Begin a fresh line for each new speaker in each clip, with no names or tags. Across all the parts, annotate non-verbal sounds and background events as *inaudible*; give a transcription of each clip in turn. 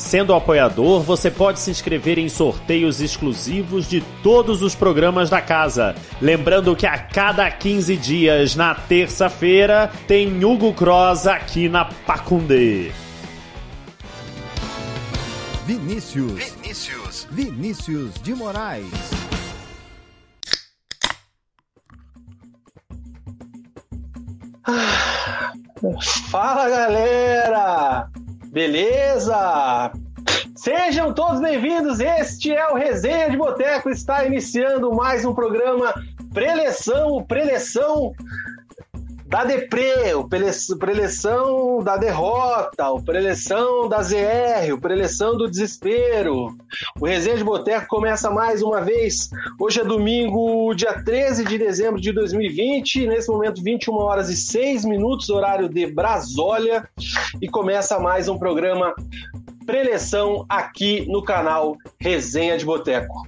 Sendo apoiador, você pode se inscrever em sorteios exclusivos de todos os programas da casa. Lembrando que a cada 15 dias, na terça-feira, tem Hugo Cross aqui na Pacundê.
Vinícius. Vinícius. Vinícius de Moraes.
Fala galera! Beleza? Sejam todos bem-vindos. Este é o Resenha de Boteco. Está iniciando mais um programa preleção, preleção da deprê, o preleção da derrota, o preleção da ZR, o preleção do desespero. O Resenha de Boteco começa mais uma vez. Hoje é domingo, dia 13 de dezembro de 2020, nesse momento 21 horas e 6 minutos, horário de Brasólia, e começa mais um programa preleção aqui no canal Resenha de Boteco.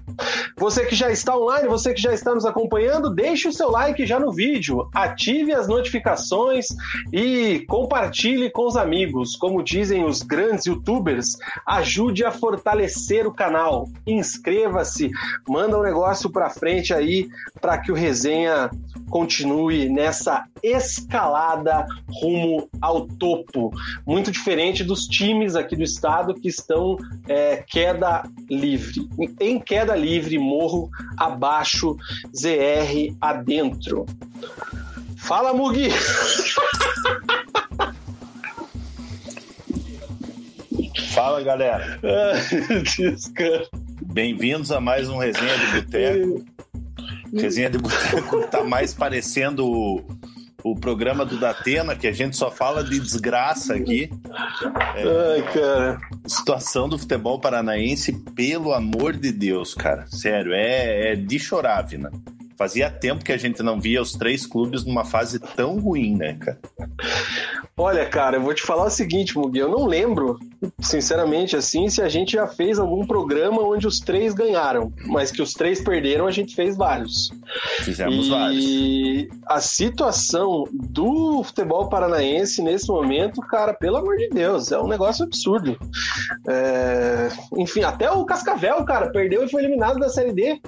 Você que já está online, você que já está nos acompanhando, deixe o seu like já no vídeo, ative as notificações e compartilhe com os amigos. Como dizem os grandes youtubers, ajude a fortalecer o canal. Inscreva-se, manda um negócio para frente aí para que o resenha continue nessa escalada rumo ao topo. Muito diferente dos times aqui do estado que estão é, queda livre. Em queda livre, morro abaixo, ZR adentro. Fala, Mugi! *laughs*
Fala, galera. Bem-vindos a mais um Resenha de Boteco. *laughs* Resenha de Boteco tá mais parecendo o, programa do Datena, que a gente só fala de desgraça aqui.
É, Ai, cara.
Situação do futebol paranaense, pelo amor de Deus, cara. Sério, é, é de chorar, Vina. Fazia tempo que a gente não via os três clubes numa fase tão ruim, né, cara?
Olha, cara, eu vou te falar o seguinte, Mugi, eu não lembro, sinceramente, assim, se a gente já fez algum programa onde os três ganharam, mas que os três perderam, a gente fez vários.
Fizemos
e
vários.
E a situação do futebol paranaense nesse momento, cara, pelo amor de Deus, é um negócio absurdo. É... Enfim, até o Cascavel, cara, perdeu e foi eliminado da Série D.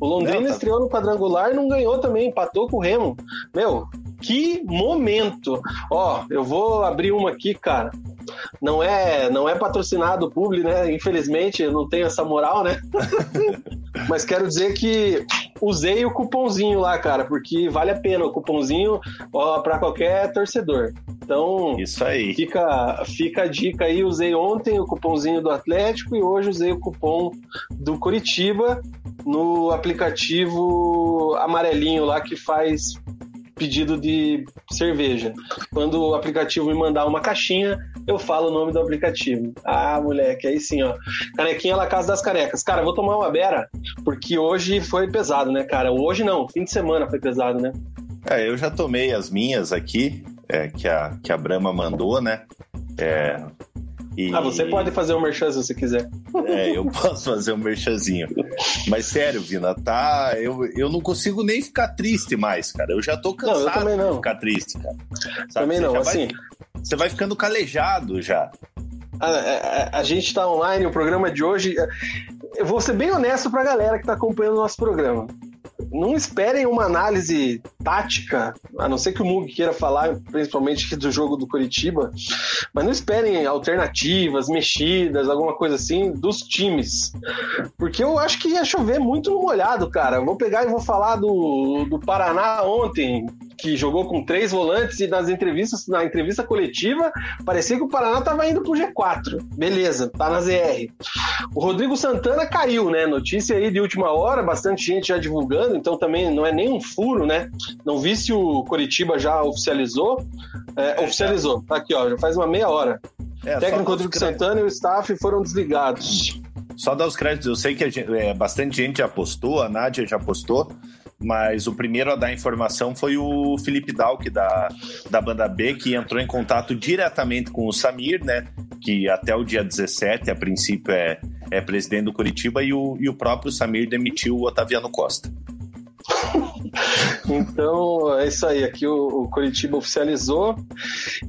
O Londrina
Não, tá-
estreou no quadrangular e não ganhou também, empatou com o Remo. Meu, que momento! Ó, eu vou abrir uma aqui, cara. Não é, não é patrocinado o Publi, né? Infelizmente, eu não tenho essa moral, né? *laughs* Mas quero dizer que usei o cupomzinho lá, cara, porque vale a pena o cupomzinho para qualquer torcedor. Então,
Isso aí.
Fica, fica a dica aí, usei ontem o cupomzinho do Atlético e hoje usei o cupom do Curitiba no aplicativo amarelinho lá que faz pedido de cerveja. Quando o aplicativo me mandar uma caixinha, eu falo o nome do aplicativo. Ah, moleque, aí sim, ó. Canequinha La Casa das Canecas. Cara, vou tomar uma beira, porque hoje foi pesado, né, cara? Hoje não, fim de semana foi pesado, né?
É, eu já tomei as minhas aqui, é, que, a, que a Brahma mandou, né? É, e-
Ah, você pode fazer um merchan se você quiser.
É, eu *laughs* posso fazer um merchanzinho. Mas sério, Vina, tá. Eu, eu não consigo nem ficar triste mais, cara. Eu já tô
Não,
cansado
também não.
de ficar triste, cara. Sabe,
Também
você
não,
já vai-
assim.
você vai ficando calejado já.
A, a- a gente está online, o programa de hoje. Eu vou ser bem honesto pra galera que tá acompanhando o nosso programa. Não esperem uma análise tática, a não ser que o Mug queira falar, principalmente do jogo do Curitiba, mas não esperem alternativas, mexidas, alguma coisa assim, dos times. Porque eu acho que ia chover muito no molhado, cara. Eu vou pegar e vou falar do, do Paraná ontem, que jogou com três volantes e nas entrevistas, na entrevista coletiva, parecia que o Paraná estava indo pro G4. Beleza, tá na ZR. O Rodrigo Santana caiu, né? Notícia aí de última hora, bastante gente já divulgando, então também não é nem um furo, né? Não vi se o Coritiba já oficializou. É, oficializou, tá aqui, ó, já faz uma meia hora. É, técnico Rodrigo Santana e o staff foram desligados.
Só dar os créditos, eu sei que gente, é, bastante gente já postou, a Nádia já postou, mas o primeiro a dar informação foi o Felipe Dalk, da, da banda B, que entrou em contato diretamente com o Samir, né? Que até o dia 17, a princípio, é, é presidente do Curitiba, e o, e o próprio Samir demitiu o Otaviano Costa. *laughs*
então, é isso aí. Aqui o, o Curitiba oficializou.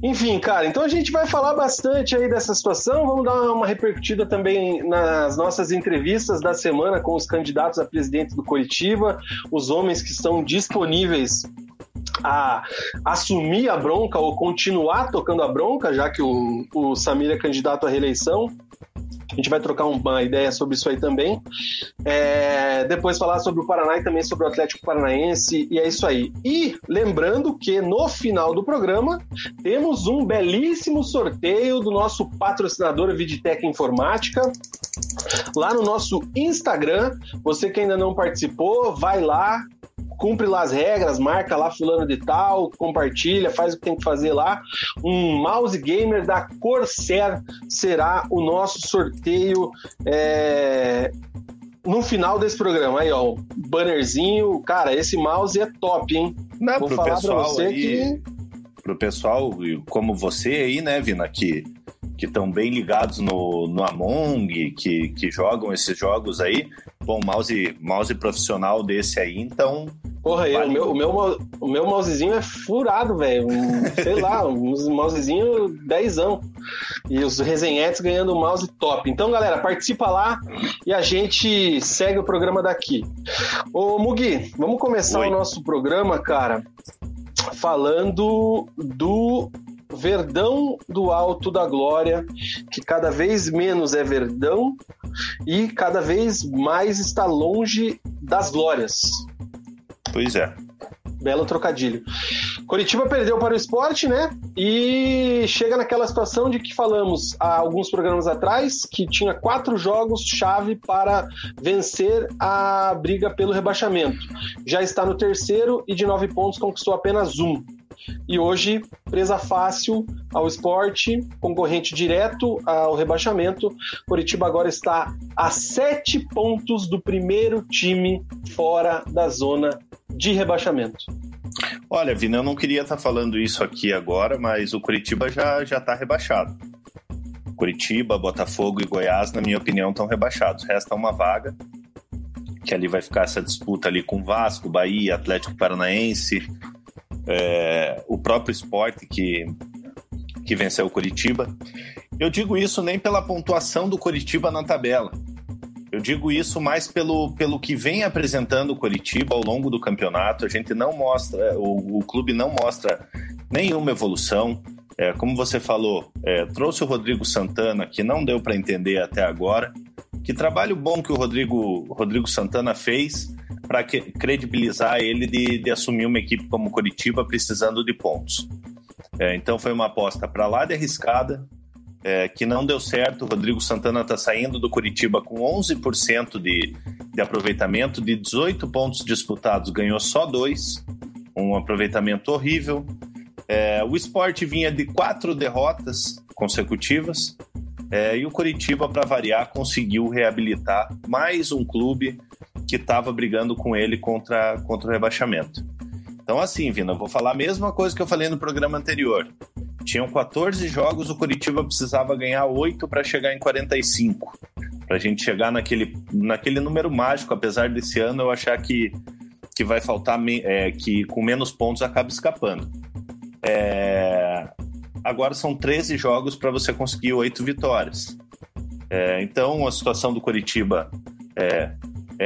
Enfim, cara, então a gente vai falar bastante aí dessa situação. Vamos dar uma repercutida também nas nossas entrevistas da semana com os candidatos a presidente do Curitiba, os homens que estão disponíveis a assumir a bronca ou continuar tocando a bronca, já que o, o Samir é candidato à reeleição. A gente vai trocar uma ideia sobre isso aí também. É, depois falar sobre o Paraná e também sobre o Atlético Paranaense, e é isso aí. E lembrando que no final do programa temos um belíssimo sorteio do nosso patrocinador Viditec Informática. Lá no nosso Instagram, você que ainda não participou, vai lá, cumpre lá as regras, marca lá fulano de tal, compartilha, faz o que tem que fazer lá. Um mouse gamer da Corsair será o nosso sorteio é, no final desse programa. Aí, ó, bannerzinho. Cara, esse mouse é top, hein?
Não, Vou falar pra você aí, que. Pro pessoal como você aí, né, Vina, que que estão bem ligados no, no Among, que, que jogam esses jogos aí. Bom, mouse, mouse profissional desse aí, então
Porra, eu, o, meu, o, meu, o meu mousezinho é furado, velho. Sei lá, *laughs* um mousezinho dezão. E os resenhetes ganhando mouse top. Então, galera, participa lá e a gente segue o programa daqui. Ô, Mugi, vamos começar Oi. o nosso programa, cara, falando do Verdão do Alto da Glória, que cada vez menos é Verdão e cada vez mais está longe das glórias.
Pois é.
Belo trocadilho. Coritiba perdeu para o esporte, né? E chega naquela situação de que falamos há alguns programas atrás, que tinha quatro jogos-chave para vencer a briga pelo rebaixamento. Já está no terceiro e de nove pontos conquistou apenas um. E hoje, presa fácil ao esporte, concorrente direto ao rebaixamento. Coritiba agora está a sete pontos do primeiro time fora da zona de rebaixamento.
Olha, Vina, eu não queria estar falando isso aqui agora, mas o Curitiba já já está rebaixado. Curitiba, Botafogo e Goiás, na minha opinião, estão rebaixados. Resta uma vaga, que ali vai ficar essa disputa ali com Vasco, Bahia, Atlético Paranaense, é, o próprio esporte que, que venceu o Curitiba. Eu digo isso nem pela pontuação do Curitiba na tabela. Eu digo isso mais pelo, pelo que vem apresentando o Curitiba ao longo do campeonato. A gente não mostra, o, o clube não mostra nenhuma evolução. É, como você falou, é, trouxe o Rodrigo Santana, que não deu para entender até agora. Que trabalho bom que o Rodrigo, Rodrigo Santana fez para credibilizar ele de, de, assumir uma equipe como Curitiba precisando de pontos. É, então foi uma aposta para lá de arriscada, é, que não deu certo. O Rodrigo Santana está saindo do Curitiba com 11% de, de aproveitamento, de 18 pontos disputados, ganhou só dois, um aproveitamento horrível. É, o esporte vinha de quatro derrotas consecutivas é, e o Curitiba, para variar, conseguiu reabilitar mais um clube que estava brigando com ele contra, contra o rebaixamento. Então, assim, Vina, eu vou falar a mesma coisa que eu falei no programa anterior. Tinham 14 jogos, o Curitiba precisava ganhar 8 para chegar em 45. Para a gente chegar naquele, naquele número mágico, apesar desse ano eu achar que, que vai faltar, é, que com menos pontos acaba escapando. É, agora são 13 jogos para você conseguir 8 vitórias. É, então a situação do Curitiba é,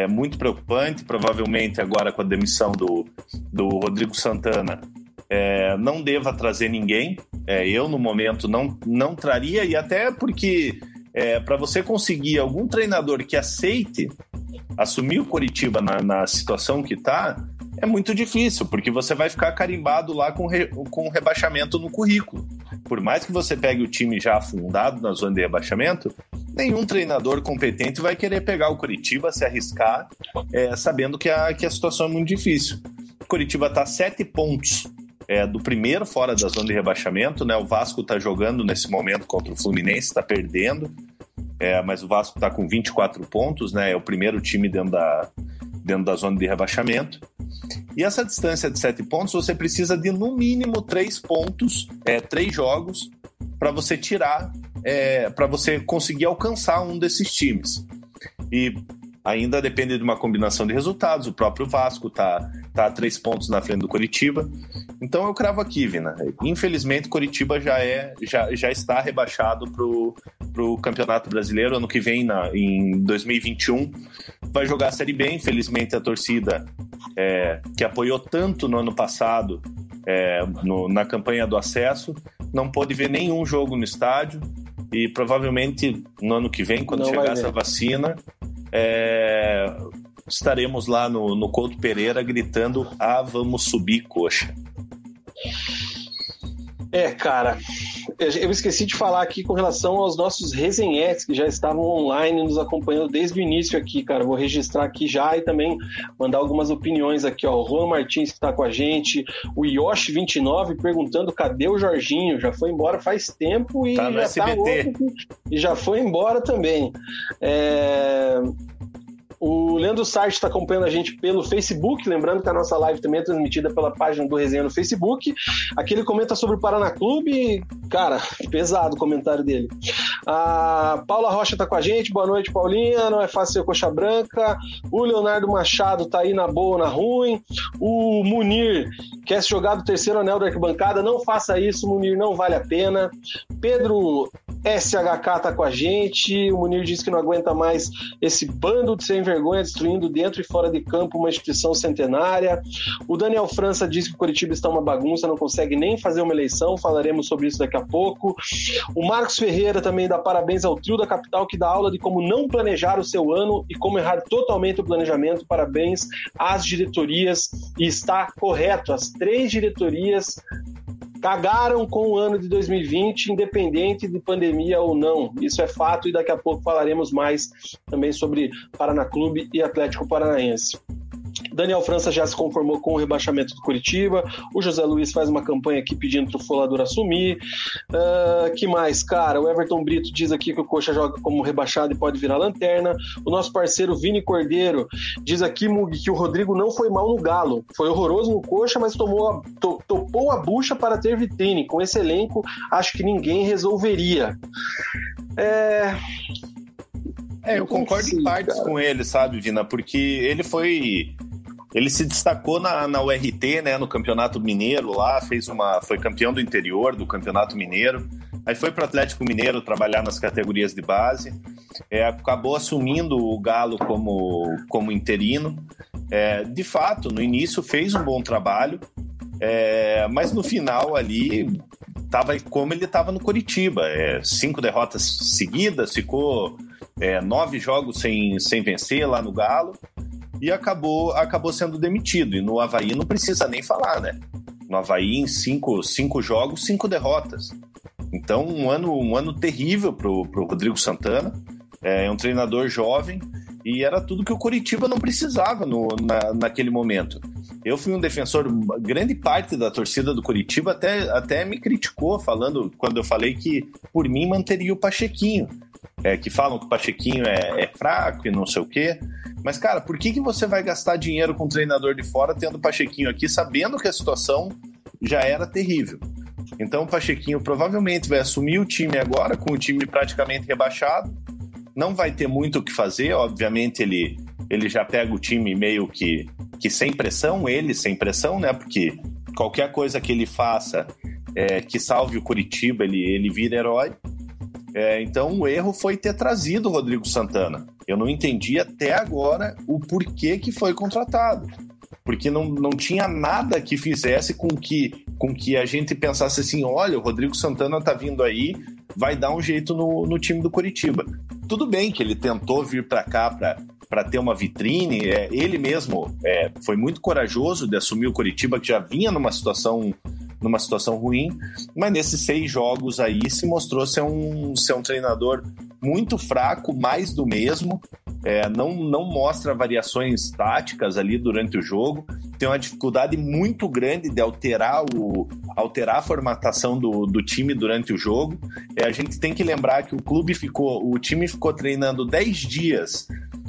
é muito preocupante. Provavelmente agora com a demissão do, do Rodrigo Santana, é, não deva trazer ninguém. É, eu, no momento, não, não traria, e até porque é, para você conseguir algum treinador que aceite assumir o Coritiba na, na situação que está, é muito difícil, porque você vai ficar carimbado lá com, re, com rebaixamento no currículo. Por mais que você pegue o time já afundado na zona de rebaixamento, nenhum treinador competente vai querer pegar o Curitiba, se arriscar, é, sabendo que a, que a situação é muito difícil. O Curitiba está sete pontos é, do primeiro fora da zona de rebaixamento, né? O Vasco está jogando nesse momento contra o Fluminense, está perdendo, é, mas o Vasco está com 24 pontos, né? É o primeiro time dentro da, dentro da zona de rebaixamento. E essa distância de sete pontos, você precisa de no mínimo três pontos, é, três jogos, para você tirar, é, para você conseguir alcançar um desses times. E ainda depende de uma combinação de resultados. O próprio Vasco está tá a três pontos na frente do Coritiba. Então eu cravo aqui, Vina. Infelizmente, Coritiba já é já, já está rebaixado para o Campeonato Brasileiro ano que vem, na, em 2021. Vai jogar a Série B. Infelizmente, a torcida é, que apoiou tanto no ano passado é, no, na campanha do acesso não pôde ver nenhum jogo no estádio. E provavelmente no ano que vem, quando não chegar essa vacina, é, estaremos lá no, no Couto Pereira gritando: Ah, vamos subir, coxa.
É, cara, eu esqueci de falar aqui com relação aos nossos resenhetes que já estavam online nos acompanhando desde o início aqui, cara. Vou registrar aqui já e também mandar algumas opiniões aqui, ó. O Juan Martins que está com a gente, o Yoshi29 perguntando cadê o Jorginho? Já foi embora faz tempo e
tá
já
tá outro,
e já foi embora também. É... O Leandro Sarte está acompanhando a gente pelo Facebook, lembrando que a nossa live também é transmitida pela página do Resenha no Facebook. Aqui ele comenta sobre o Paraná Clube, cara, pesado o comentário dele. A Paula Rocha está com a gente, boa noite, Paulinha, não é fácil ser coxa branca. O Leonardo Machado está aí na boa na ruim. O Munir quer se jogar do terceiro anel da arquibancada, não faça isso, Munir, não vale a pena. Pedro SHK está com a gente, o Munir diz que não aguenta mais esse bando de sem vergonha destruindo dentro e fora de campo uma instituição centenária. O Daniel França diz que o Curitiba está uma bagunça, não consegue nem fazer uma eleição, falaremos sobre isso daqui a pouco. O Marcos Ferreira também dá parabéns ao trio da capital que dá aula de como não planejar o seu ano e como errar totalmente o planejamento. Parabéns às diretorias e está correto, as três diretorias cagaram com o ano de 2020, independente de pandemia ou não. Isso é fato e daqui a pouco falaremos mais também sobre Paraná Clube e Atlético Paranaense. Daniel França já se conformou com o rebaixamento do Curitiba. O José Luiz faz uma campanha aqui pedindo para o Folador assumir. Uh, que mais, cara? O Everton Brito diz aqui que o Coxa joga como rebaixado e pode virar lanterna. O nosso parceiro Vini Cordeiro diz aqui, Mug, que o Rodrigo não foi mal no Galo. Foi horroroso no Coxa, mas tomou a, to, topou a bucha para ter vitrine. Com esse elenco, acho que ninguém resolveria.
É. É, eu concordo em partes cara. com ele, sabe, Vina? Porque ele foi ele se destacou na, na URT, né, no Campeonato Mineiro lá, fez uma, foi campeão do interior do Campeonato Mineiro. Aí foi para o Atlético Mineiro trabalhar nas categorias de base. É, acabou assumindo o Galo como, como interino. É, de fato, no início fez um bom trabalho, é, mas no final ali tava como ele estava no Curitiba. É, cinco derrotas seguidas, ficou é, nove jogos sem, sem vencer lá no Galo e acabou, acabou sendo demitido. E no Havaí não precisa nem falar, né? No Havaí, em cinco, cinco jogos, cinco derrotas. Então, um ano, um ano terrível para o Rodrigo Santana. É um treinador jovem e era tudo que o Curitiba não precisava no, na, naquele momento. Eu fui um defensor, grande parte da torcida do Curitiba até, até me criticou, falando quando eu falei que por mim manteria o Pachequinho. É, que falam que o Pachequinho é, é fraco e não sei o quê. Mas, cara, por que, que você vai gastar dinheiro com um treinador de fora tendo o Pachequinho aqui, sabendo que a situação já era terrível? Então, o Pachequinho provavelmente vai assumir o time agora, com o time praticamente rebaixado. Não vai ter muito o que fazer, obviamente ele, ele já pega o time meio que, que sem pressão, ele sem pressão, né? Porque qualquer coisa que ele faça é, que salve o Curitiba, ele, ele vira herói. É, então o erro foi ter trazido o Rodrigo Santana. Eu não entendi até agora o porquê que foi contratado. Porque não, não tinha nada que fizesse com que, com que a gente pensasse assim: olha, o Rodrigo Santana tá vindo aí, vai dar um jeito no, no time do Curitiba. Tudo bem que ele tentou vir para cá para para ter uma vitrine. É, ele mesmo é, foi muito corajoso de assumir o Curitiba, que já vinha numa situação numa situação ruim, mas nesses seis jogos aí se mostrou ser um, ser um treinador muito fraco, mais do mesmo, é, não, não mostra variações táticas ali durante o jogo, tem uma dificuldade muito grande de alterar, o, alterar a formatação do, do time durante o jogo. É, a gente tem que lembrar que o clube ficou, o time ficou treinando 10 dias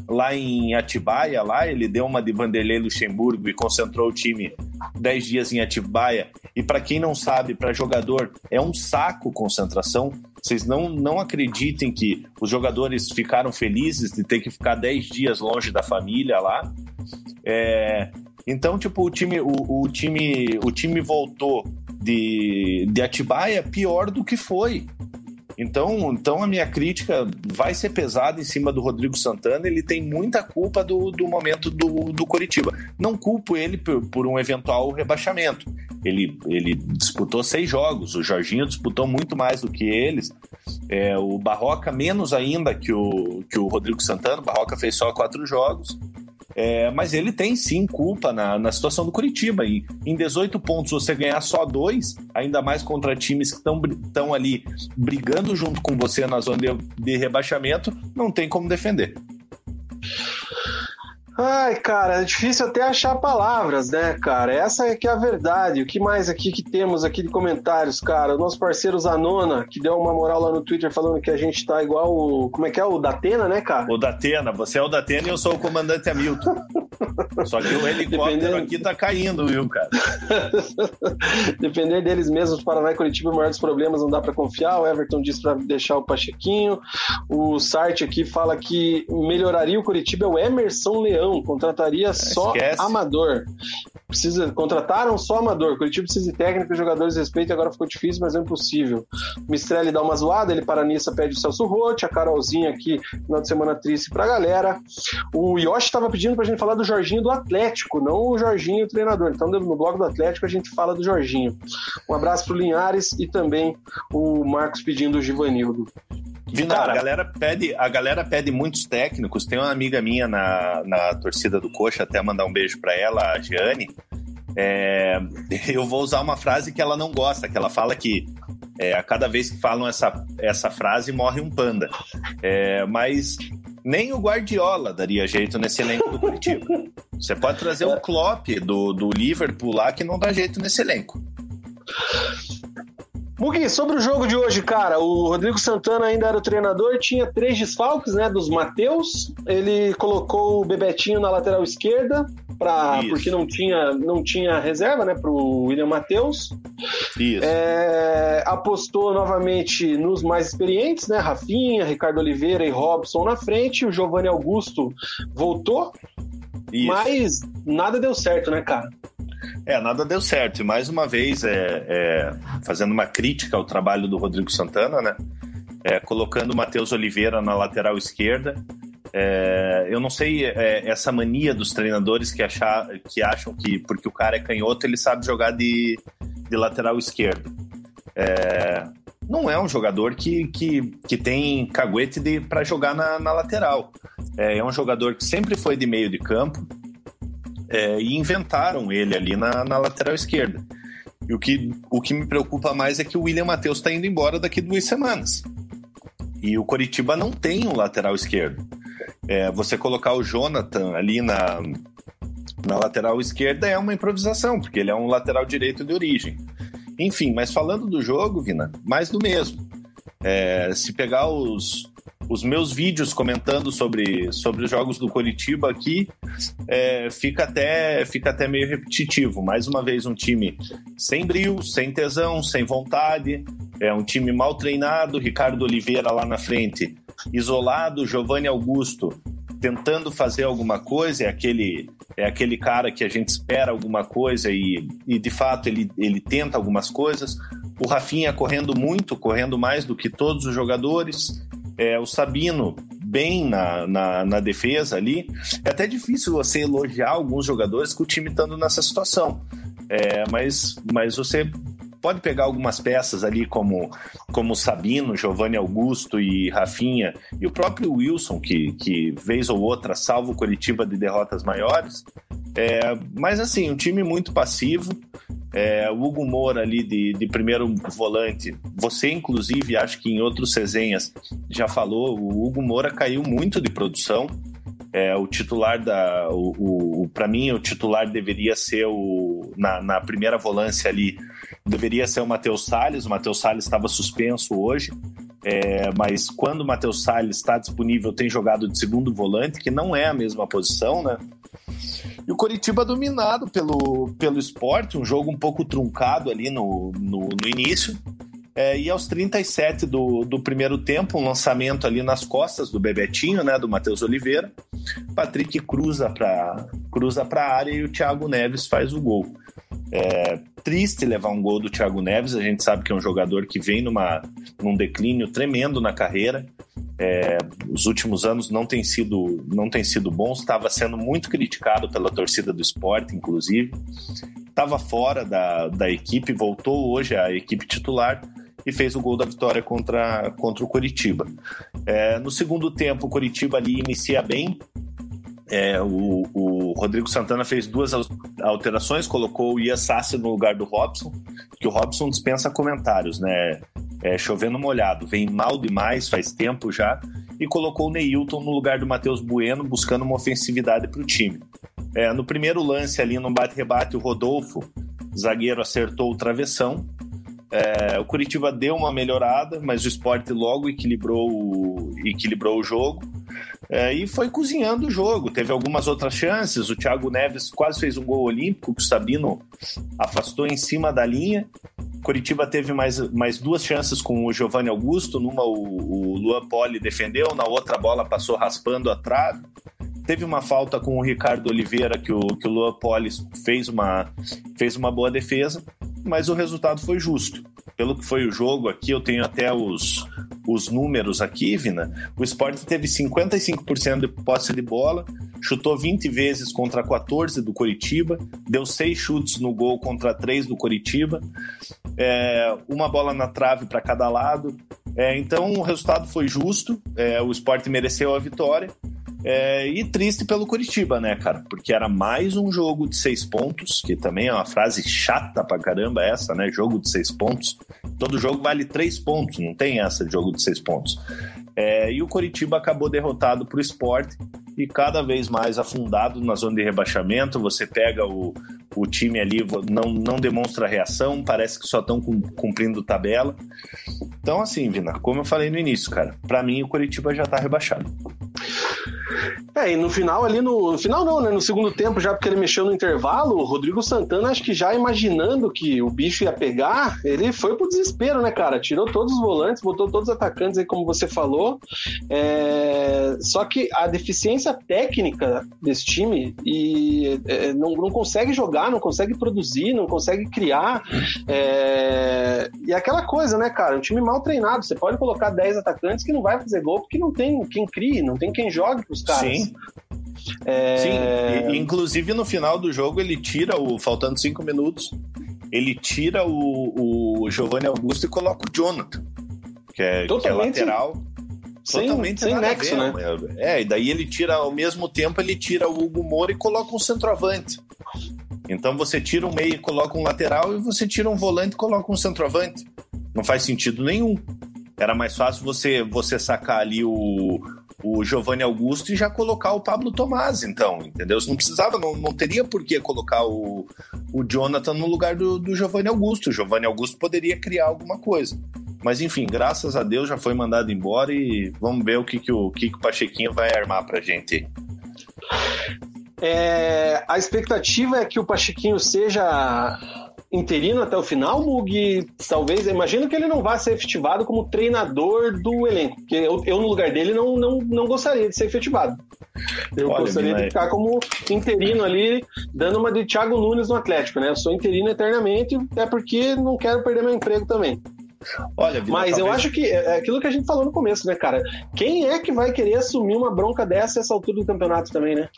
lá em Atibaia, lá ele deu uma de Vanderlei Luxemburgo e concentrou o time 10 dias em Atibaia. E para quem não sabe, para jogador é um saco concentração. Vocês não, não acreditem que os jogadores ficaram felizes de ter que ficar 10 dias longe da família lá. É, então, tipo, o time, o, o, time, o time voltou de, de Atibaia pior do que foi. Então, então a minha crítica vai ser pesada em cima do Rodrigo Santana. Ele tem muita culpa do, do momento do, do Coritiba. Não culpo ele por, por um eventual rebaixamento. Ele, ele disputou seis jogos, o Jorginho disputou muito mais do que eles. É, o Barroca, menos ainda que o, que o Rodrigo Santana. O Barroca fez só quatro jogos. É, mas ele tem sim culpa na, na situação do Curitiba. E em 18 pontos você ganhar só dois, ainda mais contra times que estão ali brigando junto com você na zona de, de rebaixamento, não tem como defender.
Ai, cara, é difícil até achar palavras, né, cara? Essa é que é a verdade. O que mais aqui que temos aqui de comentários, cara? O nosso parceiro Zanona, que deu uma moral lá no Twitter falando que a gente tá igual o. Como é que é? O Datena, né, cara?
O Datena, você é o Datena e eu sou o comandante Hamilton. *laughs* Só que o helicóptero Dependendo... aqui tá caindo, viu, cara? *laughs*
Depender deles mesmos, Paraná e Curitiba, o maior dos problemas, não dá para confiar. O Everton disse para deixar o Pachequinho. O Sarte aqui fala que melhoraria o Curitiba é o Emerson Leão, contrataria só Esquece. amador. Precisa, contrataram só amador. Curitiba precisa de técnico jogadores de respeito, agora ficou difícil, mas é impossível. O Mistrelli dá uma zoada, ele para nisso, pede o Celso Rotti, a Carolzinha aqui, final de semana triste pra galera. O Yoshi tava pedindo pra gente falar do Jorginho do Atlético, não o Jorginho treinador. Então, no blog do Atlético, a gente fala do Jorginho. Um abraço pro Linhares e também o Marcos pedindo o Givanildo.
Cara, a galera pede, a galera pede muitos técnicos. Tem uma amiga minha na, na torcida do Coxa, até mandar um beijo para ela, a Giane. É, *laughs* eu vou usar uma frase que ela não gosta, que ela fala que é, a cada vez que falam essa, essa frase morre um panda. É, mas nem o Guardiola daria jeito nesse elenco do Curitiba. *laughs* Você pode trazer o Klopp do, do Liverpool lá que não dá jeito nesse elenco.
Mugi, sobre o jogo de hoje, cara, o Rodrigo Santana ainda era o treinador, tinha três desfalques, né, dos Mateus. Ele colocou o Bebetinho na lateral esquerda, pra, porque não tinha, não tinha reserva, né, pro William Mateus. Isso. É, apostou novamente nos mais experientes, né, Rafinha, Ricardo Oliveira e Robson na frente. O Giovanni Augusto voltou, Isso. mas nada deu certo, né, cara?
É, nada deu certo. E mais uma vez, é, é, fazendo uma crítica ao trabalho do Rodrigo Santana, né? É, colocando o Matheus Oliveira na lateral esquerda. É, eu não sei é, essa mania dos treinadores que, achar, que acham que porque o cara é canhoto ele sabe jogar de, de lateral esquerdo. É, não é um jogador que, que, que tem caguete para jogar na, na lateral. É, é um jogador que sempre foi de meio de campo, é, e inventaram ele ali na, na lateral esquerda. E o que, o que me preocupa mais é que o William Matheus está indo embora daqui duas semanas. E o Coritiba não tem um lateral esquerdo. É, você colocar o Jonathan ali na, na lateral esquerda é uma improvisação, porque ele é um lateral direito de origem. Enfim, mas falando do jogo, Vina, mais do mesmo. É, se pegar os, os meus vídeos comentando sobre, sobre os jogos do Coritiba aqui, é, fica, até, fica até meio repetitivo. Mais uma vez, um time sem brilho, sem tesão, sem vontade, é um time mal treinado, Ricardo Oliveira lá na frente, isolado, Giovanni Augusto tentando fazer alguma coisa, é aquele, é aquele cara que a gente espera alguma coisa e, e de fato ele, ele tenta algumas coisas. o Rafinha correndo muito, correndo mais do que todos os jogadores, é, o Sabino bem na, na, na, defesa ali. É até difícil você elogiar alguns jogadores com o time estando nessa situação. É, mas, mas você pode pegar algumas peças ali como como Sabino, Giovanni Augusto e Rafinha e o próprio Wilson que, que vez ou outra salva o Curitiba de derrotas maiores é, mas assim um time muito passivo é, o Hugo Moura ali de, de primeiro volante, você inclusive acho que em outros resenhas já falou, o Hugo Moura caiu muito de produção. É, o titular da. O, o para mim, o titular deveria ser o. Na, na primeira volância ali, deveria ser o Matheus Salles. O Matheus Salles estava suspenso hoje. É, mas quando o Matheus Salles está disponível, tem jogado de segundo volante, que não é a mesma posição, né? E o Coritiba dominado pelo, pelo esporte, um jogo um pouco truncado ali no, no, no início. É, e aos 37 do, do primeiro tempo, um lançamento ali nas costas do Bebetinho, né, do Matheus Oliveira. Patrick cruza para cruza a área e o Thiago Neves faz o gol. É triste levar um gol do Thiago Neves, a gente sabe que é um jogador que vem numa, num declínio tremendo na carreira. É, os últimos anos não tem sido não tem sido bons, estava sendo muito criticado pela torcida do esporte, inclusive. Estava fora da, da equipe, voltou hoje à equipe titular e fez o gol da vitória contra, contra o Curitiba. É, no segundo tempo, o Curitiba ali inicia bem, é, o, o, Rodrigo Santana fez duas alterações, colocou o Ia Sassi no lugar do Robson, que o Robson dispensa comentários, né? É, chovendo molhado, vem mal demais, faz tempo já, e colocou o Neilton no lugar do Matheus Bueno, buscando uma ofensividade para o time. É, no primeiro lance ali no bate-rebate, o Rodolfo, zagueiro, acertou o travessão. É, o Curitiba deu uma melhorada, mas o esporte logo equilibrou o, equilibrou o jogo. É, e foi cozinhando o jogo. Teve algumas outras chances. O Thiago Neves quase fez um gol olímpico, que o Sabino afastou em cima da linha. Curitiba teve mais, mais duas chances com o Giovanni Augusto. Numa o, o Luan Poli defendeu, na outra bola passou raspando a trave. Teve uma falta com o Ricardo Oliveira, que o, que o Luan Poli fez uma, fez uma boa defesa, mas o resultado foi justo pelo que foi o jogo aqui, eu tenho até os, os números aqui, Vina. O Sport teve 55% de posse de bola, chutou 20 vezes contra 14 do Coritiba, deu 6 chutes no gol contra 3 do Coritiba, é, uma bola na trave para cada lado. É, então o resultado foi justo, é, o Sport mereceu a vitória. É, e triste pelo Curitiba, né, cara? Porque era mais um jogo de seis pontos, que também é uma frase chata pra caramba essa, né? Jogo de seis pontos. Todo jogo vale três pontos, não tem essa de jogo de seis pontos. É, e o Curitiba acabou derrotado pro esporte e cada vez mais afundado na zona de rebaixamento. Você pega o, o time ali, não, não demonstra reação, parece que só estão cumprindo tabela. Então, assim, Vina, como eu falei no início, cara, para mim o Curitiba já tá rebaixado.
É, e no final ali, no, no, final não, né? No segundo tempo, já porque ele mexeu no intervalo, o Rodrigo Santana, acho que já imaginando que o bicho ia pegar, ele foi pro desespero, né, cara? Tirou todos os volantes, botou todos os atacantes aí, como você falou. É... Só que a deficiência técnica desse time e é, não, não consegue jogar, não consegue produzir, não consegue criar. É... E aquela coisa, né, cara? Um time mal treinado. Você pode colocar 10 atacantes que não vai fazer gol porque não tem quem crie, não tem quem jogue pros caras.
Sim. É... Sim, e, inclusive no final do jogo ele tira o. Faltando cinco minutos, ele tira o, o Giovanni Augusto e coloca o Jonathan, que é, que é lateral.
Sem, totalmente sem nexo, ver,
né? É, e daí ele tira, ao mesmo tempo, ele tira o Hugo Moura e coloca um centroavante. Então você tira um meio e coloca um lateral, e você tira um volante e coloca um centroavante. Não faz sentido nenhum. Era mais fácil você, você sacar ali o, o Giovanni Augusto e já colocar o Pablo Tomás, então, entendeu? Você não precisava, não, não teria por que colocar o, o Jonathan no lugar do, do Giovanni Augusto. O Giovanni Augusto poderia criar alguma coisa. Mas enfim, graças a Deus já foi mandado embora e vamos ver o que, que, o, que, que o Pachequinho vai armar pra gente.
É, a expectativa é que o Pachequinho seja interino até o final, Mug, talvez, imagino que ele não vá ser efetivado como treinador do elenco, porque eu, eu no lugar dele não, não, não gostaria de ser efetivado. Eu
Olha,
gostaria de ficar como interino ali, dando uma de Thiago Nunes no Atlético, né? Eu sou interino eternamente, até porque não quero perder meu emprego também.
Olha, Vina,
Mas eu
talvez-
acho que é aquilo que a gente falou no começo, né, cara? Quem é que vai querer assumir uma bronca dessa essa altura do campeonato também, né?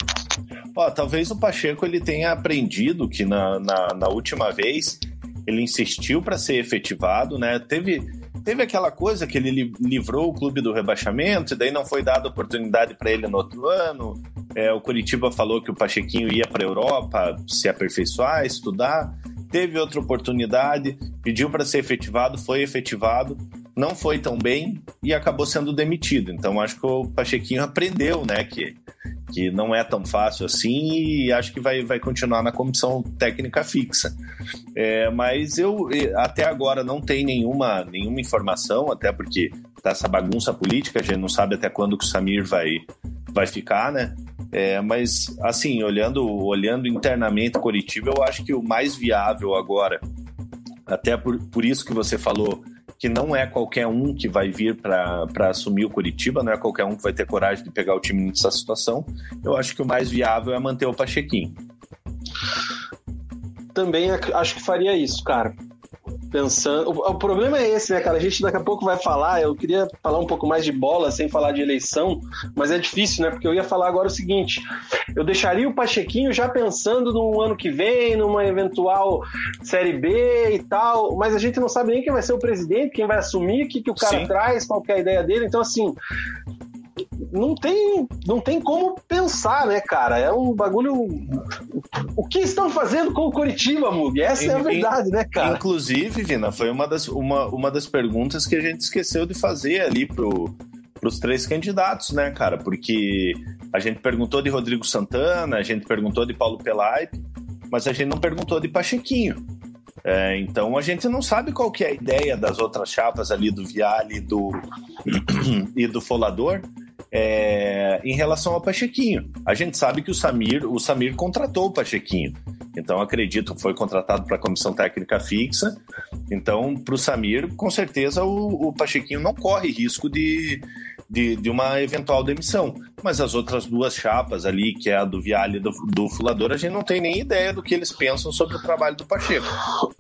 Ó, talvez o Pacheco ele tenha aprendido que na, na, na última vez ele insistiu para ser efetivado, né? Teve, teve aquela coisa que ele li- livrou o clube do rebaixamento, e daí não foi dada oportunidade para ele no outro ano. É, o Curitiba falou que o Pachequinho ia para a Europa se aperfeiçoar, estudar. Teve outra oportunidade, pediu para ser efetivado, foi efetivado, não foi tão bem e acabou sendo demitido. Então acho que o Pachequinho aprendeu, né, que que não é tão fácil assim e acho que vai, vai continuar na comissão técnica fixa. É, mas eu até agora não tem nenhuma, nenhuma informação, até porque tá essa bagunça política, a gente não sabe até quando que o Samir vai, vai ficar, né? É, mas assim, olhando, olhando internamente Curitiba, eu acho que o mais viável agora, até por, por isso que você falou que não é qualquer um que vai vir para assumir o Curitiba, não é qualquer um que vai ter coragem de pegar o time nessa situação. Eu acho que o mais viável é manter o Pachequinho.
Também ac- acho que faria isso, cara. Pensando. O, o problema é esse, né, cara? A gente daqui a pouco vai falar. Eu queria falar um pouco mais de bola sem falar de eleição, mas é difícil, né? Porque eu ia falar agora o seguinte: eu deixaria o Pachequinho já pensando no ano que vem, numa eventual Série B e tal, mas a gente não sabe nem quem vai ser o presidente, quem vai assumir, o que, que o cara
Sim.
traz, qual é a ideia dele. Então, assim, não tem, não tem como pensar, né, cara? É um bagulho. O que estão fazendo com o Curitiba, Mug? Essa é a verdade, né, cara?
Inclusive, Vina, foi uma das, uma, uma das perguntas que a gente esqueceu de fazer ali pro, pros três candidatos, né, cara? Porque a gente perguntou de Rodrigo Santana, a gente perguntou de Paulo Pelaipe, mas a gente não perguntou de Pachequinho. É, então a gente não sabe qual que é a ideia das outras chapas ali do Viale e do, *clears throat* e do Folador é, em relação ao Pachequinho. A gente sabe que o Samir, o Samir contratou o Pachequinho. Então acredito que foi contratado para a comissão técnica fixa. Então, para o Samir, com certeza o, o Pachequinho não corre risco de, de, de uma eventual demissão. Mas as outras duas chapas ali, que é a do Viale e do, do Fulador, a gente não tem nem ideia do que eles pensam sobre o trabalho do Pacheco.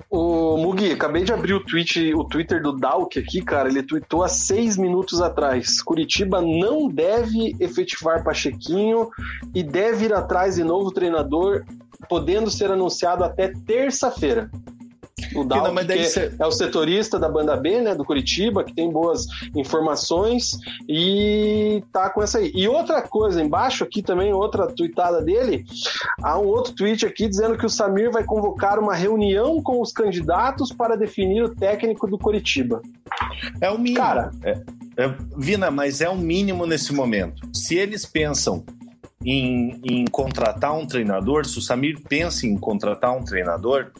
O Mugi, acabei de abrir o, tweet, o Twitter do Dalk aqui, cara. Ele tweetou há seis minutos atrás. Curitiba não deve efetivar Pachequinho e deve ir atrás de novo treinador, podendo ser anunciado até terça-feira. O
deve
que
ser-
é o setorista da banda B, né, do Curitiba, que tem boas informações e tá com essa aí. E outra coisa, embaixo aqui também, outra tweetada dele, há um outro tweet aqui dizendo que o Samir vai convocar uma reunião com os candidatos para definir o técnico do Curitiba.
É o mínimo.
Cara.
É- é- Vina, mas é o mínimo nesse momento. Se eles pensam em, em contratar um treinador, se o Samir pensa em contratar um treinador,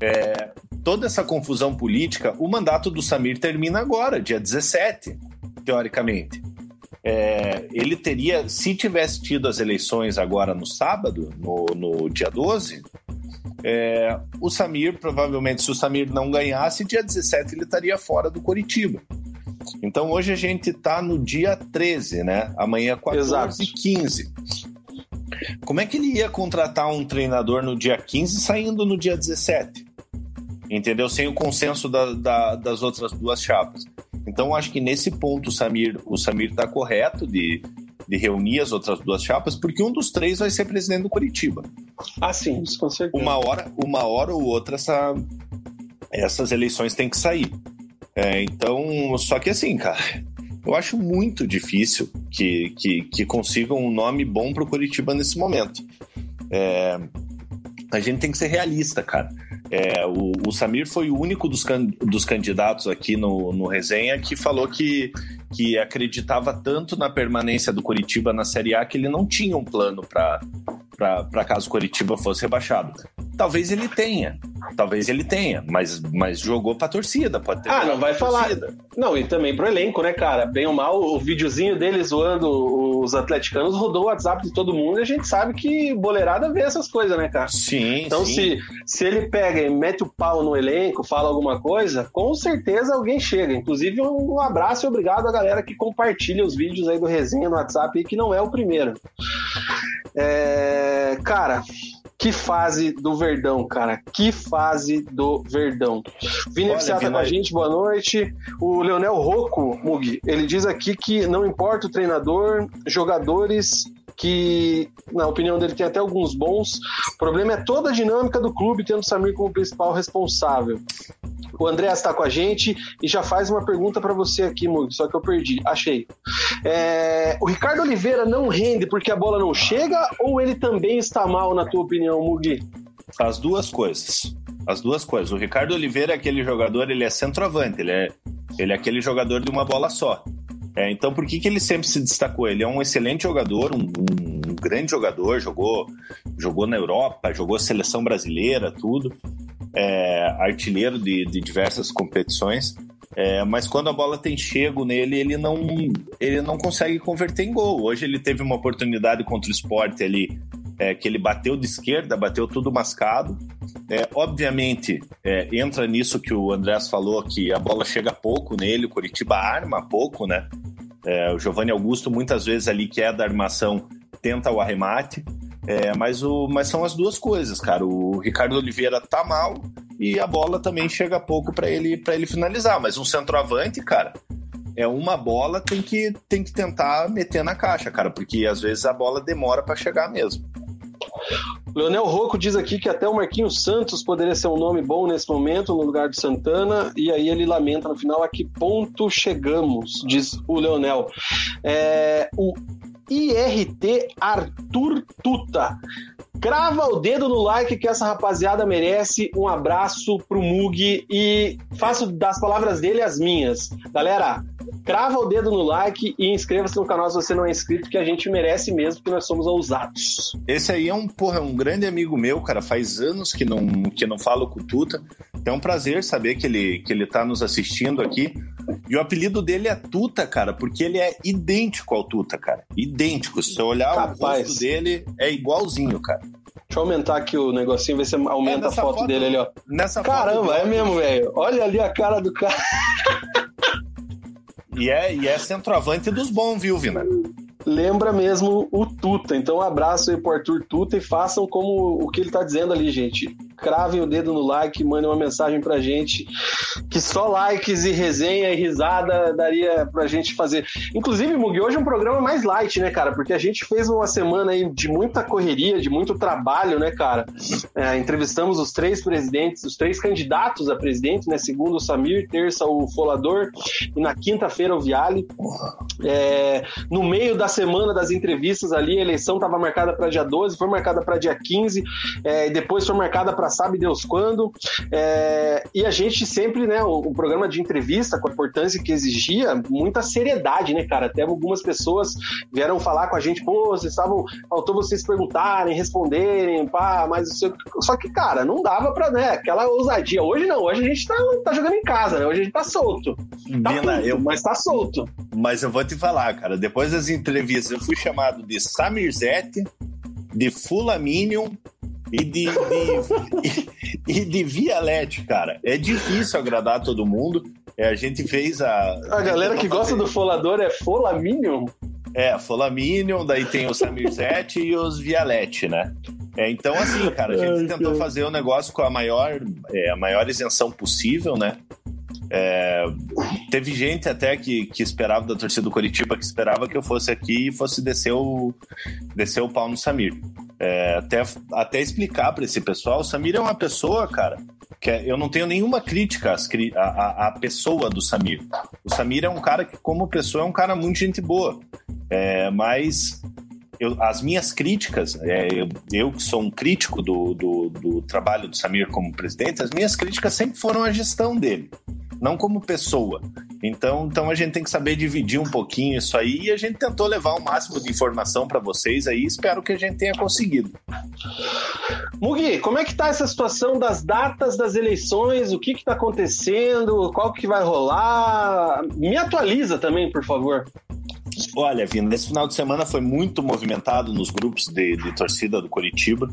é, toda essa confusão política, o mandato do Samir termina agora, dia 17, teoricamente. É, ele teria, se tivesse tido as eleições agora no sábado, no, no dia 12, é, o Samir, provavelmente, se o Samir não ganhasse, dia 17 ele estaria fora do Curitiba. Então hoje a gente está no dia 13, né? Amanhã 14
Exato.
e 15. Como é que ele ia contratar um treinador no dia 15 saindo no dia 17? Entendeu? Sem o consenso da- da- das outras duas chapas. Então acho que nesse ponto o Samir o Samir está correto de, de reunir as outras duas chapas, porque um dos três vai ser presidente do Curitiba
Ah, sim, isso com certeza.
uma hora, uma hora ou outra essa, essas eleições têm que sair. É, então, só que assim, cara, eu acho muito difícil que, que, que consigam um nome bom pro Curitiba nesse momento. É, a gente tem que ser realista, cara. É, o, o Samir foi o único dos, can- dos candidatos aqui no, no resenha que falou que, que acreditava tanto na permanência do Curitiba na Série A que ele não tinha um plano para caso o Curitiba fosse rebaixado. Talvez ele tenha, talvez ele tenha, mas, mas jogou pra torcida, pode ter
Ah, não vai falar.
torcida.
Não, e também pro elenco, né, cara? Bem ou mal, o videozinho dele zoando os atleticanos rodou o WhatsApp de todo mundo e a gente sabe que boleirada vê essas coisas, né, cara?
Sim,
Então,
sim.
se, se ele pega e mete o pau no elenco, fala alguma coisa, com certeza alguém chega. Inclusive, um abraço e obrigado à galera que compartilha os vídeos aí do resenha no WhatsApp e que não é o primeiro. É, cara, que fase do Verdão, cara. Que fase do Verdão. Vini Olha, tá com a gente, boa noite. O Leonel Rocco, Mug, ele diz aqui que não importa o treinador, jogadores que, na opinião dele, tem até alguns bons. O problema é toda a dinâmica do clube, tendo o Samir como principal responsável. O André está com a gente e já faz uma pergunta para você aqui, Mug, só que eu perdi. Achei. É, o Ricardo Oliveira não rende porque a bola não chega ou ele também está mal, na tua opinião, Mug?
As duas coisas. As duas coisas. O Ricardo Oliveira é aquele jogador, ele é centroavante, ele é, ele é aquele jogador de uma bola só. É, então, por que, que ele sempre se destacou? Ele é um excelente jogador, um, um, grande jogador, jogou, jogou na Europa, jogou seleção brasileira, tudo, é, artilheiro de, de diversas competições. É, mas quando a bola tem chego nele, ele não, ele não consegue converter em gol. Hoje ele teve uma oportunidade contra o Sport ali, é, que ele bateu de esquerda, bateu tudo mascado. É, obviamente, é, entra nisso que o Andrés falou, que a bola chega pouco nele, o Curitiba arma pouco, né? É, o Giovanni Augusto, muitas vezes ali, que é da armação, tenta o arremate. É, mas, o, mas são as duas coisas, cara. O Ricardo Oliveira tá mal e a bola também chega pouco para ele para ele finalizar. Mas um centroavante, cara, é uma bola tem que tem que tentar meter na caixa, cara, porque às vezes a bola demora para chegar mesmo.
Leonel Rocco diz aqui que até o Marquinhos Santos poderia ser um nome bom nesse momento, no lugar de Santana, e aí ele lamenta no final a que ponto chegamos, diz o Leonel. É, o IRT Arthur Tuta. Crava o dedo no like que essa rapaziada merece. Um abraço pro Mug e faço das palavras dele as minhas. Galera, crava o dedo no like e inscreva-se no canal se você não é inscrito, que a gente merece mesmo, porque nós somos ousados.
Esse aí é um, porra, um grande amigo meu, cara. Faz anos que não, que não falo com o Tuta. É um prazer saber que ele, que ele tá nos assistindo aqui. E o apelido dele é Tuta, cara, porque ele é idêntico ao Tuta, cara. Idêntico. Se você olhar Capaz. o rosto dele, é igualzinho, cara.
Deixa eu aumentar aqui o negocinho, ver se aumenta é, a foto, foto, dele ali, ó.
Nessa
Caramba, é mesmo, velho. Olha ali a cara do cara.
E é, e é centroavante dos bons, viu, Vina?
lembra mesmo o Tuta. Então, um abraço aí pro Arthur Tuta e façam como o que ele tá dizendo ali, gente cravem o dedo no like, mandem uma mensagem pra gente, que só likes e resenha e risada daria pra gente fazer. Inclusive, Mugi, hoje é um programa mais light, né, cara? Porque a gente fez uma semana aí de muita correria, de muito trabalho, né, cara? É, entrevistamos os três presidentes, os três candidatos a presidente, né? Segundo o Samir, terça o Folador e na quinta-feira o Viale. É, no meio da semana das entrevistas ali, a eleição estava marcada para dia 12, foi marcada para dia 15, é, depois foi marcada para sabe Deus quando. É, e a gente sempre, né, o, o, programa de entrevista, com a importância que exigia, muita seriedade, né, cara? Até algumas pessoas vieram falar com a gente, pô, vocês estavam. Faltou vocês perguntarem, responderem, pá, mas só que, cara, não dava pra, né, aquela ousadia. Hoje não, hoje a gente tá, tá jogando em casa, né? Hoje a gente tá solto. Tá
puto, eu...
mas tá solto.
Mas eu vou te falar, cara, depois das entrevistas eu fui chamado de Samirzete, de Fulaminion e de, de, e, de Vialete, cara. É difícil agradar todo mundo. É, a gente fez a.
A galera que gosta do Folador é Folaminion?
É, Folaminion, daí tem o Samirzete e os Vialete, né? É, então, assim, cara, a gente Ai, tentou fazer o um negócio com a maior, é, a maior isenção possível, né? É, teve gente até que, que esperava da torcida do Curitiba que esperava que eu fosse aqui e fosse descer o, descer o pau no Samir. É, até, até explicar para esse pessoal, o Samir é uma pessoa, cara, que é, eu não tenho nenhuma crítica à, à, pessoa do Samir. O Samir é um cara que, como pessoa, é um cara muito gente boa. É, mas eu, as minhas críticas, é, eu, eu, que sou um crítico do, do, do, trabalho do Samir como presidente, as minhas críticas sempre foram a gestão dele não como pessoa. Então, então a gente tem que saber dividir um pouquinho isso aí e a gente tentou levar o máximo de informação para vocês aí, espero que a gente tenha conseguido.
Mugi, como é que tá essa situação das datas das eleições? O que que tá acontecendo? Qual que vai rolar? Me atualiza também, por favor.
Olha, Vina, esse final de semana foi muito movimentado nos grupos de, de torcida do Curitiba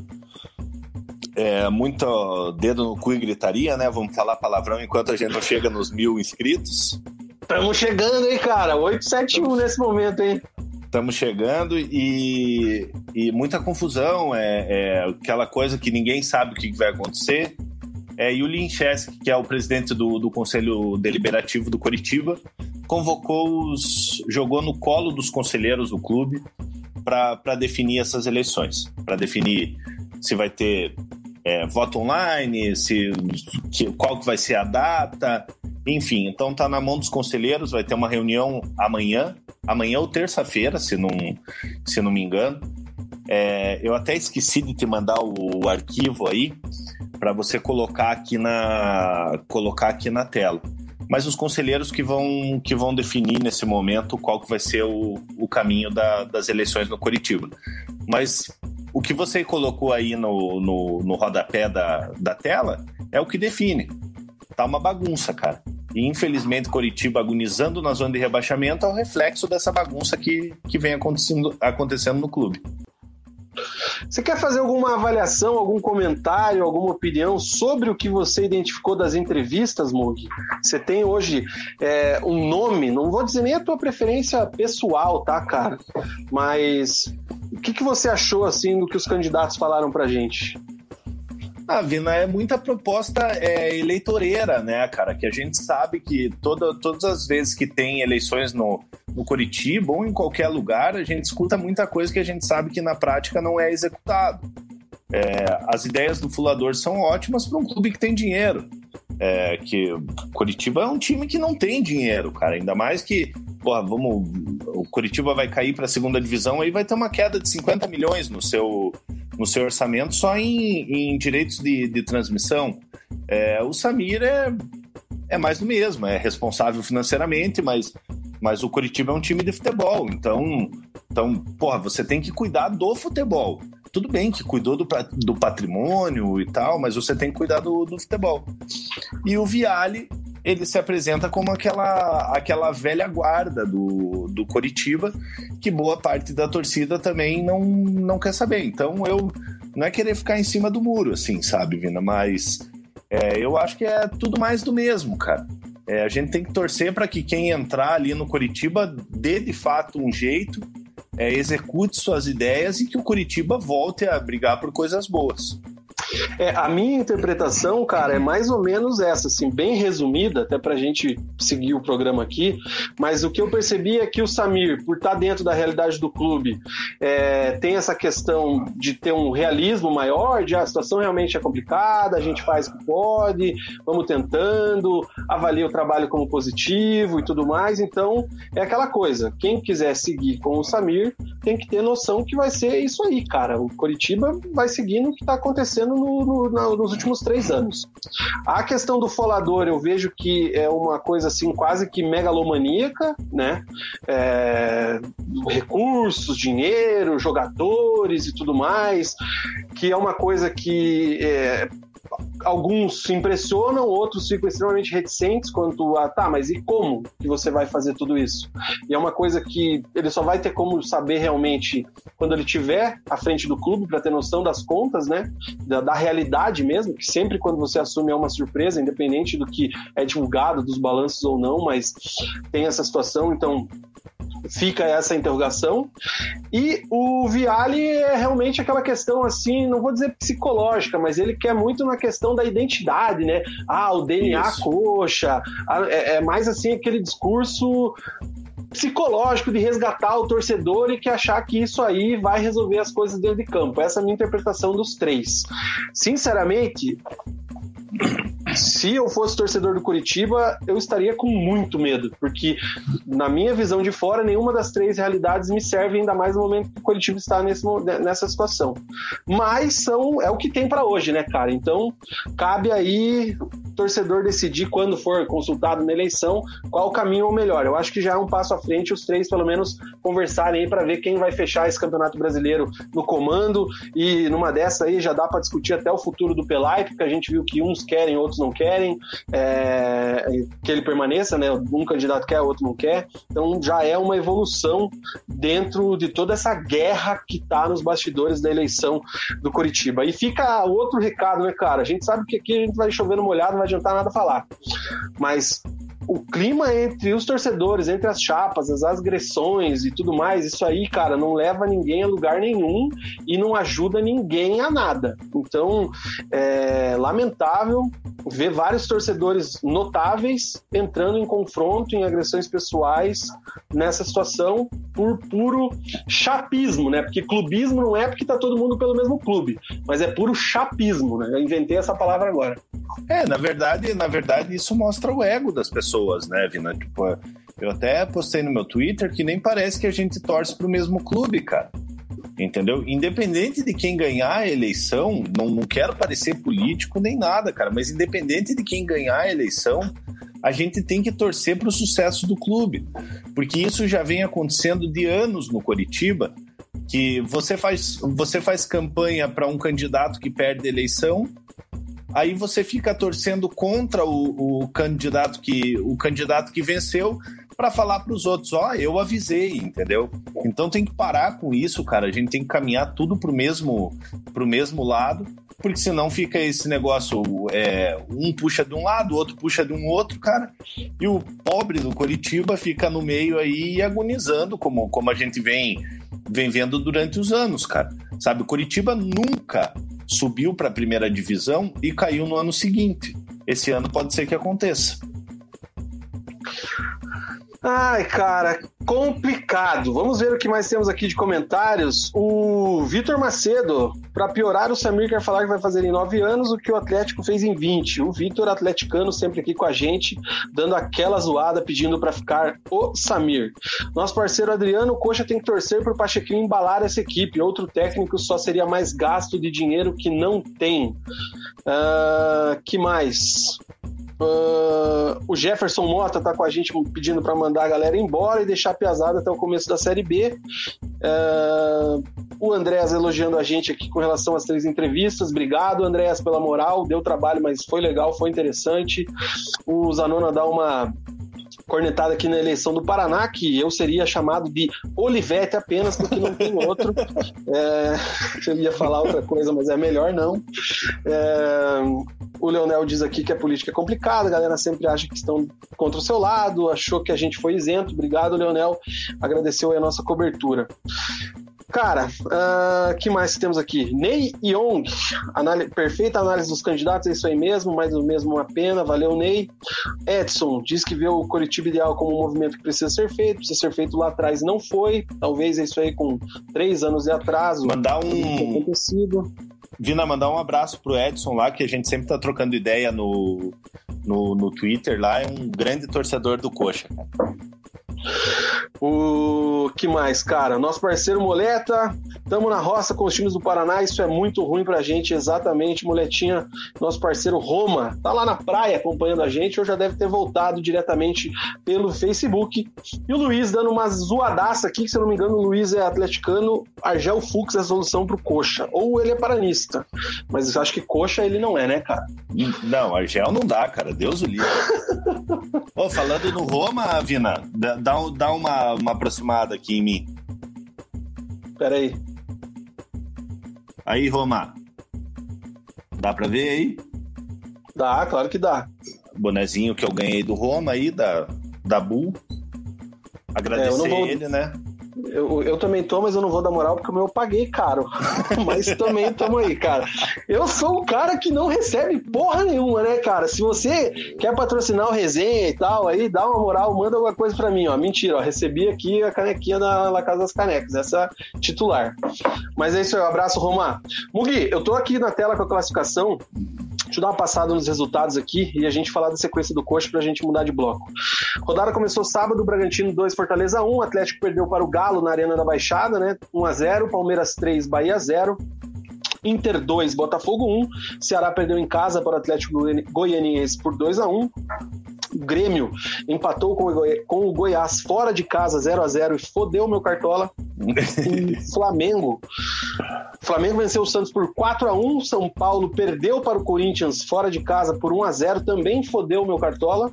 é, muito dedo no cu e gritaria, né? Vamos falar palavrão enquanto a gente não chega nos mil inscritos.
Estamos chegando, hein, cara? 871 nesse momento, hein?
Estamos chegando e, e muita confusão, é, é, aquela coisa que ninguém sabe o que vai acontecer. É, e o Lincheski, que é o presidente do, do Conselho Deliberativo do Curitiba, convocou os. jogou no colo dos conselheiros do clube para definir essas eleições, para definir se vai ter é, voto online, se, que, qual que vai ser a data, enfim. Então tá na mão dos conselheiros, vai ter uma reunião amanhã, amanhã ou terça-feira, se não, se não me engano. É, eu até esqueci de te mandar o, o arquivo aí para você colocar aqui na colocar aqui na tela. Mas os conselheiros que vão que vão definir nesse momento qual que vai ser o, o caminho da, das eleições no Curitiba. Mas o que você colocou aí no, no, no rodapé da, da tela é o que define. Tá uma bagunça, cara. E infelizmente Curitiba agonizando na zona de rebaixamento é o reflexo dessa bagunça que, que vem acontecendo, acontecendo no clube.
Você quer fazer alguma avaliação, algum comentário, alguma opinião sobre o que você identificou das entrevistas, Mug? Você tem hoje é, um nome, não vou dizer nem a tua preferência pessoal, tá, cara? Mas o que, que você achou, assim, do que os candidatos falaram pra gente?
Ah, Vina, é muita proposta é, eleitoreira, né, cara? Que a gente sabe que toda, todas as vezes que tem eleições no, no Curitiba ou em qualquer lugar, a gente escuta muita coisa que a gente sabe que na prática não é executado. É, as ideias do Fulador são ótimas para um clube que tem dinheiro. É, que Curitiba é um time que não tem dinheiro, cara. Ainda mais que, porra, vamos, o Curitiba vai cair para a segunda divisão, aí vai ter uma queda de 50 milhões no seu, no seu orçamento só em, em direitos de, de transmissão. É, o Samir é, é mais do mesmo, é responsável financeiramente, mas, mas o Curitiba é um time de futebol, então, então porra, você tem que cuidar do futebol. Tudo bem que cuidou do, do patrimônio e tal, mas você tem que cuidar do, do futebol. E o Viale ele se apresenta como aquela, aquela velha guarda do, do Coritiba, que boa parte da torcida também não, não quer saber. Então eu não é querer ficar em cima do muro, assim, sabe, Vina? Mas é, eu acho que é tudo mais do mesmo, cara. É, a gente tem que torcer para que quem entrar ali no Coritiba dê de fato um jeito, é, execute suas ideias e que o Curitiba volte a brigar por coisas boas.
É, a minha interpretação, cara, é mais ou menos essa, assim, bem resumida, até pra gente seguir o programa aqui, mas o que eu percebi é que o Samir, por estar dentro da realidade do clube, é, tem essa questão de ter um realismo maior, de ah, a situação realmente é complicada, a gente faz o que pode, vamos tentando, avalia o trabalho como positivo e tudo mais, então é aquela coisa, quem quiser seguir com o Samir tem que ter noção que vai ser isso aí, cara, o Coritiba vai seguindo o que está acontecendo no, no, na, nos últimos três anos. A questão do folador, eu vejo que é uma coisa assim quase que megalomaníaca, né? É, recursos, dinheiro, jogadores e tudo mais, que é uma coisa que é, alguns se impressionam, outros ficam extremamente reticentes quanto a, tá, mas e como que você vai fazer tudo isso? E é uma coisa que ele só vai ter como saber realmente quando ele tiver à frente do clube para ter noção das contas, né? Da, da, realidade mesmo, que sempre quando você assume é uma surpresa, independente do que é divulgado, dos balanços ou não, mas tem essa situação, então fica essa interrogação. E o Viali é realmente aquela questão assim, não vou dizer psicológica, mas ele quer muito na questão da identidade, né? Ah, o DNA Isso. coxa, é, é mais assim aquele discurso psicológico de resgatar o torcedor e que achar que isso aí vai resolver as coisas dentro de campo. Essa é a minha interpretação dos três. Sinceramente, se eu fosse torcedor do Curitiba, eu estaria com muito medo, porque na minha visão de fora, nenhuma das três realidades me serve ainda mais no momento que o Curitiba está nesse, nessa situação. Mas são é o que tem para hoje, né, cara? Então, cabe aí torcedor decidir quando for consultado na eleição qual caminho o melhor. Eu acho que já é um passo à frente os três pelo menos conversarem aí para ver quem vai fechar esse Campeonato Brasileiro no comando e numa dessa aí já dá para discutir até o futuro do Pelai, porque a gente viu que uns querem, outros não querem é, que ele permaneça, né? Um candidato quer, outro não quer. Então já é uma evolução dentro de toda essa guerra que está nos bastidores da eleição do Curitiba. E fica outro recado, né, cara? A gente sabe que aqui a gente vai chover no molhado, não vai adiantar nada falar. Mas o clima entre os torcedores, entre as chapas, as agressões e tudo mais, isso aí, cara, não leva ninguém a lugar nenhum e não ajuda ninguém a nada. Então, é lamentável ver vários torcedores notáveis entrando em confronto, em agressões pessoais nessa situação por puro chapismo, né? Porque clubismo não é porque tá todo mundo pelo mesmo clube, mas é puro chapismo, né? Eu inventei essa palavra agora.
É, na verdade, na verdade, isso mostra o ego das pessoas, né, Vina? Tipo, eu até postei no meu Twitter que nem parece que a gente torce pro mesmo clube, cara. Entendeu? Independente de quem ganhar a eleição, não, não quero parecer político nem nada, cara, mas independente de quem ganhar a eleição, a gente tem que torcer para o sucesso do clube, porque isso já vem acontecendo de anos no Coritiba, que você faz, você faz campanha para um candidato que perde a eleição, aí você fica torcendo contra o, o candidato que o candidato que venceu para falar para os outros, ó, oh, eu avisei, entendeu? Então tem que parar com isso, cara. A gente tem que caminhar tudo pro mesmo pro mesmo lado, porque senão fica esse negócio, é, um puxa de um lado, o outro puxa de um outro, cara. E o pobre do Coritiba fica no meio aí agonizando, como como a gente vem vem vendo durante os anos, cara. Sabe, o Coritiba nunca subiu para a primeira divisão e caiu no ano seguinte. Esse ano pode ser que aconteça.
Ai, cara, complicado. Vamos ver o que mais temos aqui de comentários. O Vitor Macedo, para piorar, o Samir quer falar que vai fazer em nove anos o que o Atlético fez em 20. O Vitor, atleticano, sempre aqui com a gente, dando aquela zoada, pedindo para ficar o Samir. Nosso parceiro Adriano Coxa tem que torcer pro Pachequinho embalar essa equipe. Outro técnico só seria mais gasto de dinheiro que não tem. Uh, que mais? Uh, o Jefferson Mota tá com a gente pedindo para mandar a galera embora e deixar a até o começo da Série B. Uh, o Andréas elogiando a gente aqui com relação às três entrevistas. Obrigado, Andréas, pela moral. Deu trabalho, mas foi legal, foi interessante. O Zanona dá uma cornetada aqui na eleição do Paraná, que eu seria chamado de Olivete apenas, porque não tem outro. *laughs* É, eu ia falar outra coisa, mas é melhor não. É, o Leonel diz aqui que a política é complicada, a galera sempre acha que estão contra o seu lado, achou que a gente foi isento. Obrigado, Leonel. Agradeceu a nossa cobertura. Cara, uh, que mais temos aqui? Ney Young, análise, perfeita análise dos candidatos, é isso aí mesmo, mais o mesmo uma pena, valeu Ney. Edson diz que vê o Coritiba Ideal como um movimento que precisa ser feito, precisa ser feito lá atrás, não foi, talvez é isso aí com três anos de atraso.
Mandar um... Acontecido. Vina, mandar um abraço pro Edson lá, que a gente sempre tá trocando ideia no, no, no Twitter lá, é um grande torcedor do Coxa, cara.
O que mais, cara? Nosso parceiro Moleta, estamos na roça com os times do Paraná, isso é muito ruim pra gente, exatamente. Moletinha, nosso parceiro Roma, tá lá na praia acompanhando a gente, ou já deve ter voltado diretamente pelo Facebook. E o Luiz dando uma zoadaça aqui, que se eu não me engano, o Luiz é atleticano, Argel Fux é a solução pro Coxa. Ou ele é paranista, mas acho que Coxa ele não é, né, cara?
Não, Argel não dá, cara, Deus o livre. *laughs* oh, falando no Roma, Vina, dá, dá uma, uma aproximada aqui em mim.
Pera aí.
Aí, Roma. Dá pra ver aí?
Dá, claro que dá.
Bonezinho que eu ganhei do Roma aí, da, da Bull. Agradecer é, vou... ele, né?
Eu, eu também tô, mas eu não vou dar moral porque o meu eu paguei caro. *laughs* mas também tamo aí, cara. Eu sou um cara que não recebe porra nenhuma, né, cara? Se você quer patrocinar o resenha e tal, aí dá uma moral, manda alguma coisa para mim, ó. Mentira, ó. Recebi aqui a canequinha da La Casa das Canecas, essa titular. Mas é isso aí, um abraço, Romar. Mugi, eu tô aqui na tela com a classificação. Deixa eu dar uma passada nos resultados aqui e a gente falar da sequência do coxa pra gente mudar de bloco. Rodada começou sábado, Bragantino 2, Fortaleza 1, Atlético perdeu para o Galo na Arena da Baixada, né? 1 a 0, Palmeiras 3, Bahia 0. Inter 2, Botafogo 1. Ceará perdeu em casa para o Atlético Goianiense por 2 a 1. Grêmio empatou com o, Goi com o Goiás fora de casa 0 a 0 e fodeu meu cartola. *laughs* Flamengo. Flamengo venceu o Santos por 4 a 1 São Paulo perdeu para o Corinthians fora de casa por 1 a 0 também fodeu meu cartola.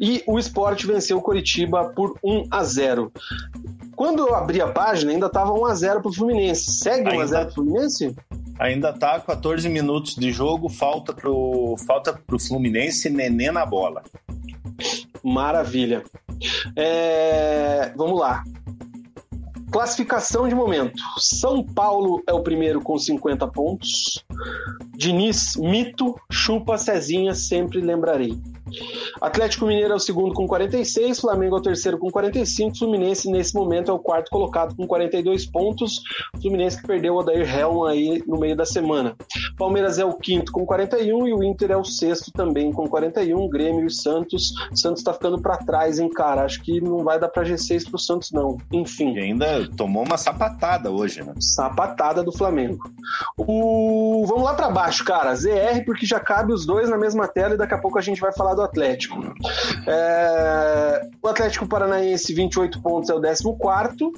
E o Sport venceu o Coritiba por 1 a 0 Quando eu abri a página, ainda estava 1 a 0 para o Fluminense. Segue 1 a 0 para o Fluminense?
Ainda tá 14 minutos de jogo, falta pro, falta pro Fluminense Nenê na bola.
Maravilha. É, vamos lá. Classificação de momento. São Paulo é o primeiro com 50 pontos. Diniz, mito, chupa, Cezinha, sempre lembrarei. Atlético Mineiro é o segundo com 46, Flamengo é o terceiro com 45, Fluminense nesse momento é o quarto colocado com 42 pontos, Fluminense que perdeu o Odair Helm aí no meio da semana. Palmeiras é o quinto com 41 e o Inter é o sexto também com 41, Grêmio e Santos. Santos tá ficando para trás, hein, cara? Acho que não vai dar para G6 pro Santos não. Enfim.
E ainda tomou uma sapatada hoje, né?
Sapatada do Flamengo. O... Vamos lá para baixo, cara. ZR, porque já cabe os dois na mesma tela e daqui a pouco a gente vai falar do Atlético. É... O Atlético Paranaense, 28 pontos, é o 14.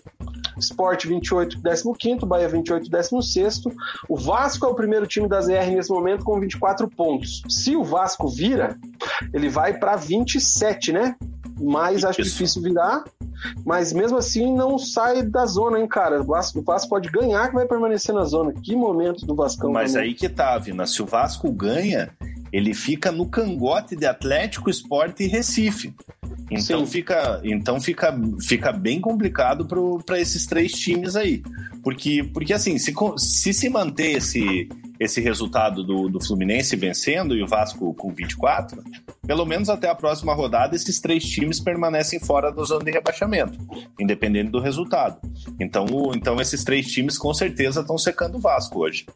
Sport 28, 15, Bahia 28, 16. O Vasco é o primeiro time da ZR nesse momento com 24 pontos. Se o Vasco vira, ele vai para 27, né? Mas acho
Isso.
difícil virar. Mas mesmo assim não sai da zona, hein, cara? O Vasco, o Vasco pode ganhar que vai permanecer na zona. Que momento do Vascão.
Mas
também.
aí que tá, Vina. Se o Vasco ganha, ele fica no cangote de Atlético, Esporte e Recife. Então
Sim.
fica, então fica, fica bem complicado para esses três times aí. Porque, porque assim, se, se se manter esse, esse resultado do, do Fluminense vencendo e o Vasco com 24, pelo menos até a próxima rodada, esses três times permanecem fora da zona de rebaixamento, independente do resultado. Então, o- então esses três times com certeza estão secando o Vasco hoje.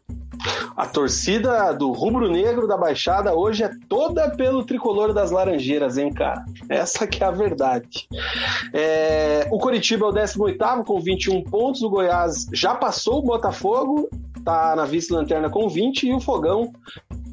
A torcida do Rubro Negro da Baixada hoje é toda pelo tricolor das Laranjeiras, hein, cara? Essa que é a verdade. É, O Coritiba é o 18 com 21 pontos, o Goiás já passou o Botafogo, tá na vice-lanterna com 20, e o Fogão,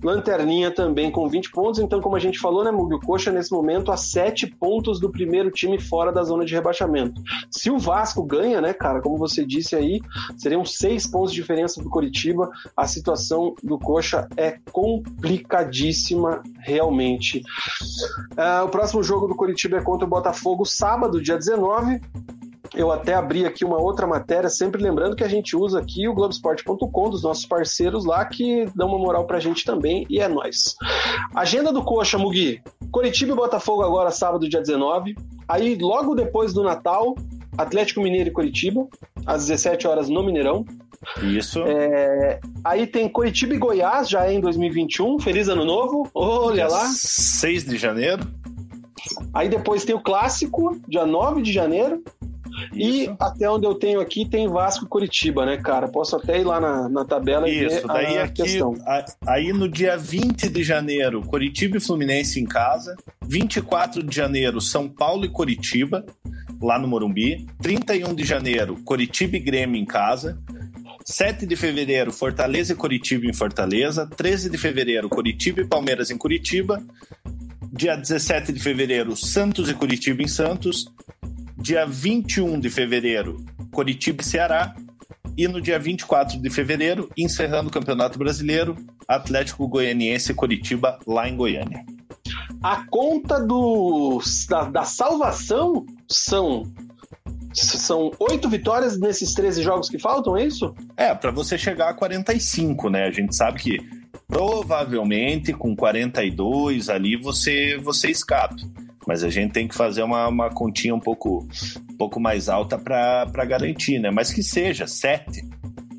lanterninha também com 20 pontos. Então, como a gente falou, né, Mugi, o Coxa nesse momento a 7 pontos do primeiro time fora da zona de rebaixamento. Se o Vasco ganha, né, cara, como você disse aí, seriam 6 pontos de diferença do Coritiba. A situação do Coxa é complicadíssima, realmente. Ah, o próximo jogo do Coritiba é contra o Botafogo, sábado, dia 19. Eu até abri aqui uma outra matéria, sempre lembrando que a gente usa aqui o Globesport.com, dos nossos parceiros lá, que dão uma moral pra gente também, e é nóis. Agenda do Coxa, Mugi. Coritiba e Botafogo agora, sábado, dia 19. Aí, logo depois do Natal, Atlético Mineiro e Coritiba, às 17 horas no Mineirão.
Isso.
É, aí tem Coritiba e Goiás, já é em 2021. Feliz Ano Novo. Olha
Dia
lá.
6 de janeiro.
Aí depois tem o Clássico, dia 9 de janeiro. E
Isso.
até onde eu tenho aqui tem Vasco e Curitiba, né, cara? Posso até ir lá na, na tabela e
Isso,
ver
daí
a
aqui,
questão.
a- aí no dia 20 de janeiro, Coritiba e Fluminense em casa. 24 de janeiro, São Paulo e Coritiba, lá no Morumbi. 31 de janeiro, Coritiba e Grêmio em casa. 7 de fevereiro, Fortaleza e Coritiba em Fortaleza. 13 de fevereiro, Coritiba e Palmeiras em Curitiba. Dia 17 de fevereiro, Santos e Curitiba em Santos. Dia 21 de fevereiro, Coritiba e Ceará. E no dia 24 de fevereiro, encerrando o Campeonato Brasileiro, Atlético Goianiense e Coritiba lá em Goiânia.
A conta do, da, da salvação são são oito vitórias nesses 13 jogos que faltam, é isso?
É, para você chegar a 45, né? A gente sabe que provavelmente com 42 ali você você escapa. Mas a gente tem que fazer uma, uma continha um pouco, um pouco mais alta para garantir, né? Mas que seja sete.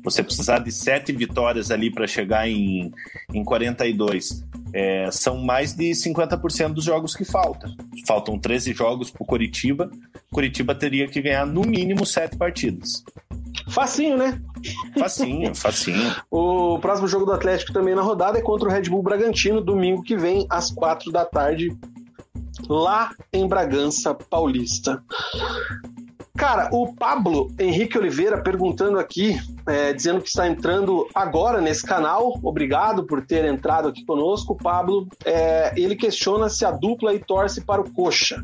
Você precisar de sete vitórias ali para chegar em, em 42. É, são mais de 50% dos jogos que faltam. Faltam 13 jogos para o Coritiba. Curitiba teria que ganhar no mínimo sete partidas.
Facinho, né?
Facinho, *laughs* facinho.
O próximo jogo do Atlético também na rodada é contra o Red Bull Bragantino, domingo que vem, às quatro da tarde, lá em Bragança Paulista. Cara, o Pablo Henrique Oliveira perguntando aqui, é, dizendo que está entrando agora nesse canal. Obrigado por ter entrado aqui conosco, Pablo. É, ele questiona se a dupla aí torce para o Coxa.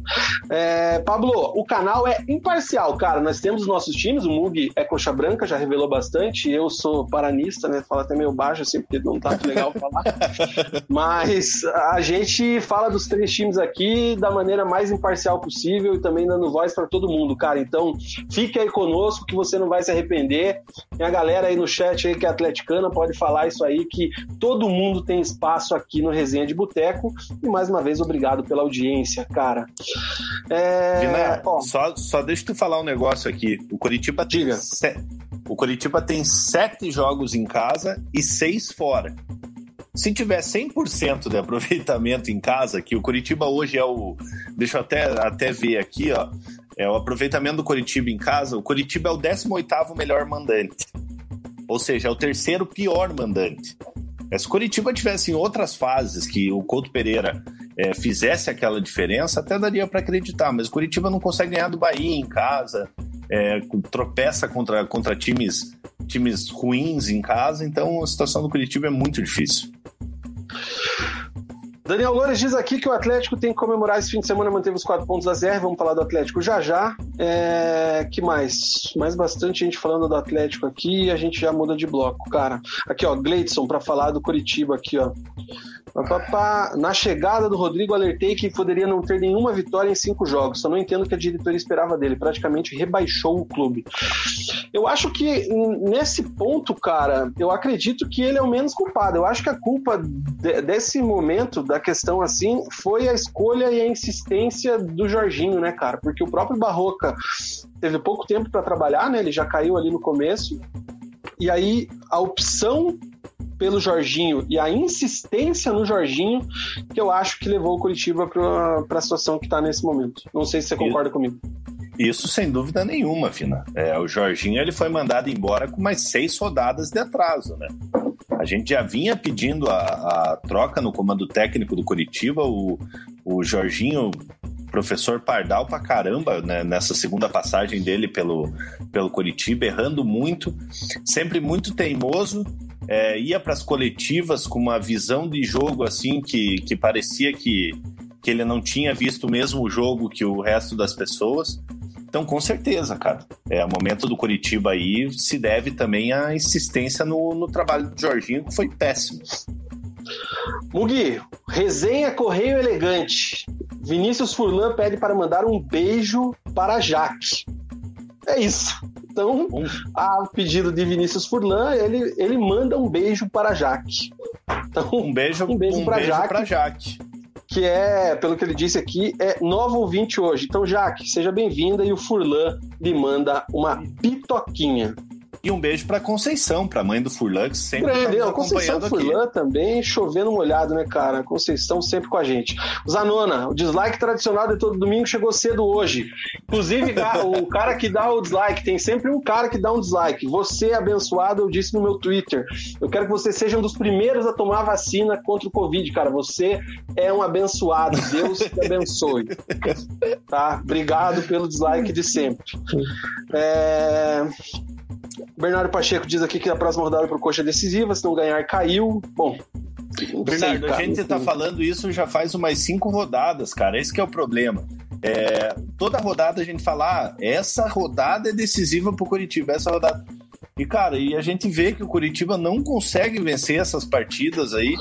É, Pablo, o canal é imparcial, cara. Nós temos os nossos times, o Mug é Coxa Branca, já revelou bastante. Eu sou paranista, né? Fala até meio baixo, assim, porque não tá legal falar. *laughs* Mas a gente fala dos três times aqui da maneira mais imparcial possível e também dando voz para todo mundo, cara. Então, fique aí conosco que você não vai se arrepender. Minha galera aí no chat aí que é atleticana pode falar isso aí, que todo mundo tem espaço aqui no Resenha de Boteco. E mais uma vez, obrigado pela audiência, cara.
É... Vina, só, só deixa eu falar um negócio aqui. O Curitiba Diga. Se... O Curitiba tem sete jogos em casa e seis fora. Se tiver 100% de aproveitamento em casa, que o Curitiba hoje é o. Deixa eu até, até ver aqui, ó. É o aproveitamento do Curitiba em casa. O Curitiba é o 18 melhor mandante. Ou seja, é o terceiro pior mandante. Se o Curitiba tivesse em outras fases que o Couto Pereira é, fizesse aquela diferença, até daria para acreditar. Mas o Curitiba não consegue ganhar do Bahia em casa, é, tropeça contra, contra times, times ruins em casa, então a situação do Curitiba é muito difícil.
Daniel Loures diz aqui que o Atlético tem que comemorar esse fim de semana, manteve os quatro pontos da ZR. Vamos falar do Atlético já já. É... que mais? Mais bastante gente falando do Atlético aqui e a gente já muda de bloco, cara. Aqui, ó, Gleidson, para falar do Curitiba aqui, ó. Na chegada do Rodrigo, alertei que poderia não ter nenhuma vitória em cinco jogos. Só não entendo o que a diretoria esperava dele. Praticamente rebaixou o clube. Eu acho que nesse ponto, cara, eu acredito que ele é o menos culpado. Eu acho que a culpa de, desse momento, da questão assim, foi a escolha e a insistência do Jorginho, né, cara? Porque o próprio Barroca teve pouco tempo para trabalhar, né? Ele já caiu ali no começo. E aí a opção pelo Jorginho e a insistência no Jorginho que eu acho que levou o Curitiba para a situação que está nesse momento. Não sei se você concorda comigo.
Isso sem dúvida nenhuma, Fina. É, o Jorginho ele foi mandado embora com mais seis rodadas de atraso, né? A gente já vinha pedindo a, a troca no comando técnico do Curitiba. O, o Jorginho professor Pardal pra caramba né, nessa segunda passagem dele pelo, pelo Curitiba, errando muito, sempre muito teimoso, é, ia para as coletivas com uma visão de jogo assim que, que parecia que, que ele não tinha visto o mesmo jogo que o resto das pessoas. Então, com certeza, cara. É, o momento do Curitiba aí se deve também à insistência no, no trabalho do Jorginho, que foi péssimo.
Mugi, resenha Correio Elegante. Vinícius Furlan pede para mandar um beijo para Jaque. É isso. Então, a pedido de Vinícius Furlan, ele, ele manda um beijo para Jaque.
Então, um beijo, um beijo, um para Jaque, Jaque.
Que é, pelo que ele disse aqui, é novo ouvinte hoje. Então, Jaque, seja bem-vinda e o Furlan lhe manda uma pitoquinha.
E um beijo para Conceição, para mãe do Furlan, que sempre
Grande, tá Conceição Furlan também, chovendo molhado, né, cara? Conceição sempre com a gente. Zanona, o dislike tradicional de todo domingo chegou cedo hoje. Inclusive, o cara que dá o dislike, tem sempre um cara que dá um dislike. Você, abençoado, eu disse no meu Twitter. Eu quero que você seja um dos primeiros a tomar a vacina contra o Covid, cara. Você é um abençoado. Deus te abençoe. Tá? Obrigado pelo dislike de sempre. É... Bernardo Pacheco diz aqui que a próxima rodada pro Coxa é decisiva, se não ganhar, caiu. Bom.
Bernardo, sei, a gente tá falando isso já faz umas cinco rodadas, cara. Esse é o problema. É, toda rodada a gente fala, ah, essa rodada é decisiva pro Curitiba, essa rodada. E, cara, e a gente vê que o Curitiba não consegue vencer essas partidas aí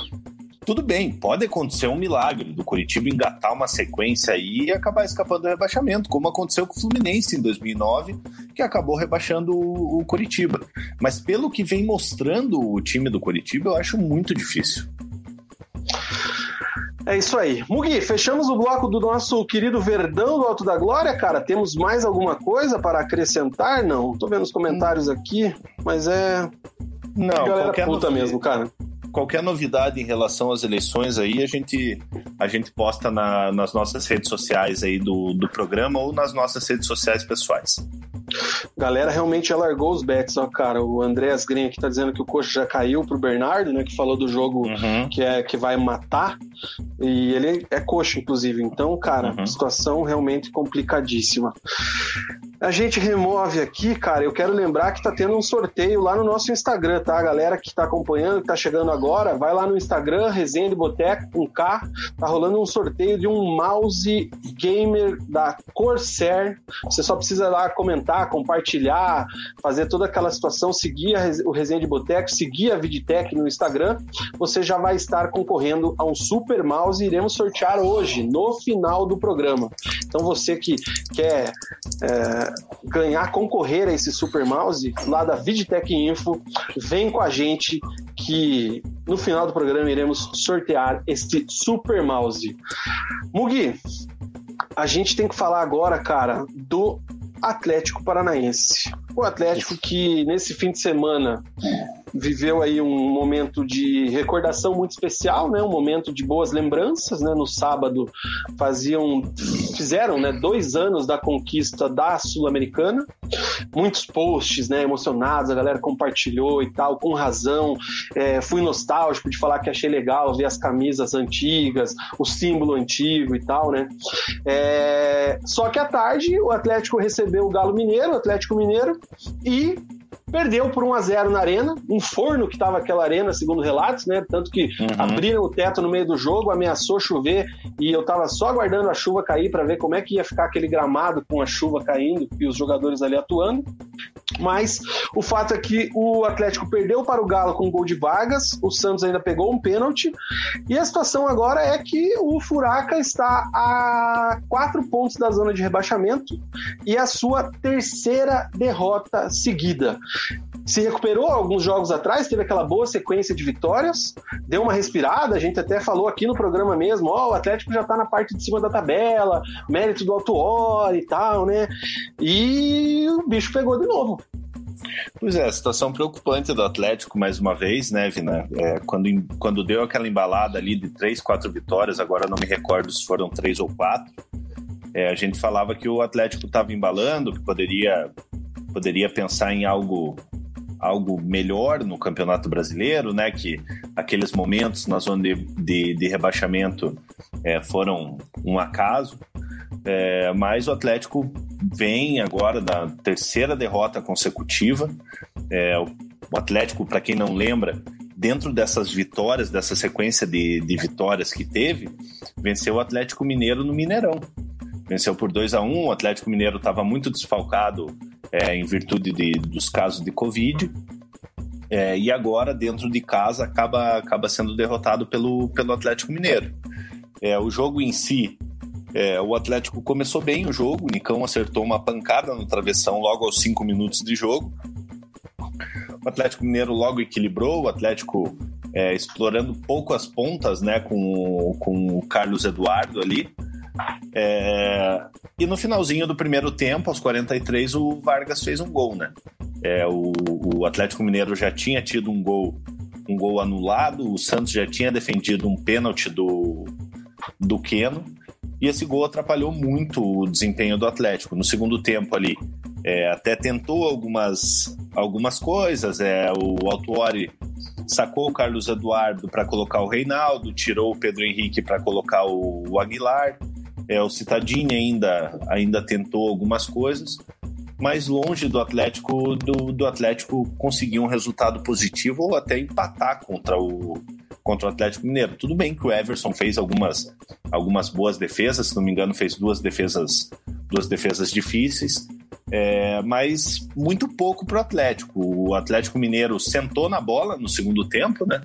tudo bem, pode acontecer um milagre do Curitiba engatar uma sequência aí e acabar escapando do rebaixamento, como aconteceu com o Fluminense em 2009, que acabou rebaixando o, o Curitiba. Mas pelo que vem mostrando o time do Curitiba, eu acho muito difícil.
É isso aí. Mugi, fechamos o bloco do nosso querido Verdão do Alto da Glória, cara. Temos mais alguma coisa para acrescentar? Não. Tô vendo os comentários aqui, mas é.
Não, galera
qualquer puta mesmo, cara
qualquer novidade em relação às eleições aí, a gente, a gente posta na, nas nossas redes sociais aí do, do programa ou nas nossas redes sociais pessoais.
Galera realmente largou os bets, ó, cara. O Andréas Green aqui tá dizendo que o coxa já caiu pro Bernardo, né? Que falou do jogo uhum. que, é, que vai matar. E ele é coxa, inclusive. Então, cara, uhum. situação realmente complicadíssima. A gente remove aqui, cara. Eu quero lembrar que tá tendo um sorteio lá no nosso Instagram, tá? A galera que tá acompanhando, que tá chegando agora, vai lá no Instagram, Resenha de Boteco com K. Tá rolando um sorteio de um mouse gamer da Corsair. Você só precisa lá comentar, compartilhar, fazer toda aquela situação, seguir o Resenha de Boteco, seguir a Viditec no Instagram. Você já vai estar concorrendo a um super mouse. Iremos sortear hoje, no final do programa. Então você que quer. É, ganhar, concorrer a esse Super Mouse, lá da Vidtech Info, vem com a gente que no final do programa iremos sortear este Super Mouse. Mugi, a gente tem que falar agora, cara, do Atlético Paranaense. O Atlético que nesse fim de semana viveu aí um momento de recordação muito especial, né? Um momento de boas lembranças, né? No sábado faziam, fizeram, né? Dois anos da conquista da Sul-Americana. Muitos posts, né? Emocionados, a galera compartilhou e tal, com razão. É, fui nostálgico de falar que achei legal ver as camisas antigas, o símbolo antigo e tal, né? É, só que à tarde o Atlético recebeu o Galo Mineiro, o Atlético Mineiro, e perdeu por 1 a 0 na arena, um forno que estava aquela arena, segundo relatos, né? Tanto que uhum. abriram o teto no meio do jogo, ameaçou chover e eu estava só aguardando a chuva cair para ver como é que ia ficar aquele gramado com a chuva caindo e os jogadores ali atuando. Mas o fato é que o Atlético perdeu para o Galo com um gol de Vargas, o Santos ainda pegou um pênalti, e a situação agora é que o Furaca está a quatro pontos da zona de rebaixamento e a sua terceira derrota seguida se recuperou alguns jogos atrás, teve aquela boa sequência de vitórias, deu uma respirada, a gente até falou aqui no programa mesmo, ó, oh, o Atlético já tá na parte de cima da tabela, mérito do Autuor e tal, né? E o bicho pegou de novo.
Pois é, situação preocupante do Atlético, mais uma vez, né, Vina? É, quando, quando deu aquela embalada ali de três, quatro vitórias, agora não me recordo se foram três ou quatro, é, a gente falava que o Atlético estava embalando, que poderia, poderia pensar em algo algo melhor no Campeonato Brasileiro, né? Que aqueles momentos na zona de, de, de rebaixamento é, foram um acaso. É, mas o Atlético vem agora da terceira derrota consecutiva. É, o Atlético, para quem não lembra, dentro dessas vitórias, dessa sequência de, de vitórias que teve, venceu o Atlético Mineiro no Mineirão. Venceu por 2 a 1 um, o Atlético Mineiro estava muito desfalcado é, em virtude de, dos casos de Covid. É, e agora, dentro de casa, acaba, acaba sendo derrotado pelo, pelo Atlético Mineiro. É, o jogo em si, é, o Atlético começou bem o jogo, o Nicão acertou uma pancada no travessão logo aos cinco minutos de jogo. O Atlético Mineiro logo equilibrou, o Atlético é, explorando pouco as pontas né, com, com o Carlos Eduardo ali. É, e no finalzinho do primeiro tempo, aos 43, o Vargas fez um gol, né? É, o, o Atlético Mineiro já tinha tido um gol, um gol anulado, o Santos já tinha defendido um pênalti do, do Queno, e esse gol atrapalhou muito o desempenho do Atlético. No segundo tempo ali, é, até tentou algumas, algumas coisas, é, o Altuori sacou o Carlos Eduardo para colocar o Reinaldo, tirou o Pedro Henrique para colocar o, o Aguilar, é, o Citadini ainda, ainda tentou algumas coisas, mas longe do Atlético do, do Atlético conseguir um resultado positivo ou até empatar contra o, contra o Atlético Mineiro. Tudo bem que o Everson fez algumas, algumas boas defesas, se não me engano, fez duas defesas, duas defesas difíceis, é, mas muito pouco para o Atlético. O Atlético Mineiro sentou na bola no segundo tempo, né?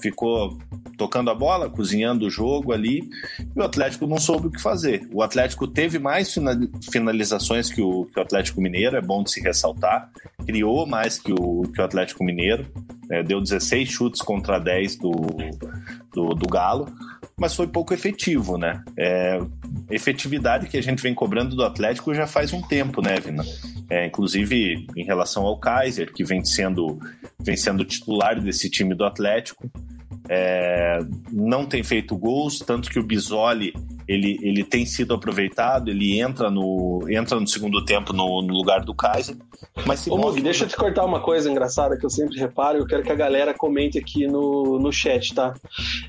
Ficou tocando a bola, cozinhando o jogo ali, e o Atlético não soube o que fazer. O Atlético teve mais finalizações que o, que o Atlético Mineiro, é bom de se ressaltar, criou mais que o, que o Atlético Mineiro, é, deu 16 chutes contra 10 do, do, do Galo, mas foi pouco efetivo, né? É, efetividade que a gente vem cobrando do Atlético já faz um tempo, né, Vina? É, inclusive em relação ao Kaiser, que vem sendo, vem sendo titular desse time do Atlético é, não tem feito gols, tanto que o Bisoli ele, ele tem sido aproveitado, ele entra no, entra no segundo tempo no, no lugar do Kaiser. Mas
Ô, mostra... deixa eu te cortar uma coisa engraçada que eu sempre reparo, eu quero que a galera comente aqui no, no chat, tá?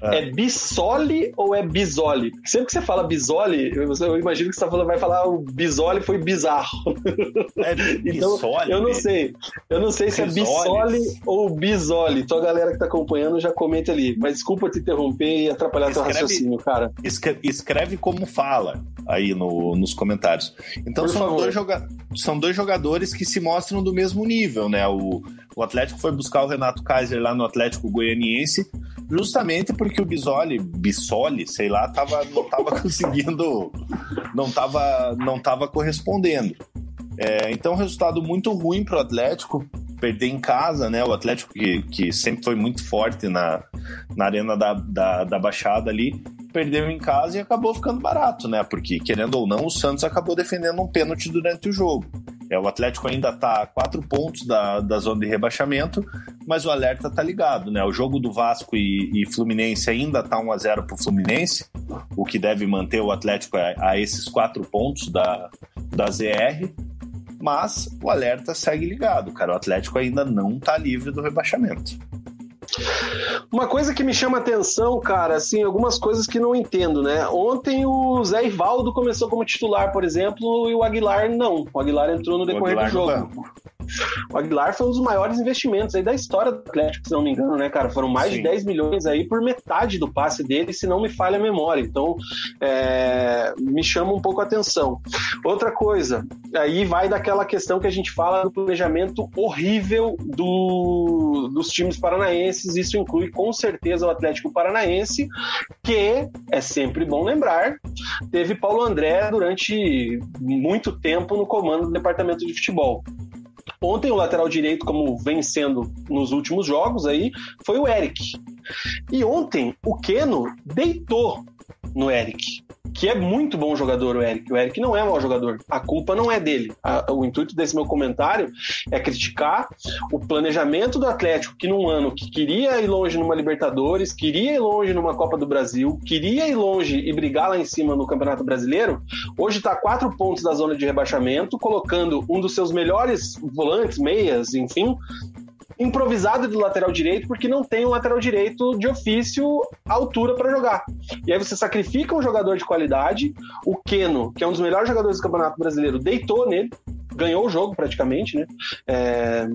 É, é Bissoli ou é Bisoli? Sempre que você fala Bisoli, eu, eu imagino que você tá falando, vai falar o Bisoli foi bizarro. É *laughs* então, Bissoli? Eu não sei. Eu não sei se é Bissoli ou Bisoli. Então a galera que tá acompanhando já comenta ali. Mas desculpa te interromper e atrapalhar escreve, teu raciocínio, cara.
Escreve escreve como fala aí no, nos comentários. Então são dois, são dois jogadores que se mostram do mesmo nível, né? O, o Atlético foi buscar o Renato Kaiser lá no Atlético Goianiense, justamente porque o Bisoli, Bisoli, sei lá, tava, não estava *laughs* conseguindo, não estava não tava correspondendo. É, então, resultado muito ruim para o Atlético, perder em casa, né? O Atlético que, que sempre foi muito forte na, na arena da, da, da Baixada ali, perdeu em casa e acabou ficando barato, né? Porque, querendo ou não, o Santos acabou defendendo um pênalti durante o jogo. É, o Atlético ainda está a quatro pontos da, da zona de rebaixamento, mas o alerta está ligado, né? O jogo do Vasco e, e Fluminense ainda está 1 a 0 para o Fluminense, o que deve manter o Atlético a, a esses quatro pontos da, da ZR. Mas o alerta segue ligado, cara. O Atlético ainda não está livre do rebaixamento.
Uma coisa que me chama atenção, cara, assim, algumas coisas que não entendo, né? Ontem o Zé Ivaldo começou como titular, por exemplo, e o Aguilar não. O Aguilar entrou no decorrer do jogo. O Aguilar foi um dos maiores investimentos aí da história do Atlético, se não me engano, né, cara? Foram mais Sim. de 10 milhões aí por metade do passe dele, se não me falha a memória. Então, é, me chama um pouco a atenção. Outra coisa, aí vai daquela questão que a gente fala do planejamento horrível do, dos times paranaenses. Isso inclui com certeza o Atlético Paranaense, que é sempre bom lembrar, teve Paulo André durante muito tempo no comando do departamento de futebol. Ontem o lateral direito, como vem sendo nos últimos jogos aí, foi o Eric. E ontem o Keno deitou no Eric que é muito bom jogador o Eric. O Eric não é mau jogador. A culpa não é dele. A, o intuito desse meu comentário é criticar o planejamento do Atlético, que num ano que queria ir longe numa Libertadores, queria ir longe numa Copa do Brasil, queria ir longe e brigar lá em cima no Campeonato Brasileiro, hoje está quatro pontos da zona de rebaixamento, colocando um dos seus melhores volantes, meias, enfim, improvisado de lateral direito porque não tem um lateral direito de ofício à altura para jogar. E aí você sacrifica um jogador de qualidade, o Keno, que é um dos melhores jogadores do Campeonato Brasileiro, deitou nele, ganhou o jogo praticamente, né? É...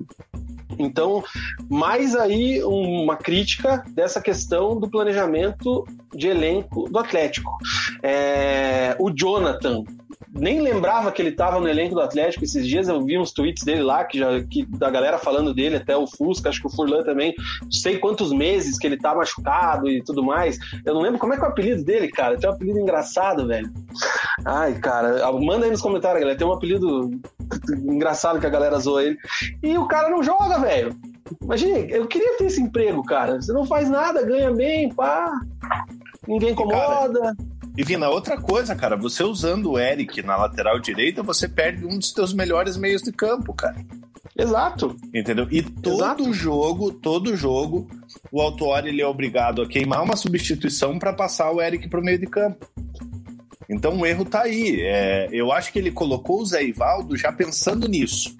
Então, mais aí uma crítica dessa questão do planejamento de elenco do Atlético. É... O Jonathan, nem lembrava que ele estava no elenco do Atlético esses dias. Eu vi uns tweets dele lá, que já, que, da galera falando dele, até o Fusca, acho que o Furlan também. Sei quantos meses que ele tá machucado e tudo mais. Eu não lembro como é que é o apelido dele, cara. Tem um apelido engraçado, velho. Ai, cara, manda aí nos comentários, galera. Tem um apelido engraçado que a galera zoa ele. E o cara não joga, velho. Imagina, eu queria ter esse emprego, cara. Você não faz nada, ganha bem, pá. Ninguém incomoda. Cara,
e Vina, outra coisa, cara, você usando o Eric na lateral direita, você perde um dos teus melhores meios de campo, cara.
Exato.
Entendeu? E todo Exato. jogo, todo jogo, o Autuori ele é obrigado a queimar uma substituição para passar o Eric para o meio de campo. Então o erro tá aí. É, eu acho que ele colocou o Zé Ivaldo já pensando nisso.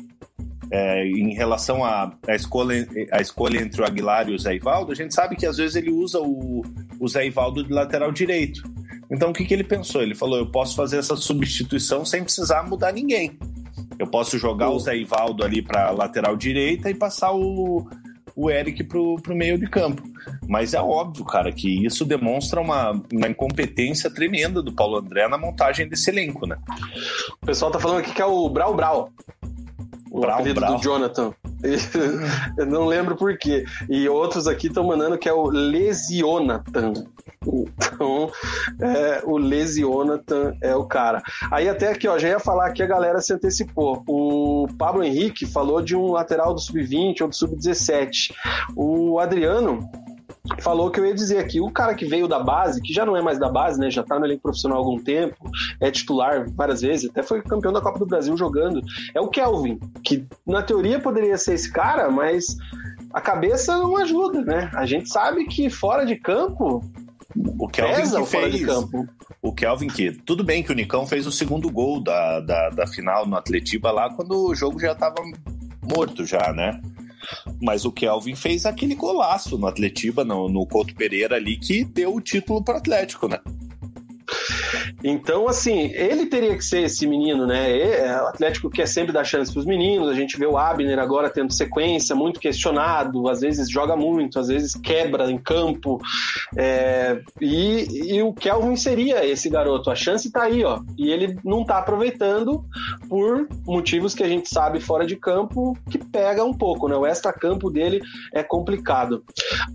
É, em relação à, escolha, à escolha entre o Aguilar e o Zé Ivaldo, a gente sabe que às vezes ele usa o, o Zé Ivaldo de lateral direito. Então o que, que ele pensou? Ele falou: eu posso fazer essa substituição sem precisar mudar ninguém. Eu posso jogar o Zé Ivaldo ali para lateral direita e passar o, o Eric pro, pro meio de campo. Mas é óbvio, cara, que isso demonstra uma, uma incompetência tremenda do Paulo André na montagem desse elenco, né?
O pessoal tá falando aqui que é o Brau Brau. O Brau, apelido Brau. do Jonathan. *laughs* Eu não lembro por quê. E outros aqui estão mandando que é o Lesionatan. Então, é, o Lesionatan é o cara. Aí até aqui, ó, já ia falar que a galera se antecipou. O Pablo Henrique falou de um lateral do sub-20 ou do sub-17. O Adriano falou que eu ia dizer aqui, o cara que veio da base, que já não é mais da base, né, já tá no elenco profissional há algum tempo, é titular várias vezes, até foi campeão da Copa do Brasil jogando, é o Kelvin, que na teoria poderia ser esse cara, mas a cabeça não ajuda, né? A gente sabe que fora de campo
o Kelvin Pesa que fez. O Kelvin que, tudo bem que o Nicão fez o segundo gol da, da, da final no Atletiba lá quando o jogo já tava morto já, né? Mas o Kelvin fez aquele golaço no Atletiba, no, no Couto Pereira ali, que deu o título pro Atlético, né?
Então, assim, ele teria que ser esse menino, né? É, o Atlético quer sempre dar chance para os meninos. A gente vê o Abner agora tendo sequência, muito questionado. Às vezes joga muito, às vezes quebra em campo. É, e, e, o Kelvin seria esse garoto. A chance está aí, ó. E ele não está aproveitando por motivos que a gente sabe fora de campo que pega um pouco, né? O extra-campo dele é complicado.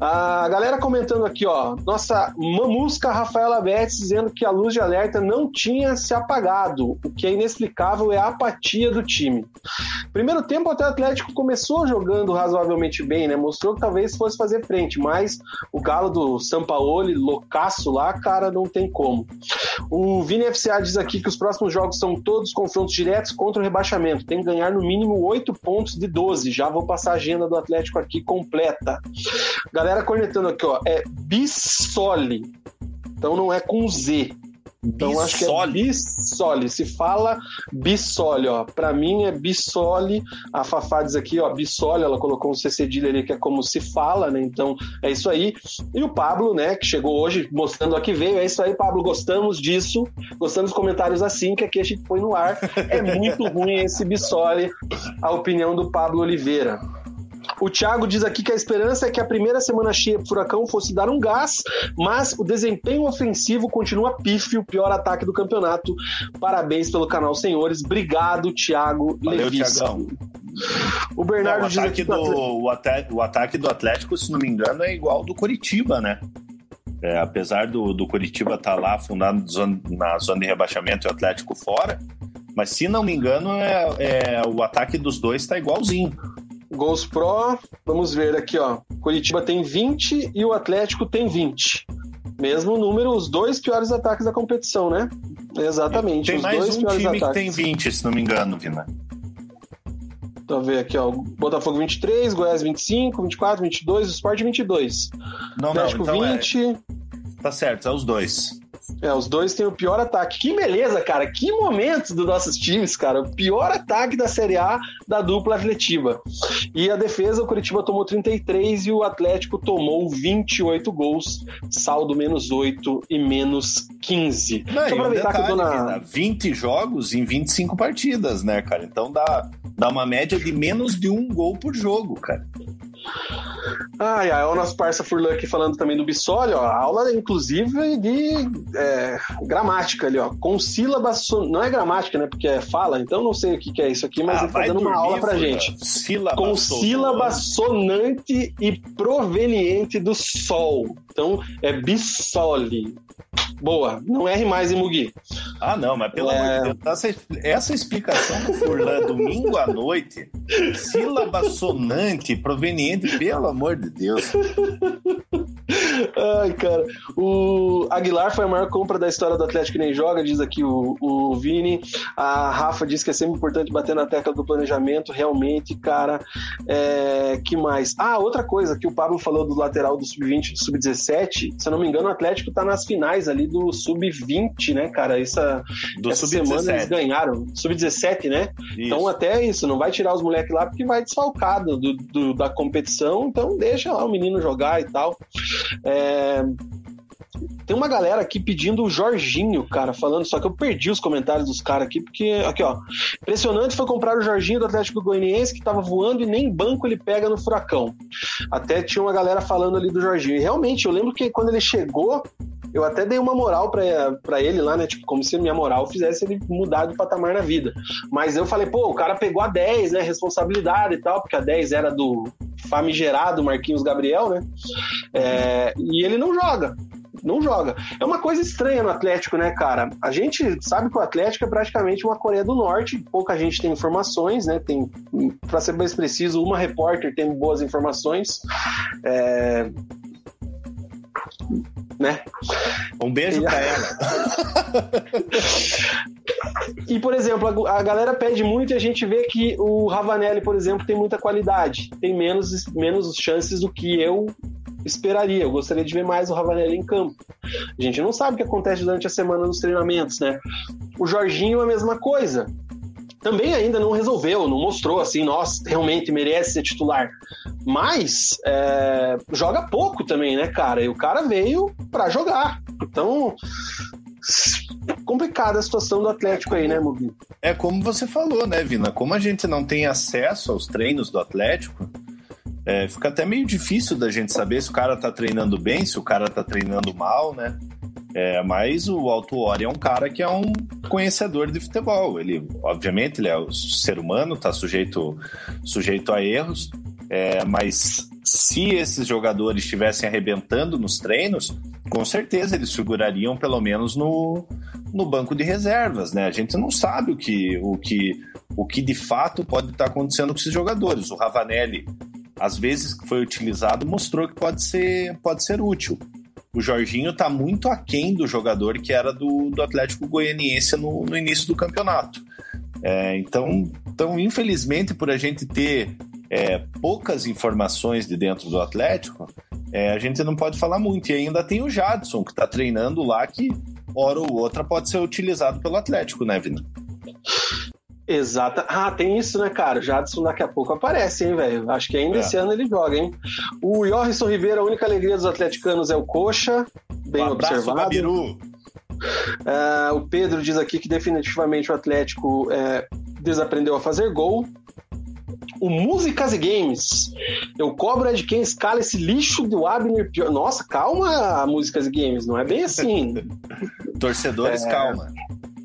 A galera comentando aqui, ó. Nossa mamusca Rafaela Betts dizendo que a luz de alerta não tinha se apagado. O que é inexplicável é a apatia do time. Primeiro tempo, até o Atlético começou jogando razoavelmente bem, né? Mostrou que talvez fosse fazer frente, mas o galo do Sampaoli, loucaço lá, cara, não tem como. O Vini FCA diz aqui que os próximos jogos são todos confrontos diretos contra o rebaixamento. Tem que ganhar no mínimo 8 pontos de 12. Já vou passar a agenda do Atlético aqui completa. Galera cornetando aqui, ó. É Bissoli. Então não é com Z. Então acho que é Bissoli. Se fala Bissoli, ó. Pra mim é Bissoli. A Fafá diz aqui, ó, Bissoli, ela colocou um C cedilha ali que é como se fala, né? Então é isso aí. E o Pablo, né, que chegou hoje mostrando a que veio. É isso aí, Pablo. Gostamos disso. Gostamos dos comentários assim que aqui a gente põe no ar. É muito ruim esse Bissoli. A opinião do Pablo Oliveira. O Thiago diz aqui que a esperança é que a primeira semana cheia pro Furacão fosse dar um gás, mas o desempenho ofensivo continua pífio, o pior ataque do campeonato. Parabéns pelo canal, senhores. Obrigado, Thiago
Valeu, Thiagão.
O Bernardo
Não, o
diz
ataque
aqui que o
do,
Atlético-
o, ata- o ataque do Atlético, se não me engano, é igual ao do Curitiba, né? É, apesar do, do Curitiba estar lá afundado zona- na zona de rebaixamento e o Atlético fora, mas se não me engano, é, é- o ataque dos dois está igualzinho.
Gols Pro, vamos ver aqui, ó. Curitiba tem 20 e o Atlético tem 20. Mesmo número, os dois piores ataques da competição, né? Exatamente.
Tem mais
dois
um time que
ataques.
tem 20, se não me engano, Vina.
Eu ver aqui, ó. Botafogo 23, Goiás 25, 24, 22, Sport 22.
Não, não,
Atlético
então é,
20.
tá certo, é os dois.
É, os dois têm o pior ataque. Que beleza, cara. Que momento dos nossos times, cara. O pior ataque da Série A da dupla atletiva. E a defesa, o Curitiba tomou 33 e o Atlético tomou 28 gols. Saldo menos 8 e menos 15.
Não,
Deixa eu aproveitar que eu tô na.
Vina, 20 jogos em 25 partidas, né, cara? Então dá, dá uma média de menos de um gol por jogo, cara.
Ai, ai, o nosso parça Furlan aqui falando também do Bissoli, ó. Aula, inclusive, de é, gramática ali, ó. Com sílabas. Não é gramática, né? Porque é fala, então não sei o que, que é isso aqui, mas
Ah,
ele tá dando uma aula pra gente.
Sílaba
com sílaba sonante e proveniente do sol. Então é bissoli. Boa, não erre mais em Mugi.
Ah, não, mas pelo
É.
amor de Deus, essa, essa explicação do Furlan domingo à noite, sílaba sonante proveniente, pelo amor de Deus.
Ai, cara. O Aguilar foi a maior compra da história do Atlético que nem joga, diz aqui o, o Vini. A Rafa diz que é sempre importante bater na tecla do planejamento, realmente, cara. É, que mais? Ah, outra coisa que o Pablo falou do lateral do sub-20 e do sub-17. Se eu não me engano, o Atlético tá nas finais ali do sub-20, né, cara? Essa,
Do
essa semana eles
sub-17.
ganharam. Sub-17, né? Então
Isso.
até isso, não vai tirar os moleques lá porque vai desfalcado do, do- da competição, então deixa lá o menino jogar e tal. É, Tem uma galera aqui pedindo o Jorginho, cara, falando, só que eu perdi os comentários dos caras aqui, porque, aqui ó, impressionante foi comprar o Jorginho do Atlético Goianiense, que tava voando e nem banco ele pega no Furacão. Até tinha uma galera falando ali do Jorginho, e realmente, eu lembro que quando ele chegou, eu até dei uma moral pra ele lá, né? Tipo, como se minha moral fizesse ele mudar de patamar na vida. Mas eu falei, pô, o cara pegou a 10, né? Responsabilidade e tal, porque a 10 era do famigerado Marquinhos Gabriel, né? É, e ele não joga. Não joga. É uma coisa estranha no Atlético, né, cara? A gente sabe que o Atlético é praticamente uma Coreia do Norte, pouca gente tem informações, né? Tem, para ser mais preciso, uma repórter tem boas informações. É, né?
Um beijo
E-
pra ela. *laughs*
E, por exemplo, a, a galera pede muito e a gente vê que o Ravanelli, por exemplo, tem muita qualidade. Tem menos, menos chances do que eu esperaria. Eu gostaria de ver mais o Ravanelli em campo. A gente não sabe o que acontece durante a semana nos treinamentos, né? O Jorginho é a mesma coisa. Também ainda não resolveu, não mostrou assim, nossa, realmente merece ser titular. Mas é, joga pouco também, né, cara? E o cara veio pra jogar. Então, complicada a situação do Atlético aí, né, Mugi?
É como você falou, né, Vina? Como a gente não tem acesso aos treinos do Atlético, é, fica até meio difícil da gente saber se o cara tá treinando bem, se o cara tá treinando mal, né? É, mas o Alto Ori é um cara que é um conhecedor de futebol. Ele, obviamente, ele é o ser humano, tá sujeito, sujeito a erros. É, mas se esses jogadores estivessem arrebentando nos treinos, com certeza eles figurariam pelo menos no, no banco de reservas, né? A gente não sabe o que, o que, o que de fato pode estar acontecendo com esses jogadores. O Ravanelli, às vezes que foi utilizado, mostrou que pode ser, pode ser útil. O Jorginho está muito aquém do jogador que era do, do Atlético Goianiense no, no início do campeonato. É, então, então, infelizmente, por a gente ter é, poucas informações de dentro do Atlético, é, a gente não pode falar muito. E ainda tem o Jadson, que está treinando lá, que hora ou outra pode ser utilizado pelo Atlético, né, Vina?
Exata. Ah, tem isso, né, cara? O Jadson daqui a pouco aparece, hein, velho? Acho que ainda é. esse ano ele joga, hein? O Jorrison Ribeiro, a única alegria dos atleticanos é o Coxa. Bem um abraço, observado. Gabiru. Uh, o Pedro diz aqui que definitivamente o Atlético é, desaprendeu a fazer gol. O Músicas e Games. Eu cobro é de quem escala esse lixo do Abner. Nossa, calma, Músicas e Games. Não é bem assim. *laughs*
Torcedores, é... calma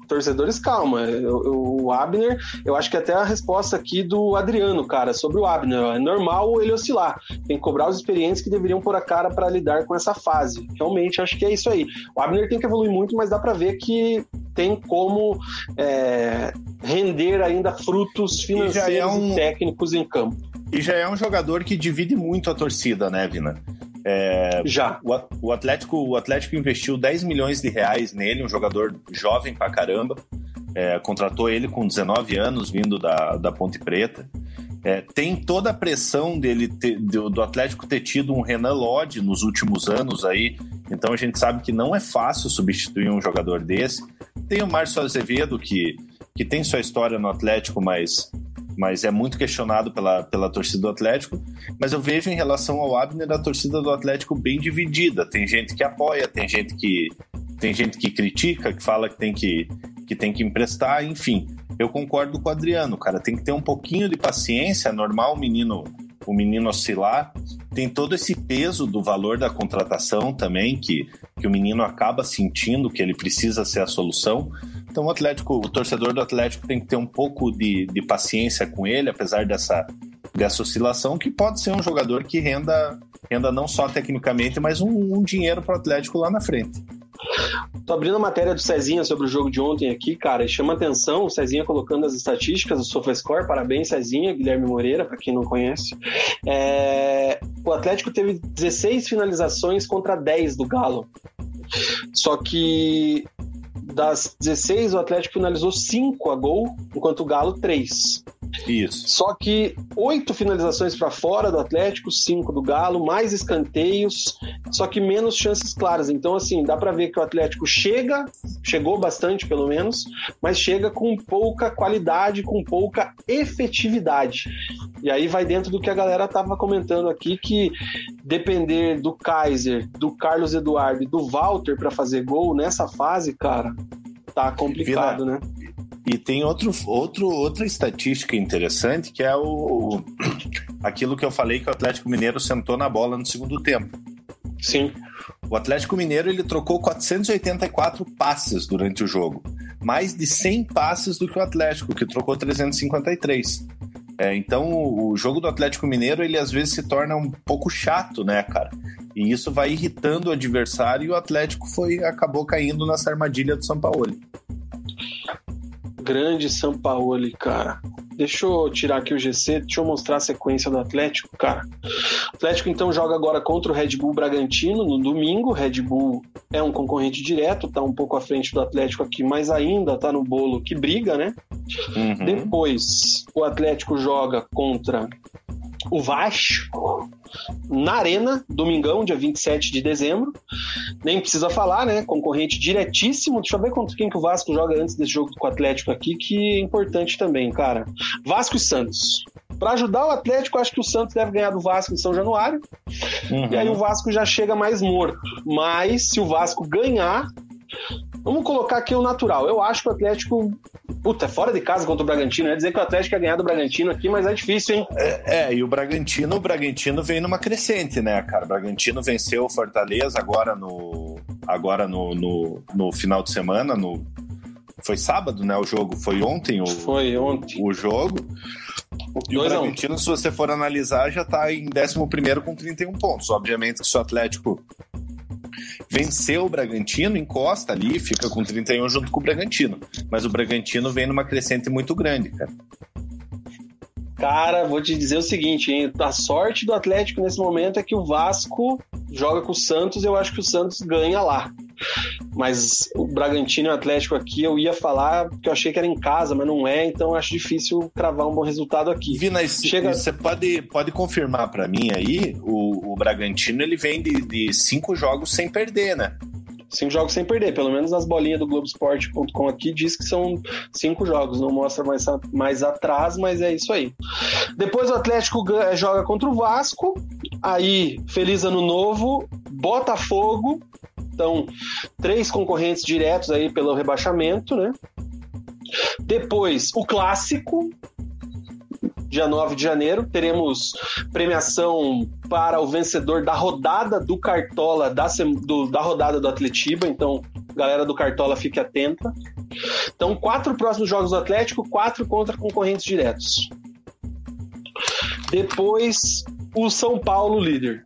torcedores, calma. O, o Abner, eu acho que até a resposta aqui do Adriano, cara, sobre o Abner. É normal ele oscilar. Tem que cobrar os experientes que deveriam pôr a cara para lidar com essa fase. Realmente, acho que é isso aí. O Abner tem que evoluir muito, mas dá para ver que tem como é, render ainda frutos financeiros e, é um... e técnicos em campo.
E já é um jogador que divide muito a torcida, né, Vina? É,
Já.
O, o, Atlético, o Atlético investiu 10 milhões de reais nele, um jogador jovem pra caramba. É, contratou ele com 19 anos, vindo da, da Ponte Preta. É, tem toda a pressão dele ter, do, do, Atlético ter tido um Renan Lodge nos últimos anos aí. Então a gente sabe que não é fácil substituir um jogador desse. Tem o Márcio Azevedo, que, que tem sua história no Atlético, mas mas é muito questionado pela, pela torcida do Atlético. Mas eu vejo em relação ao Abner a torcida do Atlético bem dividida. Tem gente que apoia, tem gente que tem gente que critica, que fala que tem que, que tem que emprestar, enfim. Eu concordo com o Adriano, cara. Tem que ter um pouquinho de paciência, é normal o menino o menino oscilar. Tem todo esse peso do valor da contratação também, que, que o menino acaba sentindo que ele precisa ser a solução. Então o Atlético, o torcedor do Atlético tem que ter um pouco de, de paciência com ele, apesar dessa, dessa oscilação, que pode ser um jogador que renda, renda não só tecnicamente, mas um, um dinheiro para o Atlético lá na frente.
Tô abrindo a matéria do Cezinha sobre o jogo de ontem aqui, cara, e chama atenção o Cezinha colocando as estatísticas do SofaScore. Parabéns, Cezinha, Guilherme Moreira, para quem não conhece. É... O Atlético teve 16 finalizações contra 10 do Galo. Só que das 16, o Atlético finalizou 5 a gol, enquanto o Galo 3.
Isso.
Só que oito finalizações para fora do Atlético, cinco do Galo, mais escanteios, só que menos chances claras. Então, assim, dá para ver que o Atlético chega, chegou bastante pelo menos, mas chega com pouca qualidade, com pouca efetividade. E aí vai dentro do que a galera tava comentando aqui, que depender do Kaiser, do Carlos Eduardo e do Walter para fazer gol nessa fase, cara, tá complicado, Vila, né?
E tem outro, outro, outra estatística interessante que é o aquilo que eu falei que o Atlético Mineiro sentou na bola no segundo tempo.
Sim.
O Atlético Mineiro ele trocou 484 passes durante o jogo, mais de 100 passes do que o Atlético, que trocou 353. É, então o jogo do Atlético Mineiro ele às vezes se torna um pouco chato, né, cara? E isso vai irritando o adversário e o Atlético foi acabou caindo nessa armadilha do São Paulo.
Grande Sampaoli, cara. Deixa eu tirar aqui o GC, deixa eu mostrar a sequência do Atlético, cara. O Atlético então joga agora contra o Red Bull Bragantino no domingo. O Red Bull é um concorrente direto, tá um pouco à frente do Atlético aqui, mas ainda tá no bolo que briga, né? Uhum. Depois, o Atlético joga contra o Vasco na Arena, domingão, dia 27 de dezembro. Nem precisa falar, né? Concorrente diretíssimo. Deixa eu ver contra quem que o Vasco joga antes desse jogo com o Atlético aqui, que é importante também, cara. Vasco e Santos. Para ajudar o Atlético, acho que o Santos deve ganhar do Vasco em São Januário. Uhum. E aí o Vasco já chega mais morto. Mas se o Vasco ganhar, Vamos colocar aqui o natural. Eu acho que o Atlético. Puta, é fora de casa contra o Bragantino. ia dizer que o Atlético ia ganhar do Bragantino aqui, mas é difícil, hein?
É, é, e o Bragantino, o Bragantino vem numa crescente, né, cara? O Bragantino venceu o Fortaleza agora no. Agora no, no, no final de semana, no. foi sábado, né? O jogo foi ontem. O,
foi ontem.
O jogo. E o Bragantino, se você for analisar, já está em 11 com 31 pontos. Obviamente se o Atlético venceu o Bragantino, encosta ali, fica com 31 junto com o Bragantino. Mas o Bragantino vem numa crescente muito grande, cara.
Cara, vou te dizer o seguinte, hein? A sorte do Atlético nesse momento é que o Vasco joga com o Santos, eu acho que o Santos ganha lá. Mas o Bragantino e o Atlético aqui eu ia falar que eu achei que era em casa, mas não é, então acho difícil cravar um bom resultado aqui.
Vina, Chega... você pode, pode confirmar para mim aí, o, o Bragantino ele vem de, de cinco jogos sem perder, né?
Cinco jogos sem perder, pelo menos nas bolinhas do Globoesporte.com aqui diz que são cinco jogos, não mostra mais, mais atrás, mas é isso aí. Depois o Atlético joga contra o Vasco, aí feliz ano novo, Botafogo, então três concorrentes diretos aí pelo rebaixamento, né? Depois o clássico, dia 9 de janeiro. Teremos premiação para o vencedor da rodada do Cartola, da, do, da rodada do Atletiba. Então, galera do Cartola, fique atenta. Então, quatro próximos jogos do Atlético, quatro contra concorrentes diretos. Depois, o São Paulo líder.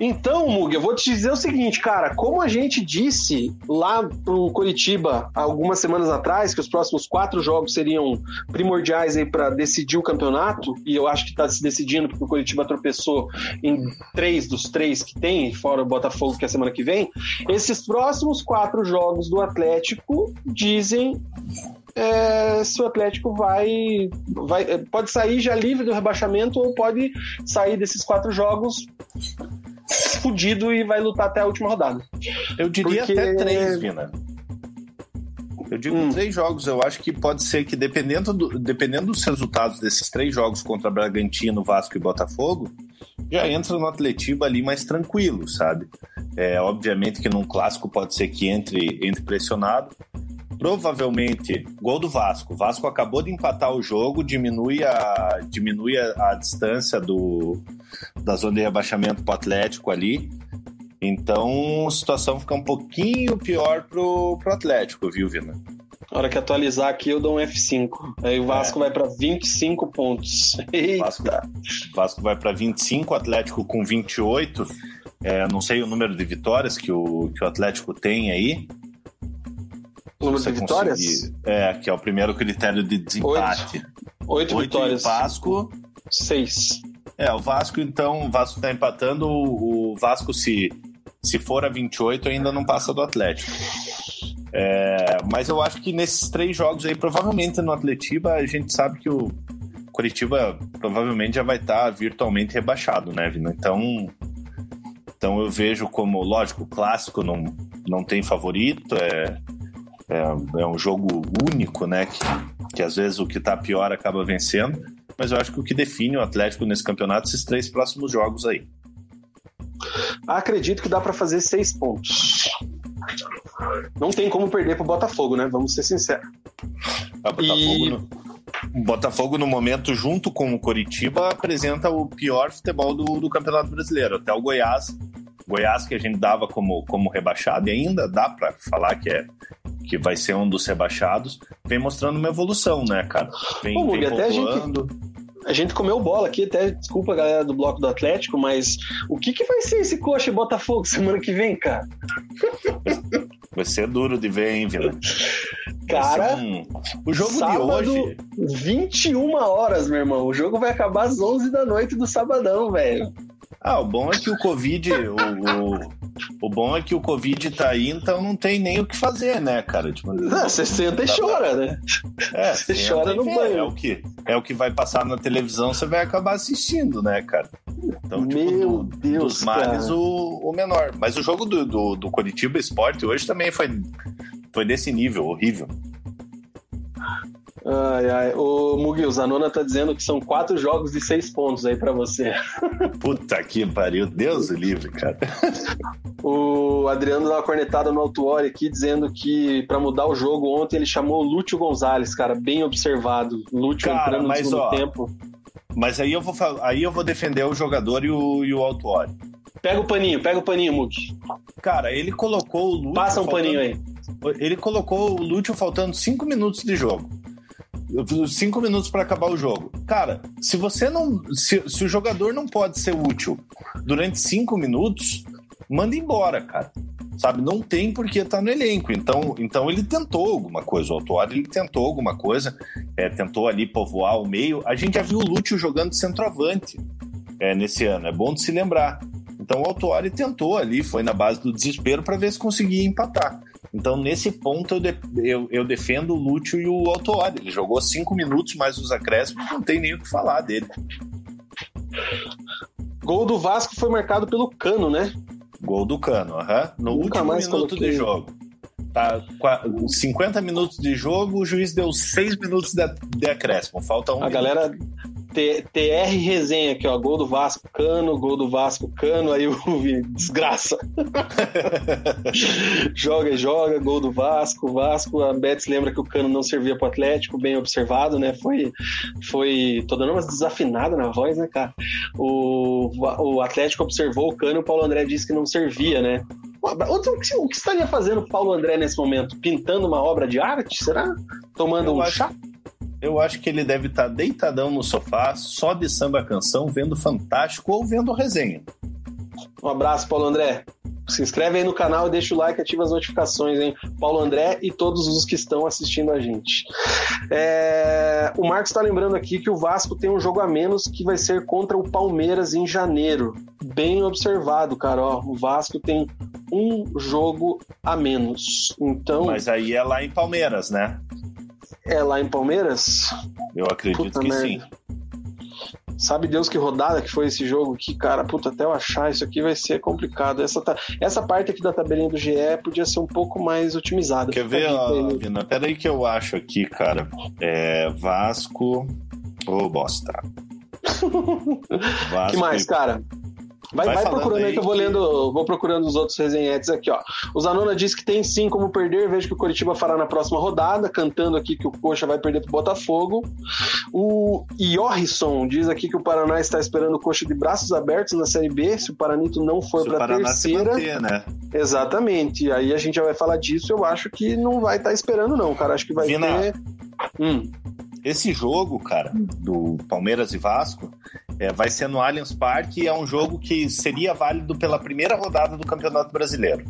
Então, Mug, eu vou te dizer o seguinte, cara, como a gente disse lá pro Curitiba algumas semanas atrás, que os próximos quatro jogos seriam primordiais aí para decidir o campeonato, e eu acho que está se decidindo porque o Curitiba tropeçou em três dos três que tem, fora o Botafogo que é semana que vem, esses próximos quatro jogos do Atlético dizem é, se o Atlético vai, vai. Pode sair já livre do rebaixamento ou pode sair desses quatro jogos fudido e vai lutar até a última rodada.
Eu diria Porque... até três, Vina. Eu digo hum. três jogos, eu acho que pode ser que dependendo, do, dependendo dos resultados desses três jogos contra Bragantino, Vasco e Botafogo, já entra no Atletiba ali mais tranquilo, sabe? É, obviamente que num clássico pode ser que entre, entre pressionado, provavelmente gol do Vasco. O Vasco acabou de empatar o jogo, diminui a, diminui a, a distância do, da zona de rebaixamento para o Atlético ali. Então a situação fica um pouquinho pior pro, pro Atlético, viu, Vina?
Na hora que atualizar aqui, eu dou um F5. Aí o Vasco é. vai para 25 pontos. *laughs*
Eita. Vasco, Vasco vai para 25, Atlético com 28. É, não sei o número de vitórias que o, que o Atlético tem aí.
Número de vitórias?
É, que é o primeiro critério de desempate.
Oito, Oito vitórias.
E o Vasco.
Seis.
É, o Vasco, então, o Vasco tá empatando. O Vasco, se, se for a 28, ainda não passa do Atlético. É, mas eu acho que nesses três jogos aí, provavelmente no Atletiba, a gente sabe que o Curitiba provavelmente já vai estar tá virtualmente rebaixado, né, Vino? Então, então eu vejo como, lógico, o clássico não, não tem favorito, é, é, é um jogo único, né? Que, que às vezes o que tá pior acaba vencendo. Mas eu acho que o que define o Atlético nesse campeonato esses três próximos jogos aí.
Acredito que dá para fazer seis pontos. Não tem como perder pro Botafogo, né? Vamos ser sinceros.
A Botafogo, e... no... Botafogo, no momento, junto com o Coritiba, apresenta o pior futebol do, do Campeonato Brasileiro. Até o Goiás. Goiás, que a gente dava como, como rebaixado, e ainda dá para falar que é que vai ser um dos rebaixados, vem mostrando uma evolução, né, cara? Vem,
Pô, vem até a gente, a gente comeu bola aqui, até desculpa a galera do bloco do Atlético, mas o que, que vai ser esse coxa e Botafogo semana que vem, cara? *laughs*
Vai ser duro de ver, hein, Vila?
Cara, um...
o jogo sábado, de hoje.
21 horas, meu irmão. O jogo vai acabar às 11 da noite do sabadão, velho.
Ah, o bom é que o Covid, o, o, o, bom é que o Covid tá aí, então não tem nem o que fazer, né, cara?
Tipo, não, você senta e chora, né?
É, você chora no banho. É o, que, é o que vai passar na televisão, você vai acabar assistindo, né, cara?
Então, tipo, Meu do, Deus,
dos males, o, o menor. Mas o jogo do, do, do Curitiba Esporte hoje também foi, foi desse nível, horrível.
Ai, ai. O Mugi, o Zanona tá dizendo que são quatro jogos de seis pontos aí para você.
Puta que pariu, Deus o livre, cara.
O Adriano dá uma cornetada no Autuori aqui, dizendo que para mudar o jogo ontem ele chamou o Lúcio Gonzalez, cara, bem observado. Lúcio cara, entrando no segundo ó, tempo.
Mas aí eu vou, aí eu vou defender o jogador e o, e o
Pega o paninho, pega o paninho, Mugi.
Cara, ele colocou o Lúcio.
Passa um faltando... paninho aí
Ele colocou o Lúcio faltando cinco minutos de jogo. Cinco minutos para acabar o jogo. Cara, se você não. Se, se o jogador não pode ser útil durante cinco minutos, manda embora, cara sabe? Não tem porque estar tá no elenco. Então, então ele tentou alguma coisa. O Autuari ele tentou alguma coisa, é, tentou ali povoar o meio. A gente já viu o Lúcio jogando centroavante é, nesse ano, é bom de se lembrar. Então o Autuari tentou ali, foi na base do desespero para ver se conseguia empatar. Então, nesse ponto, eu, de, eu, eu, defendo o Lúcio e o Autuari. Ele jogou cinco minutos mais os acréscimos, não tem nem o que falar dele.
Gol do Vasco foi marcado pelo Cano, né?
Gol do Cano, aham. No Nunca último minuto coloquei... de jogo. Tá, 50 minutos de jogo, o juiz deu 6 minutos de, de acréscimo. Falta um.
A minuto. galera TR resenha aqui, ó. Gol do Vasco, Cano, gol do Vasco, Cano. Aí vi, desgraça. *laughs* joga, joga, gol do Vasco, Vasco. A Betis lembra que o Cano não servia pro Atlético, bem observado, né? Foi. foi tô dando umas desafinadas na voz, né, cara? O, o Atlético observou o Cano e o Paulo André disse que não servia, né? O que estaria fazendo o Paulo André nesse momento? Pintando uma obra de arte? Será? Tomando eu um acho... chá?
Eu acho que ele deve estar tá deitadão no sofá, só de samba canção, vendo Fantástico ou vendo resenha.
Um abraço, Paulo André. Se inscreve aí no canal, deixa o like, ativa as notificações, hein? Paulo André e todos os que estão assistindo a gente. É... O Marcos está lembrando aqui que o Vasco tem um jogo a menos que vai ser contra o Palmeiras em janeiro. Bem observado, cara. Ó, o Vasco tem um jogo a menos. Então.
Mas aí é lá em Palmeiras, né?
É lá em Palmeiras?
Eu acredito puta que merda. sim.
Sabe Deus que rodada que foi esse jogo aqui, cara. Puta, até eu achar isso aqui vai ser complicado. Essa, tá... Essa parte aqui da tabelinha do GE podia ser um pouco mais otimizada.
Quer ver, ó, Vina? Pera aí que eu acho aqui, cara. É Vasco. Ô, oh, bosta. *laughs*
Vasco que mais, e... cara? Vai, vai, vai procurando aí, que eu vou lendo, vou procurando os outros resenhetes aqui, ó. O Zanona diz que tem sim como perder, vejo que o Coritiba fará na próxima rodada, cantando aqui que o Coxa vai perder pro Botafogo. O Iorrisson diz aqui que o Paraná está esperando o Coxa de braços abertos na Série B, se o Paranito não for para terceira. Manter, né? Exatamente. Aí a gente já vai falar disso, eu acho que não vai estar tá esperando não, cara. Acho que vai Vina, ter...
Hum. Esse jogo, cara, do Palmeiras e Vasco, é, vai ser no Allianz Parque e é um jogo que seria válido pela primeira rodada do Campeonato Brasileiro.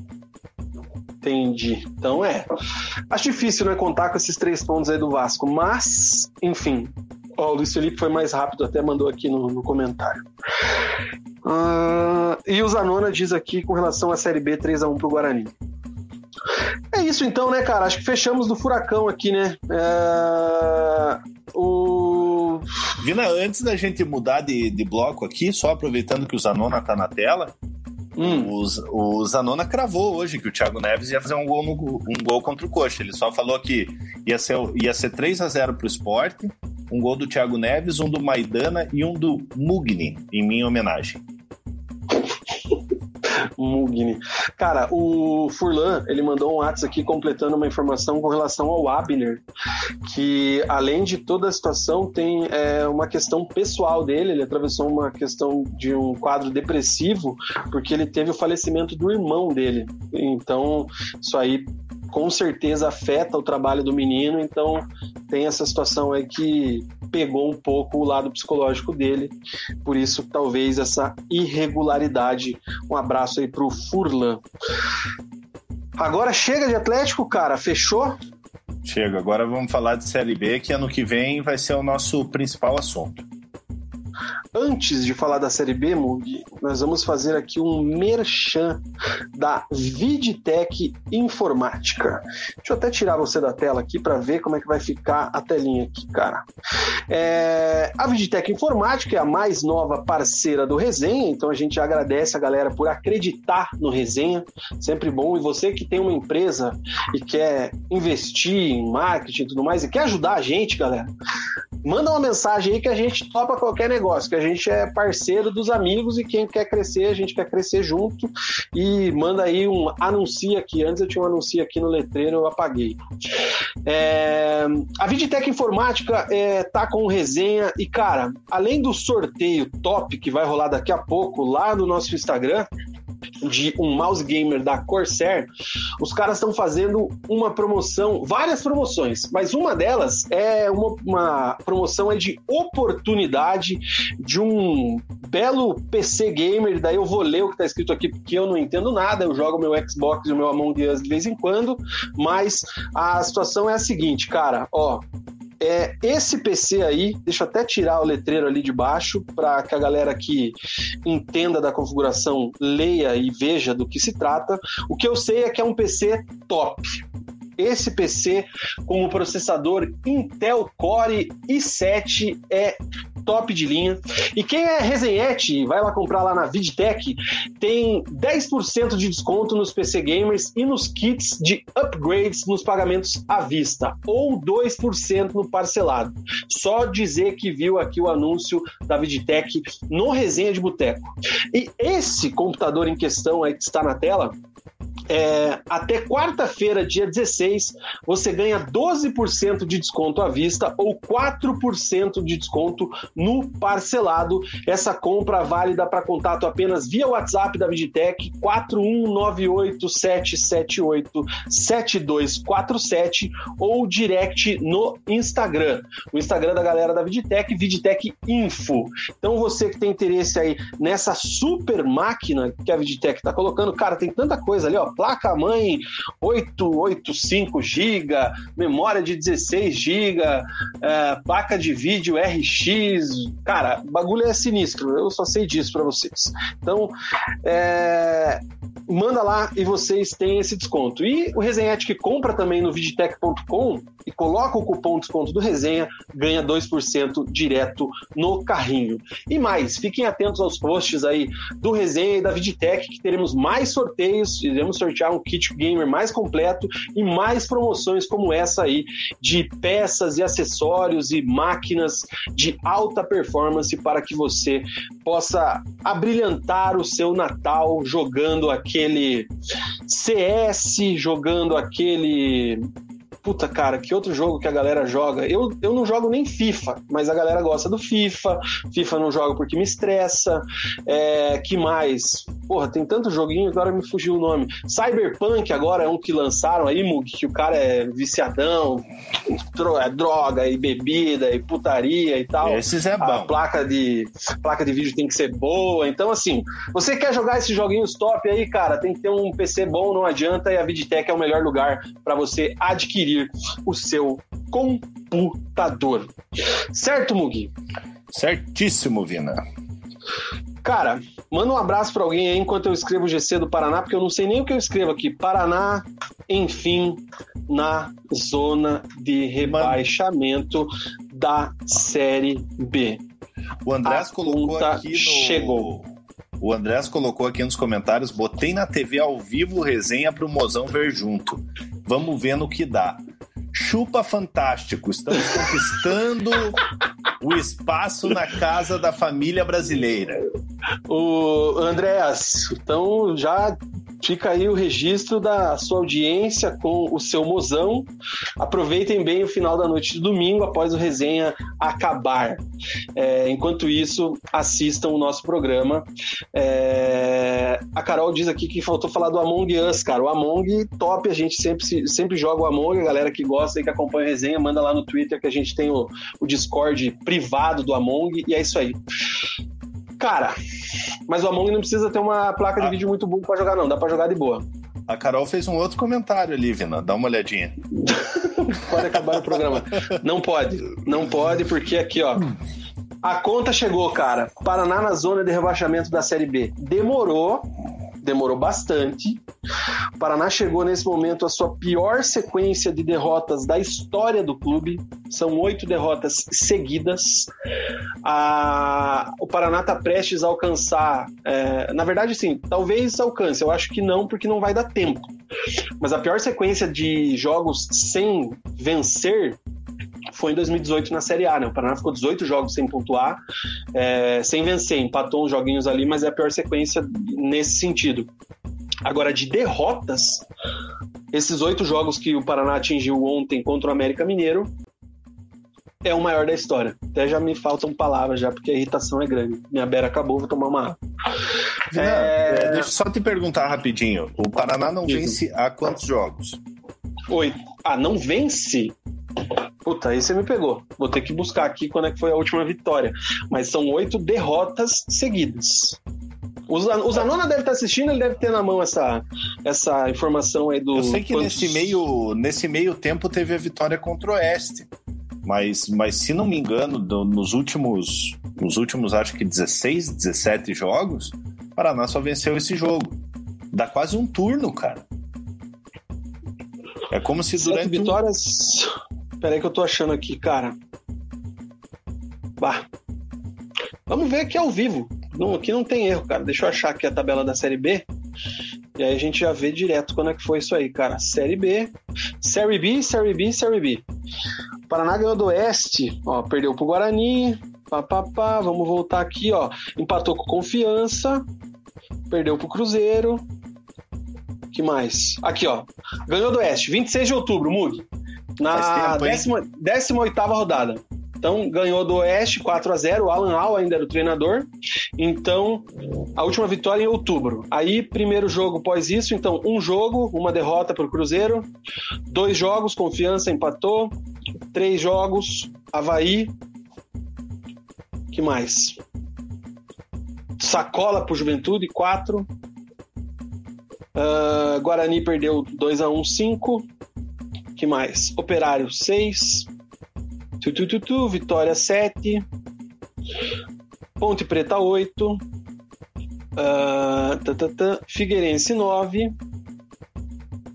Entendi. Então é. Acho difícil, né, contar com esses três pontos aí do Vasco, mas, enfim. Ó, o Luiz Felipe foi mais rápido, até mandou aqui no, no comentário. Uh, e o Zanona diz aqui com relação à Série B 3x1 pro Guarani. É isso então, né, cara? Acho que fechamos do furacão aqui, né? É... O...
Vina, antes da gente mudar de, de bloco aqui, só aproveitando que o Zanona tá na tela, hum. o, o Zanona cravou hoje que o Thiago Neves ia fazer um gol, no, um gol contra o Coxa. Ele só falou que ia ser, ia ser 3 a 0 pro esporte, um gol do Thiago Neves, um do Maidana e um do Mugni, em minha homenagem.
Mugni. Cara, o Furlan, ele mandou um WhatsApp aqui completando uma informação com relação ao Abner, que além de toda a situação, tem é, uma questão pessoal dele, ele atravessou uma questão de um quadro depressivo, porque ele teve o falecimento do irmão dele. Então, isso aí com certeza afeta o trabalho do menino, então tem essa situação aí que pegou um pouco o lado psicológico dele, por isso talvez essa irregularidade. Um abraço aí pro Furlan. Agora chega de Atlético, cara, fechou?
Chega, agora vamos falar de Série B, que ano que vem vai ser o nosso principal assunto.
Antes de falar da Série B, Mug, nós vamos fazer aqui um merchan da Vidtech Informática. Deixa eu até tirar você da tela aqui para ver como é que vai ficar a telinha aqui, cara. É... A Vidtech Informática é a mais nova parceira do Resenha, então a gente agradece a galera por acreditar no Resenha, sempre bom. E você que tem uma empresa e quer investir em marketing e tudo mais, e quer ajudar a gente, galera, manda uma mensagem aí que a gente topa qualquer negócio, que a gente é parceiro dos amigos e quem quer crescer, a gente quer crescer junto. E manda aí um anuncia aqui. Antes eu tinha um anúncio aqui no letreiro, eu apaguei. É, a Vidtech Informática é, tá com resenha e, cara, além do sorteio top que vai rolar daqui a pouco lá no nosso Instagram, de um mouse gamer da Corsair, os caras estão fazendo uma promoção, várias promoções, mas uma delas é uma, uma promoção é de oportunidade de um belo PC gamer. Daí eu vou ler o que está escrito aqui porque eu não entendo nada. Eu jogo meu Xbox e o meu Among Us de vez em quando, mas a situação é a seguinte, cara, ó, é, esse PC aí, deixa eu até tirar o letreiro ali de baixo para que a galera que entenda da configuração leia e veja do que se trata. O que eu sei é que é um PC top. Esse PC com o processador Intel Core i7 é top de linha. E quem é resenhete, vai lá comprar lá na Vidtech, tem 10% de desconto nos PC Gamers e nos kits de upgrades nos pagamentos à vista, ou 2% no parcelado. Só dizer que viu aqui o anúncio da Vidtech no Resenha de Boteco. E esse computador em questão aí que está na tela, é, até quarta-feira, dia 16, você ganha 12% de desconto à vista ou 4% de desconto no parcelado. Essa compra válida para contato apenas via WhatsApp da Viditec 41987787247 ou direct no Instagram. O Instagram da galera da Viditec, Viditec Info. Então você que tem interesse aí nessa super máquina que a Viditec está colocando, cara, tem tanta coisa ali, ó placa-mãe 885 GB, memória de 16 GB, é, placa de vídeo RX. Cara, bagulho é sinistro, eu só sei disso para vocês. Então, é, manda lá e vocês têm esse desconto. E o Resenhete que compra também no vidtech.com e coloca o cupom desconto do Resenha, ganha 2% direto no carrinho. E mais, fiquem atentos aos posts aí do Resenha e da Vidtech, que teremos mais sorteios, iremos sortear um kit gamer mais completo e mais promoções como essa aí de peças e acessórios e máquinas de alta performance para que você possa abrilhantar o seu Natal jogando aquele CS, jogando aquele puta, cara, que outro jogo que a galera joga? Eu, eu não jogo nem FIFA, mas a galera gosta do FIFA. FIFA não jogo porque me estressa. É, que mais? Porra, tem tanto joguinho, agora me fugiu o nome. Cyberpunk agora é um que lançaram aí, Mug, que o cara é viciadão, é droga e bebida e putaria e tal.
Esses é bom.
A placa de, placa de vídeo tem que ser boa. Então, assim, você quer jogar esses joguinhos top aí, cara, tem que ter um PC bom, não adianta, e a Vidtech é o melhor lugar para você adquirir o seu computador. Certo, Mugi?
Certíssimo, Vina.
Cara, manda um abraço para alguém aí enquanto eu escrevo o GC do Paraná, porque eu não sei nem o que eu escrevo aqui. Paraná, enfim, na zona de rebaixamento da Série B.
O Andrés colocou aqui no...
chegou.
O Andrés colocou aqui nos comentários: botei na TV ao vivo resenha pro Mozão ver junto. Vamos ver no que dá. Chupa fantástico, estamos conquistando o espaço na casa da família brasileira.
O Andréas, então já Fica aí o registro da sua audiência com o seu mozão. Aproveitem bem o final da noite de domingo após o resenha acabar. É, enquanto isso, assistam o nosso programa. É, a Carol diz aqui que faltou falar do Among Us, cara. O Among, top, a gente sempre, sempre joga o Among. A galera que gosta e que acompanha a resenha, manda lá no Twitter que a gente tem o, o Discord privado do Among. E é isso aí. Cara, mas o Among não precisa ter uma placa de ah. vídeo muito boa para jogar, não. Dá para jogar de boa.
A Carol fez um outro comentário ali, Vina. Dá uma olhadinha. *laughs*
pode acabar o programa. Não pode. Não pode, porque aqui, ó. A conta chegou, cara. Paraná na zona de rebaixamento da Série B. Demorou, demorou bastante. O Paraná chegou nesse momento a sua pior sequência de derrotas da história do clube. São oito derrotas seguidas. A... O Paraná está prestes a alcançar. É... Na verdade, sim, talvez alcance. Eu acho que não, porque não vai dar tempo. Mas a pior sequência de jogos sem vencer foi em 2018 na Série A, né? O Paraná ficou 18 jogos sem pontuar, é, sem vencer, empatou uns joguinhos ali, mas é a pior sequência nesse sentido. Agora, de derrotas, esses oito jogos que o Paraná atingiu ontem contra o América Mineiro, é o maior da história. Até já me faltam palavras já, porque a irritação é grande. Minha beira acabou, vou tomar uma água.
É... É, deixa eu só te perguntar rapidinho. O Paraná não vence há quantos jogos?
Oito. Ah, não vence? Puta, aí você me pegou. Vou ter que buscar aqui quando é que foi a última vitória. Mas são oito derrotas seguidas. O Zanona deve estar assistindo, ele deve ter na mão essa, essa informação aí do.
Eu sei que quantos... nesse, meio, nesse meio tempo teve a vitória contra o Oeste. Mas, mas se não me engano, do, nos últimos, nos últimos acho que 16, 17 jogos, o Paraná só venceu esse jogo. Dá quase um turno, cara. É como se durante.
Sete vitórias. Um... Peraí que eu tô achando aqui, cara. Bah. Vamos ver aqui ao vivo. Não, aqui não tem erro, cara. Deixa eu achar aqui a tabela da Série B. E aí a gente já vê direto quando é que foi isso aí, cara. Série B. Série B, Série B, Série B. Paraná ganhou do Oeste, ó, perdeu pro Guarani. Pá, pá, pá. Vamos voltar aqui, ó. Empatou com confiança. Perdeu pro Cruzeiro. Que mais? Aqui, ó. Ganhou do Oeste, 26 de outubro, Mug. Na 18 rodada. Então, ganhou do Oeste 4 a 0 O Alan Al ainda era o treinador. Então, a última vitória em outubro. Aí, primeiro jogo pós isso. Então, um jogo, uma derrota para o Cruzeiro. Dois jogos, Confiança empatou. Três jogos, Havaí. que mais? Sacola para o Juventude, 4. Uh, Guarani perdeu 2 a 1 5 que mais? Operário 6. Tu, tu, tu, tu, Vitória 7. Ponte Preta 8. Uh, tá, tá, tá, Figueirense 9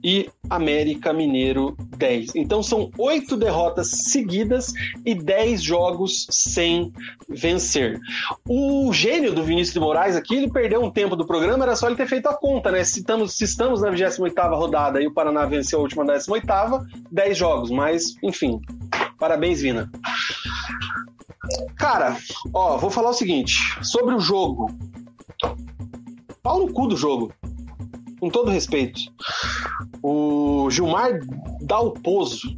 e América Mineiro 10. Então são oito derrotas seguidas e dez jogos sem vencer. O gênio do Vinícius de Moraes aqui, ele perdeu um tempo do programa, era só ele ter feito a conta, né? Se estamos, se estamos na 28ª rodada e o Paraná venceu a última 18ª, 10 jogos, mas enfim. Parabéns, Vina. Cara, ó, vou falar o seguinte, sobre o jogo. Pau no cu do jogo com todo respeito, o Gilmar Dalpozo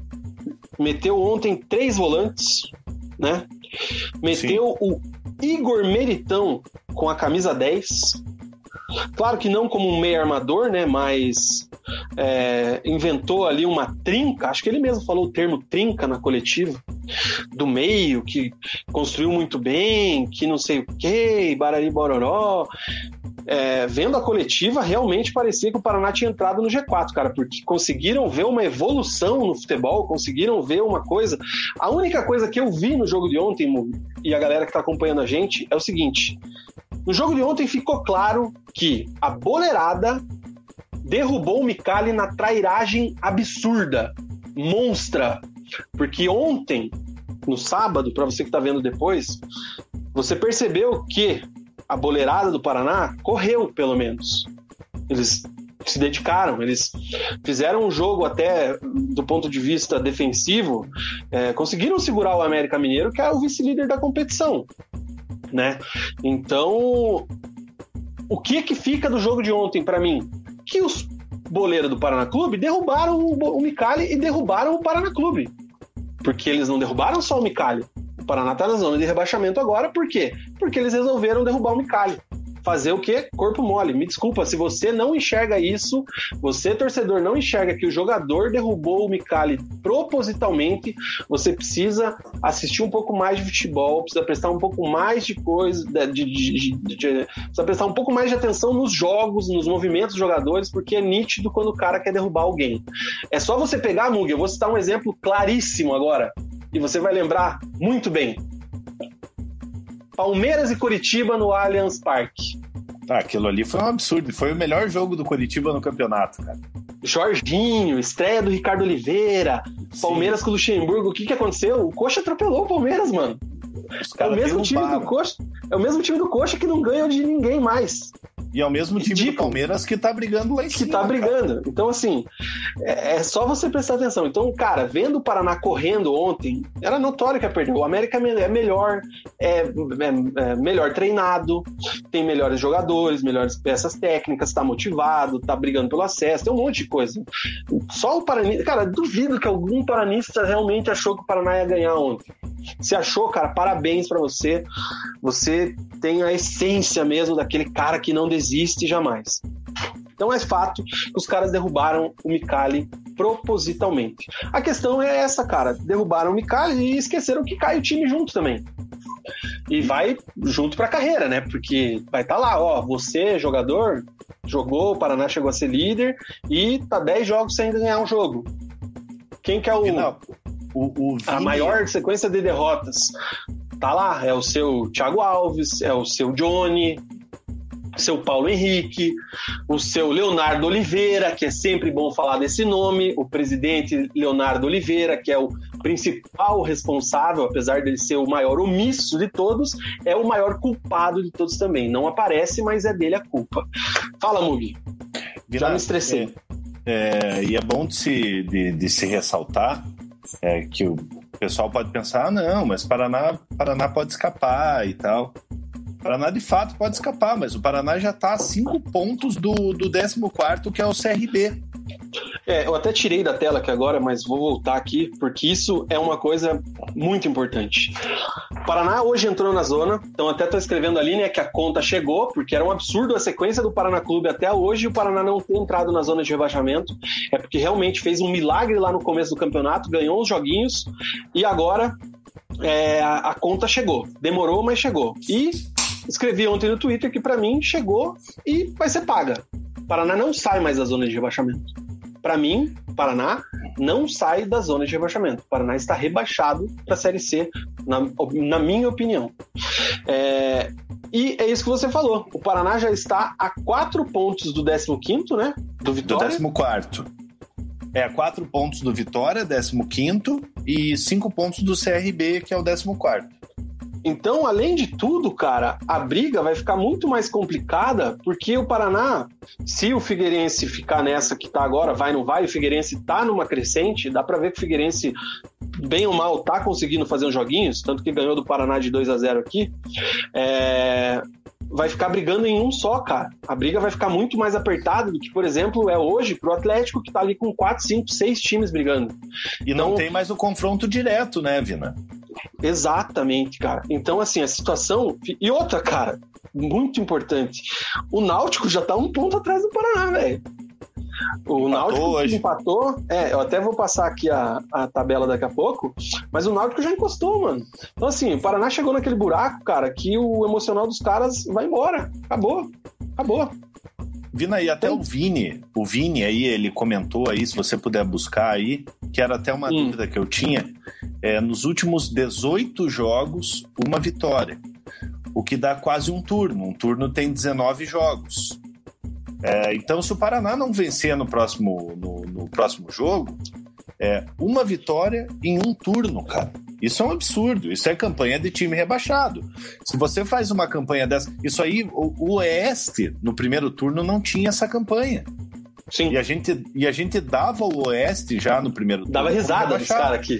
meteu ontem três volantes, né? Meteu Sim. o Igor Meritão com a camisa 10. Claro que não como um meio armador, né? Mas é, inventou ali uma trinca, acho que ele mesmo falou o termo trinca na coletiva, do meio, que construiu muito bem, que não sei o que, barari bororó é, vendo a coletiva, realmente parecia que o Paraná tinha entrado no G4, cara, porque conseguiram ver uma evolução no futebol, conseguiram ver uma coisa. A única coisa que eu vi no jogo de ontem, e a galera que está acompanhando a gente, é o seguinte: no jogo de ontem ficou claro que a boleirada derrubou o Micali na trairagem absurda, monstra. Porque ontem, no sábado, para você que está vendo depois, você percebeu que a boleirada do Paraná correu, pelo menos. Eles se dedicaram, eles fizeram um jogo até do ponto de vista defensivo, é, conseguiram segurar o América Mineiro, que é o vice-líder da competição, né? Então, o que que fica do jogo de ontem para mim? Que os boleiros do Paraná Clube derrubaram o, o Micali e derrubaram o Paraná Clube. Porque eles não derrubaram só o Micali, o Paraná está na zona de rebaixamento agora, por quê? Porque eles resolveram derrubar o Micali. Fazer o quê? Corpo mole. Me desculpa, se você não enxerga isso, você, torcedor, não enxerga que o jogador derrubou o Micali propositalmente, você precisa assistir um pouco mais de futebol, precisa prestar um pouco mais de coisa, de, de, de, precisa prestar um pouco mais de atenção nos jogos, nos movimentos dos jogadores, porque é nítido quando o cara quer derrubar alguém. É só você pegar, Mug, eu vou citar um exemplo claríssimo agora e você vai lembrar muito bem. Palmeiras e Curitiba no Allianz Parque.
Ah, aquilo ali foi um absurdo. Foi o melhor jogo do Curitiba no campeonato, cara.
Jorginho, estreia do Ricardo Oliveira, Sim. Palmeiras com o Luxemburgo. O que, que aconteceu? O Coxa atropelou o Palmeiras, mano. É o mesmo time do Coxa. É o mesmo time do Coxa que não ganha de ninguém mais.
E é o mesmo time Ridículo. do Palmeiras que tá brigando lá em cima.
Que tá brigando. Cara. Então, assim, é, é, só você prestar atenção. Então, cara, vendo o Paraná correndo ontem, era notório que ia perder. O América é melhor, é, é, é melhor treinado, tem melhores jogadores, melhores peças técnicas, tá motivado, tá brigando pelo acesso, tem um monte de coisa. Só o Paranista. Cara, duvido que algum paranista realmente achou que o Paraná ia ganhar ontem. Se achou, cara, parabéns para você. Você tem a essência mesmo daquele cara que não desiste jamais. Então é fato que os caras derrubaram o Mikali propositalmente. A questão é essa, cara. Derrubaram o Mikali e esqueceram que cai o time junto também. E vai junto pra carreira, né? Porque vai estar tá lá, ó, você, jogador, jogou, o Paraná chegou a ser líder e tá 10 jogos sem ganhar um jogo. Quem que é o, o, o a maior sequência de derrotas? Tá lá, é o seu Thiago Alves, é o seu Johnny, seu Paulo Henrique, o seu Leonardo Oliveira, que é sempre bom falar desse nome, o presidente Leonardo Oliveira, que é o principal responsável, apesar dele ser o maior omisso de todos, é o maior culpado de todos também. Não aparece, mas é dele a culpa. Fala, Mugi. Já me estressei.
É, é, e é bom de se, de, de se ressaltar é, que o pessoal pode pensar, ah, não, mas Paraná, Paraná pode escapar e tal. Paraná de fato pode escapar, mas o Paraná já está a cinco pontos do, do 14, que é o CRB.
É, eu até tirei da tela aqui agora, mas vou voltar aqui, porque isso é uma coisa muito importante. O Paraná hoje entrou na zona, então até estou escrevendo ali né, que a conta chegou, porque era um absurdo a sequência do Paraná Clube até hoje o Paraná não ter entrado na zona de rebaixamento. É porque realmente fez um milagre lá no começo do campeonato, ganhou os joguinhos e agora é, a, a conta chegou. Demorou, mas chegou. E escrevi ontem no Twitter que para mim chegou e vai ser paga. Paraná não sai mais da zona de rebaixamento. Para mim, Paraná não sai da zona de rebaixamento. Paraná está rebaixado para a Série C, na, na minha opinião. É, e é isso que você falou. O Paraná já está a quatro pontos do 15, né?
Do Vitória. Do 14. É, quatro pontos do Vitória, 15, e cinco pontos do CRB, que é o 14.
Então, além de tudo, cara, a briga vai ficar muito mais complicada, porque o Paraná, se o Figueirense ficar nessa que tá agora, vai não vai, o Figueirense tá numa crescente, dá para ver que o Figueirense, bem ou mal, tá conseguindo fazer uns joguinhos, tanto que ganhou do Paraná de 2 a 0 aqui. É, vai ficar brigando em um só, cara. A briga vai ficar muito mais apertada do que, por exemplo, é hoje pro Atlético, que tá ali com 4, 5, 6 times brigando.
E não então, tem mais o confronto direto, né, Vina?
Exatamente, cara. Então, assim, a situação. E outra, cara, muito importante. O Náutico já tá um ponto atrás do Paraná, velho. O empatou Náutico hoje. empatou. É, eu até vou passar aqui a, a tabela daqui a pouco, mas o Náutico já encostou, mano. Então, assim, o Paraná chegou naquele buraco, cara, que o emocional dos caras vai embora. Acabou. Acabou.
Vina aí, até então... o Vini, o Vini aí, ele comentou aí, se você puder buscar aí, que era até uma hum. dúvida que eu tinha é, nos últimos 18 jogos, uma vitória. O que dá quase um turno. Um turno tem 19 jogos. É, então, se o Paraná não vencer no próximo, no, no próximo jogo, é uma vitória em um turno, cara. Isso é um absurdo. Isso é campanha de time rebaixado. Se você faz uma campanha dessa. Isso aí, o, o Oeste, no primeiro turno, não tinha essa campanha. Sim. E a gente, e a gente dava o Oeste já no primeiro turno.
Dava risada dos caras aqui.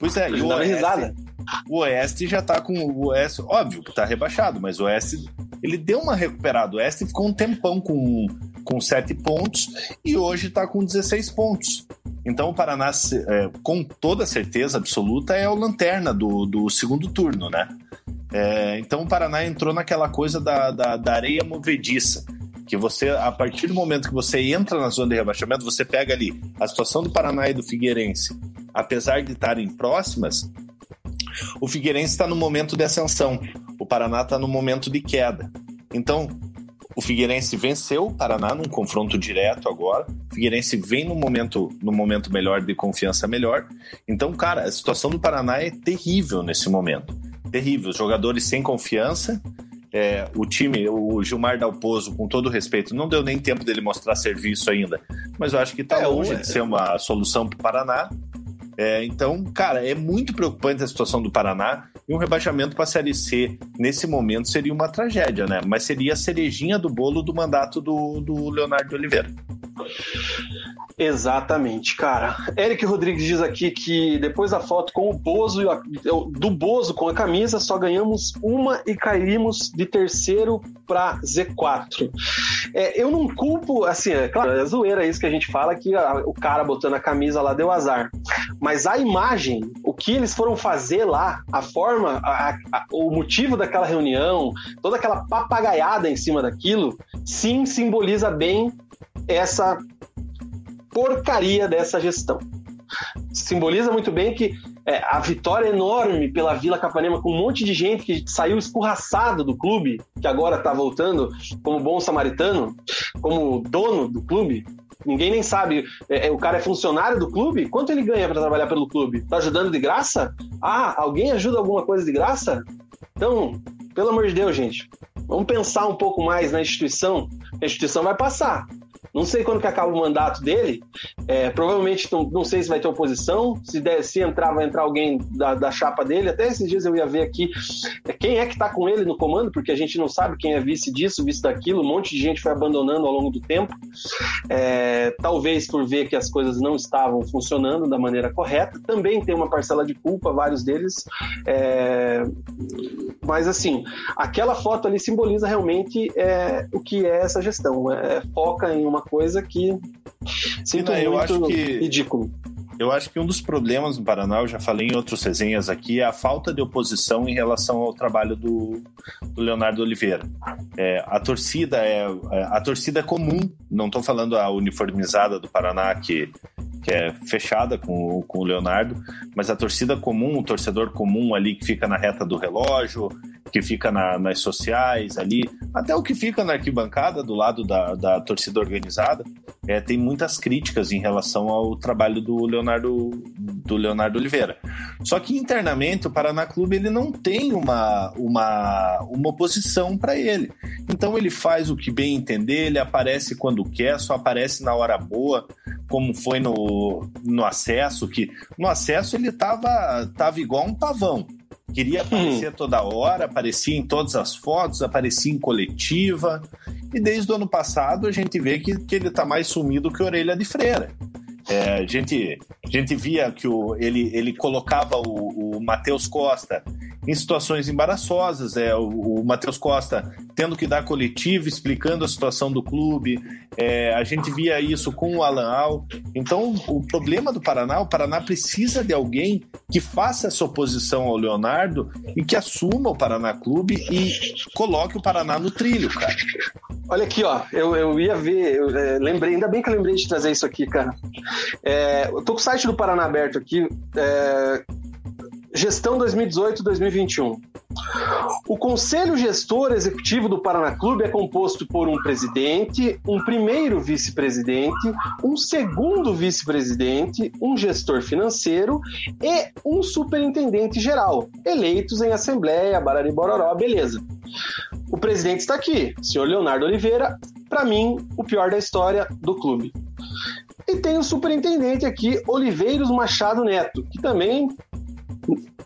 Pois é, e o Oeste, risada. o Oeste já tá com o Oeste, óbvio que tá rebaixado, mas o Oeste ele deu uma recuperada. O Oeste ficou um tempão com, com 7 pontos e hoje tá com 16 pontos. Então o Paraná, é, com toda certeza absoluta, é o lanterna do, do segundo turno, né? É, então o Paraná entrou naquela coisa da, da, da areia movediça que você, a partir do momento que você entra na zona de rebaixamento, você pega ali a situação do Paraná e do Figueirense, apesar de estarem próximas, o Figueirense está no momento de ascensão, o Paraná está no momento de queda. Então, o Figueirense venceu o Paraná num confronto direto agora. O Figueirense vem no momento, no momento melhor de confiança melhor. Então, cara, a situação do Paraná é terrível nesse momento. Terrível. Os jogadores sem confiança, é, o time, o Gilmar Dalpozo, com todo respeito, não deu nem tempo dele mostrar serviço ainda, mas eu acho que está é, longe de ser uma solução para o Paraná. É, então, cara, é muito preocupante a situação do Paraná e um rebaixamento para a Série C nesse momento seria uma tragédia, né? Mas seria a cerejinha do bolo do mandato do, do Leonardo Oliveira.
Exatamente, cara. Eric Rodrigues diz aqui que depois da foto com o Bozo, do Bozo com a camisa, só ganhamos uma e caímos de terceiro para Z4. É, eu não culpo, assim, é claro, é zoeira isso que a gente fala, que a, o cara botando a camisa lá deu azar. Mas a imagem, o que eles foram fazer lá, a forma, a, o motivo daquela reunião, toda aquela papagaiada em cima daquilo, sim simboliza bem essa porcaria dessa gestão. Simboliza muito bem que é, a vitória enorme pela Vila Capanema, com um monte de gente que saiu escorraçado do clube, que agora está voltando como bom samaritano, como dono do clube. Ninguém nem sabe. É, é o cara é funcionário do clube? Quanto ele ganha para trabalhar pelo clube? Tá ajudando de graça? Ah, alguém ajuda alguma coisa de graça? Então, pelo amor de Deus, gente, vamos pensar um pouco mais na instituição. A instituição vai passar. Não sei quando que acaba o mandato dele. É, provavelmente não, não, sei se vai ter oposição. Se, der, se entrar, vai entrar alguém da, da, chapa dele. Até esses dias eu ia ver aqui é, quem é que está com ele no comando, porque a gente não sabe quem é vice disso, vice daquilo. Um monte de gente foi abandonando ao longo do tempo. É, talvez por ver que as coisas não estavam funcionando da maneira correta. Também tem uma parcela de culpa, vários deles. É, mas assim, aquela foto ali simboliza realmente é, o que é essa gestão. É, foca em uma coisa que sinto
eu
muito
acho que,
ridículo.
Eu acho que um dos problemas no Paraná, eu já falei em outras resenhas aqui, é a falta de oposição em relação ao trabalho do, do Leonardo Oliveira. É, a torcida é a torcida é comum, não estou falando a uniformizada do Paraná que que é fechada com, com o Leonardo, mas a torcida comum, o torcedor comum ali que fica na reta do relógio, que fica na, nas sociais ali, até o que fica na arquibancada do lado da, da torcida organizada, é, tem muitas críticas em relação ao trabalho do Leonardo, do Leonardo Oliveira. Só que internamente o Paraná Clube ele não tem uma, uma, uma oposição para ele. Então ele faz o que bem entender, ele aparece quando quer, só aparece na hora boa, como foi no, no acesso, que no acesso ele tava, tava igual um pavão. Queria aparecer toda hora, aparecia em todas as fotos, aparecia em coletiva. E desde o ano passado a gente vê que, que ele está mais sumido que orelha de freira. É, a, gente, a gente via que o, ele, ele colocava o, o Matheus Costa em situações embaraçosas. É, o, o Matheus Costa tendo que dar coletivo, explicando a situação do clube. É, a gente via isso com o Alan Al. Então, o problema do Paraná, o Paraná precisa de alguém que faça essa oposição ao Leonardo e que assuma o Paraná Clube e coloque o Paraná no trilho, cara.
Olha aqui, ó, eu, eu ia ver, eu, é, lembrei, ainda bem que eu lembrei de trazer isso aqui, cara. É, eu tô com o site do Paraná aberto aqui, é, Gestão 2018-2021. O Conselho Gestor Executivo do Paraná Clube é composto por um presidente, um primeiro vice-presidente, um segundo vice-presidente, um gestor financeiro e um superintendente geral, eleitos em assembleia, barari bororó, beleza. O presidente está aqui, senhor Leonardo Oliveira, para mim, o pior da história do clube. E tem o superintendente aqui, Oliveiros Machado Neto, que também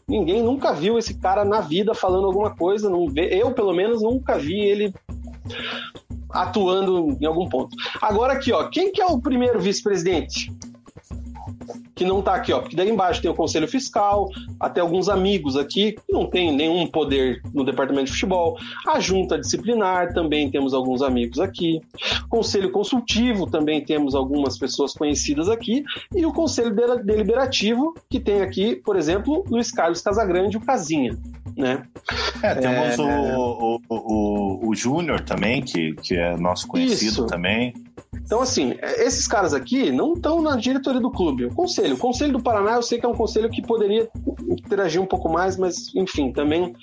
Ninguém nunca viu esse cara na vida falando alguma coisa. Não vê, eu, pelo menos, nunca vi ele atuando em algum ponto. Agora aqui, ó, quem que é o primeiro vice-presidente? Que não está aqui, ó, porque daí embaixo tem o Conselho Fiscal, até alguns amigos aqui que não tem nenhum poder no departamento de futebol, a Junta Disciplinar, também temos alguns amigos aqui, Conselho Consultivo, também temos algumas pessoas conhecidas aqui, e o Conselho Deliberativo, que tem aqui, por exemplo, Luiz Carlos Casagrande, o Casinha. Né?
É, temos é, o, o, o, o Júnior também, que, que é nosso conhecido isso. também.
Então, assim, esses caras aqui não estão na diretoria do clube. O conselho. O conselho do Paraná, eu sei que é um conselho que poderia interagir um pouco mais, mas, enfim, também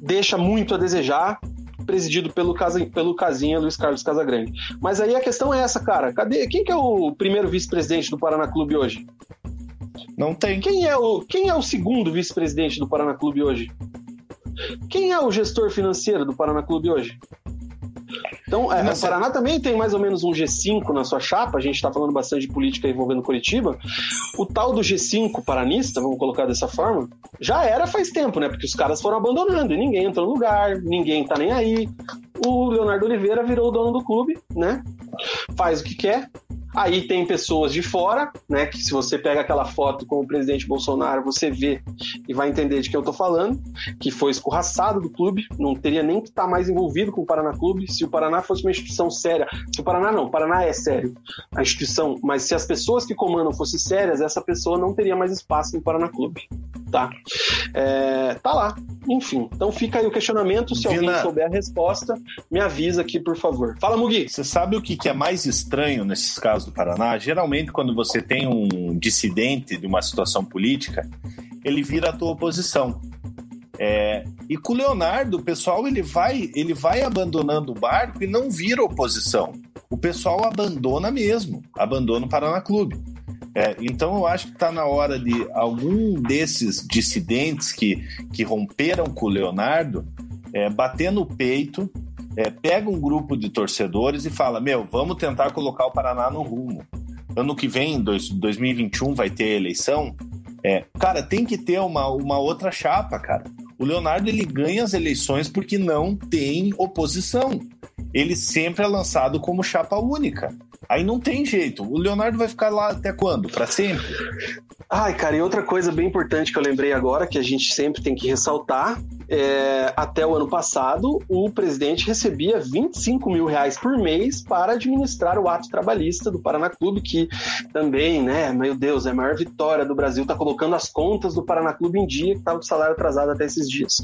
deixa muito a desejar presidido pelo, pelo Casinha Luiz Carlos Casagrande. Mas aí a questão é essa, cara. Cadê? Quem que é o primeiro vice-presidente do Paraná Clube hoje?
Não tem.
Quem é o, quem é o segundo vice-presidente do Paraná Clube hoje? Quem é o gestor financeiro do Paraná Clube hoje? Então, é, o Paraná também tem mais ou menos um G5 na sua chapa, a gente está falando bastante de política envolvendo Curitiba. O tal do G5 paranista, vamos colocar dessa forma, já era faz tempo, né? Porque os caras foram abandonando e ninguém entrou no lugar, ninguém tá nem aí. O Leonardo Oliveira virou o dono do clube, né? faz o que quer, Aí tem pessoas de fora, né? Que se você pega aquela foto com o presidente Bolsonaro, você vê e vai entender de quem eu tô falando, que foi escorraçado do clube, não teria nem que estar tá mais envolvido com o Paraná Clube. Se o Paraná fosse uma instituição séria, se o Paraná não, o Paraná é sério, a instituição, mas se as pessoas que comandam fossem sérias, essa pessoa não teria mais espaço no Paraná Clube. Tá? É, tá lá. Enfim, então fica aí o questionamento. Se Vina... alguém souber a resposta, me avisa aqui, por favor. Fala, Mugi.
Você sabe o que, que é mais estranho nesses casos do Paraná? Geralmente, quando você tem um dissidente de uma situação política, ele vira a tua oposição. É, e com o Leonardo, o pessoal ele vai, ele vai abandonando o barco e não vira oposição. O pessoal abandona mesmo, abandona o Paraná Clube. É, então eu acho que está na hora de algum desses dissidentes que, que romperam com o Leonardo é, bater no peito, é, pega um grupo de torcedores e fala: Meu, vamos tentar colocar o Paraná no rumo. Ano que vem, dois, 2021, vai ter eleição. É, cara, tem que ter uma, uma outra chapa, cara. O Leonardo ele ganha as eleições porque não tem oposição. Ele sempre é lançado como chapa única. Aí não tem jeito. O Leonardo vai ficar lá até quando? Para sempre?
Ai, cara, e outra coisa bem importante que eu lembrei agora, que a gente sempre tem que ressaltar, é, até o ano passado, o presidente recebia 25 mil reais por mês para administrar o ato trabalhista do Paraná Clube, que também, né, meu Deus, é a maior vitória do Brasil, tá colocando as contas do Paraná Clube em dia, que estava de salário atrasado até esses dias.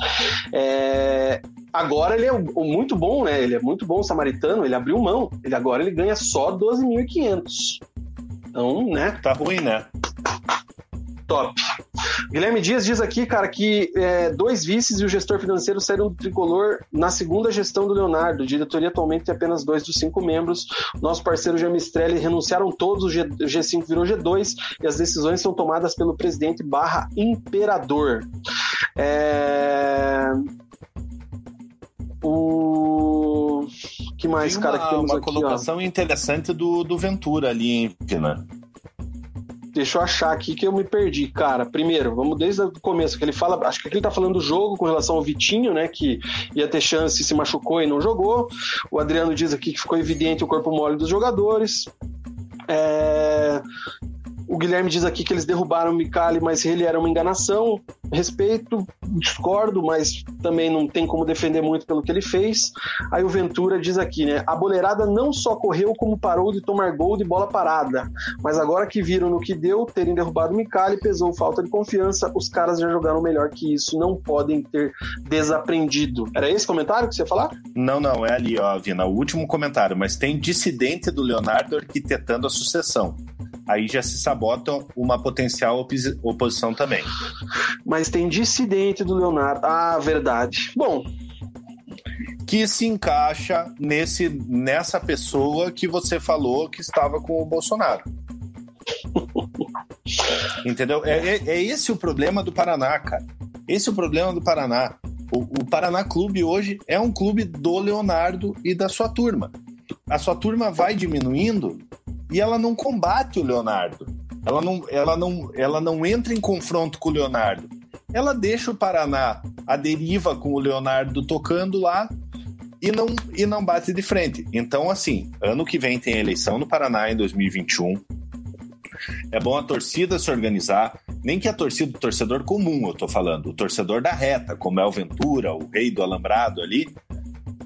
É, agora ele é muito bom, né, ele é muito bom samaritano, ele abriu mão, ele agora ele ganha só 12.500. Então, né?
Tá ruim, né?
Top. Guilherme Dias diz aqui, cara, que é, dois vices e o gestor financeiro saíram do tricolor na segunda gestão do Leonardo. diretoria atualmente tem apenas dois dos cinco membros. Nosso parceiro Jamistrelli renunciaram todos, o, G, o G5 virou G2 e as decisões são tomadas pelo presidente barra imperador. É... O que mais,
Tem
cara, que temos
uma
aqui,
colocação
ó.
interessante do, do Ventura ali, hein, Pina?
Deixa eu achar aqui que eu me perdi, cara. Primeiro, vamos desde o começo, que ele fala, acho que ele tá falando do jogo com relação ao Vitinho, né, que ia ter chance, se machucou e não jogou. O Adriano diz aqui que ficou evidente o corpo mole dos jogadores. É... O Guilherme diz aqui que eles derrubaram o Micali, mas ele era uma enganação. Respeito, discordo, mas também não tem como defender muito pelo que ele fez. Aí o Ventura diz aqui, né? A boleirada não só correu, como parou de tomar gol de bola parada. Mas agora que viram no que deu, terem derrubado o Micali, pesou falta de confiança. Os caras já jogaram melhor que isso, não podem ter desaprendido. Era esse comentário que você ia falar?
Não, não, é ali, ó, Vina, o último comentário. Mas tem dissidente do Leonardo arquitetando a sucessão aí já se sabota uma potencial oposição também.
Mas tem dissidente do Leonardo. Ah, verdade. Bom.
Que se encaixa nesse, nessa pessoa que você falou que estava com o Bolsonaro. *laughs* Entendeu? É, é, é, esse o problema do Paraná, cara. Esse é o problema do Paraná. O, o Paraná Clube hoje é um clube do Leonardo e da sua turma. A sua turma vai diminuindo e ela não combate o Leonardo. Ela não, ela não, ela não entra em confronto com o Leonardo. Ela deixa o Paraná a deriva com o Leonardo tocando lá e não, e não bate de frente. Então, assim, ano que vem tem eleição no Paraná em 2021. É bom a torcida se organizar, nem que a torcida, o torcedor comum, eu tô falando, o torcedor da reta, como é o Ventura, o rei do alambrado ali,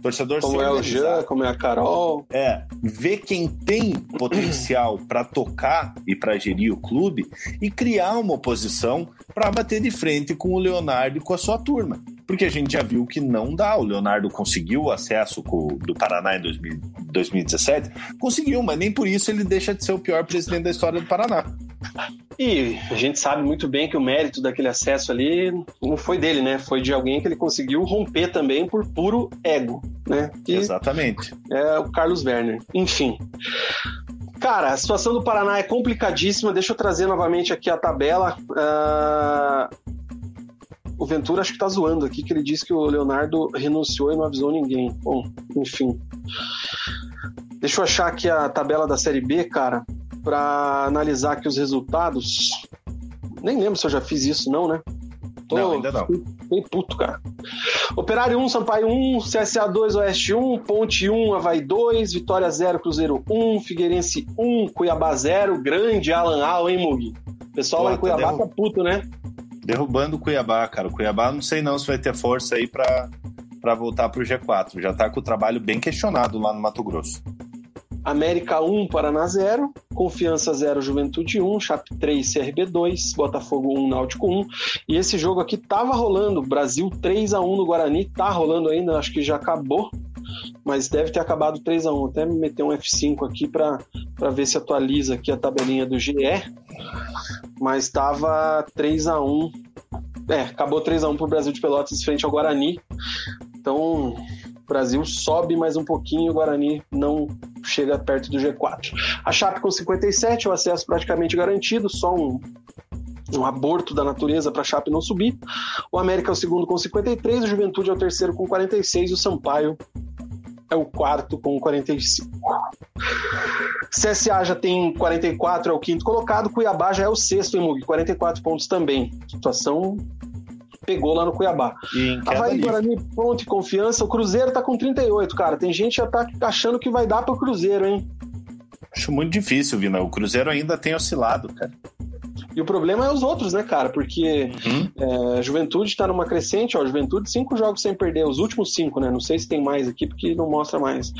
torcedor
como é o Jean, como é a Carol.
É, ver quem tem potencial *clears throat* para tocar e para gerir o clube e criar uma oposição para bater de frente com o Leonardo e com a sua turma. Porque a gente já viu que não dá. O Leonardo conseguiu o acesso do Paraná em 2017, conseguiu, mas nem por isso ele deixa de ser o pior presidente da história do Paraná.
E a gente sabe muito bem que o mérito daquele acesso ali não foi dele, né? Foi de alguém que ele conseguiu romper também por puro ego, né?
Exatamente.
É o Carlos Werner. Enfim. Cara, a situação do Paraná é complicadíssima. Deixa eu trazer novamente aqui a tabela. Uh... O Ventura acho que tá zoando aqui, que ele disse que o Leonardo renunciou e não avisou ninguém. Bom, enfim. Deixa eu achar aqui a tabela da Série B, cara para analisar aqui os resultados. Nem lembro se eu já fiz isso, não, né? Tô,
Não, ainda não.
Bem puto, cara. Operário 1, Sampaio 1, CSA 2, Oeste 1, Ponte 1, Havaí 2, Vitória 0, Cruzeiro 1, Figueirense 1, Cuiabá 0, grande Alan Al, hein, Mugi? O pessoal
Pô,
lá em Cuiabá
derru-
tá puto, né?
Derrubando o Cuiabá, cara. O Cuiabá não sei não se vai ter força aí pra, pra voltar pro G4. Já tá com o trabalho bem questionado lá no Mato Grosso.
América 1, Paraná 0, Confiança 0, Juventude 1, Chape 3, CRB 2, Botafogo 1, Náutico 1. E esse jogo aqui tava rolando, Brasil 3 a 1 no Guarani, tá rolando ainda, acho que já acabou, mas deve ter acabado 3 a 1 Até me meter um F5 aqui para ver se atualiza aqui a tabelinha do GE. Mas tava 3 a 1 É, acabou 3 a 1 pro Brasil de Pelotas frente ao Guarani. Então, o Brasil sobe mais um pouquinho, o Guarani não chega perto do G4. A Chape com 57, o acesso praticamente garantido, só um, um aborto da natureza para a Chape não subir. O América é o segundo com 53, o Juventude é o terceiro com 46 e o Sampaio é o quarto com 45. CSA já tem 44, é o quinto colocado. Cuiabá já é o sexto em Mug, 44 pontos também. Situação pegou lá no Cuiabá. Havaí. Guarani, ponto e confiança. O Cruzeiro tá com 38, cara. Tem gente já tá achando que vai dar pro Cruzeiro, hein?
Acho muito difícil, Vina. O Cruzeiro ainda tem oscilado, cara.
E o problema é os outros, né, cara? Porque
Uhum.
é, a Juventude tá numa crescente, ó. Juventude, cinco jogos sem perder. Os últimos cinco, né? Não sei se tem mais aqui, porque não mostra mais.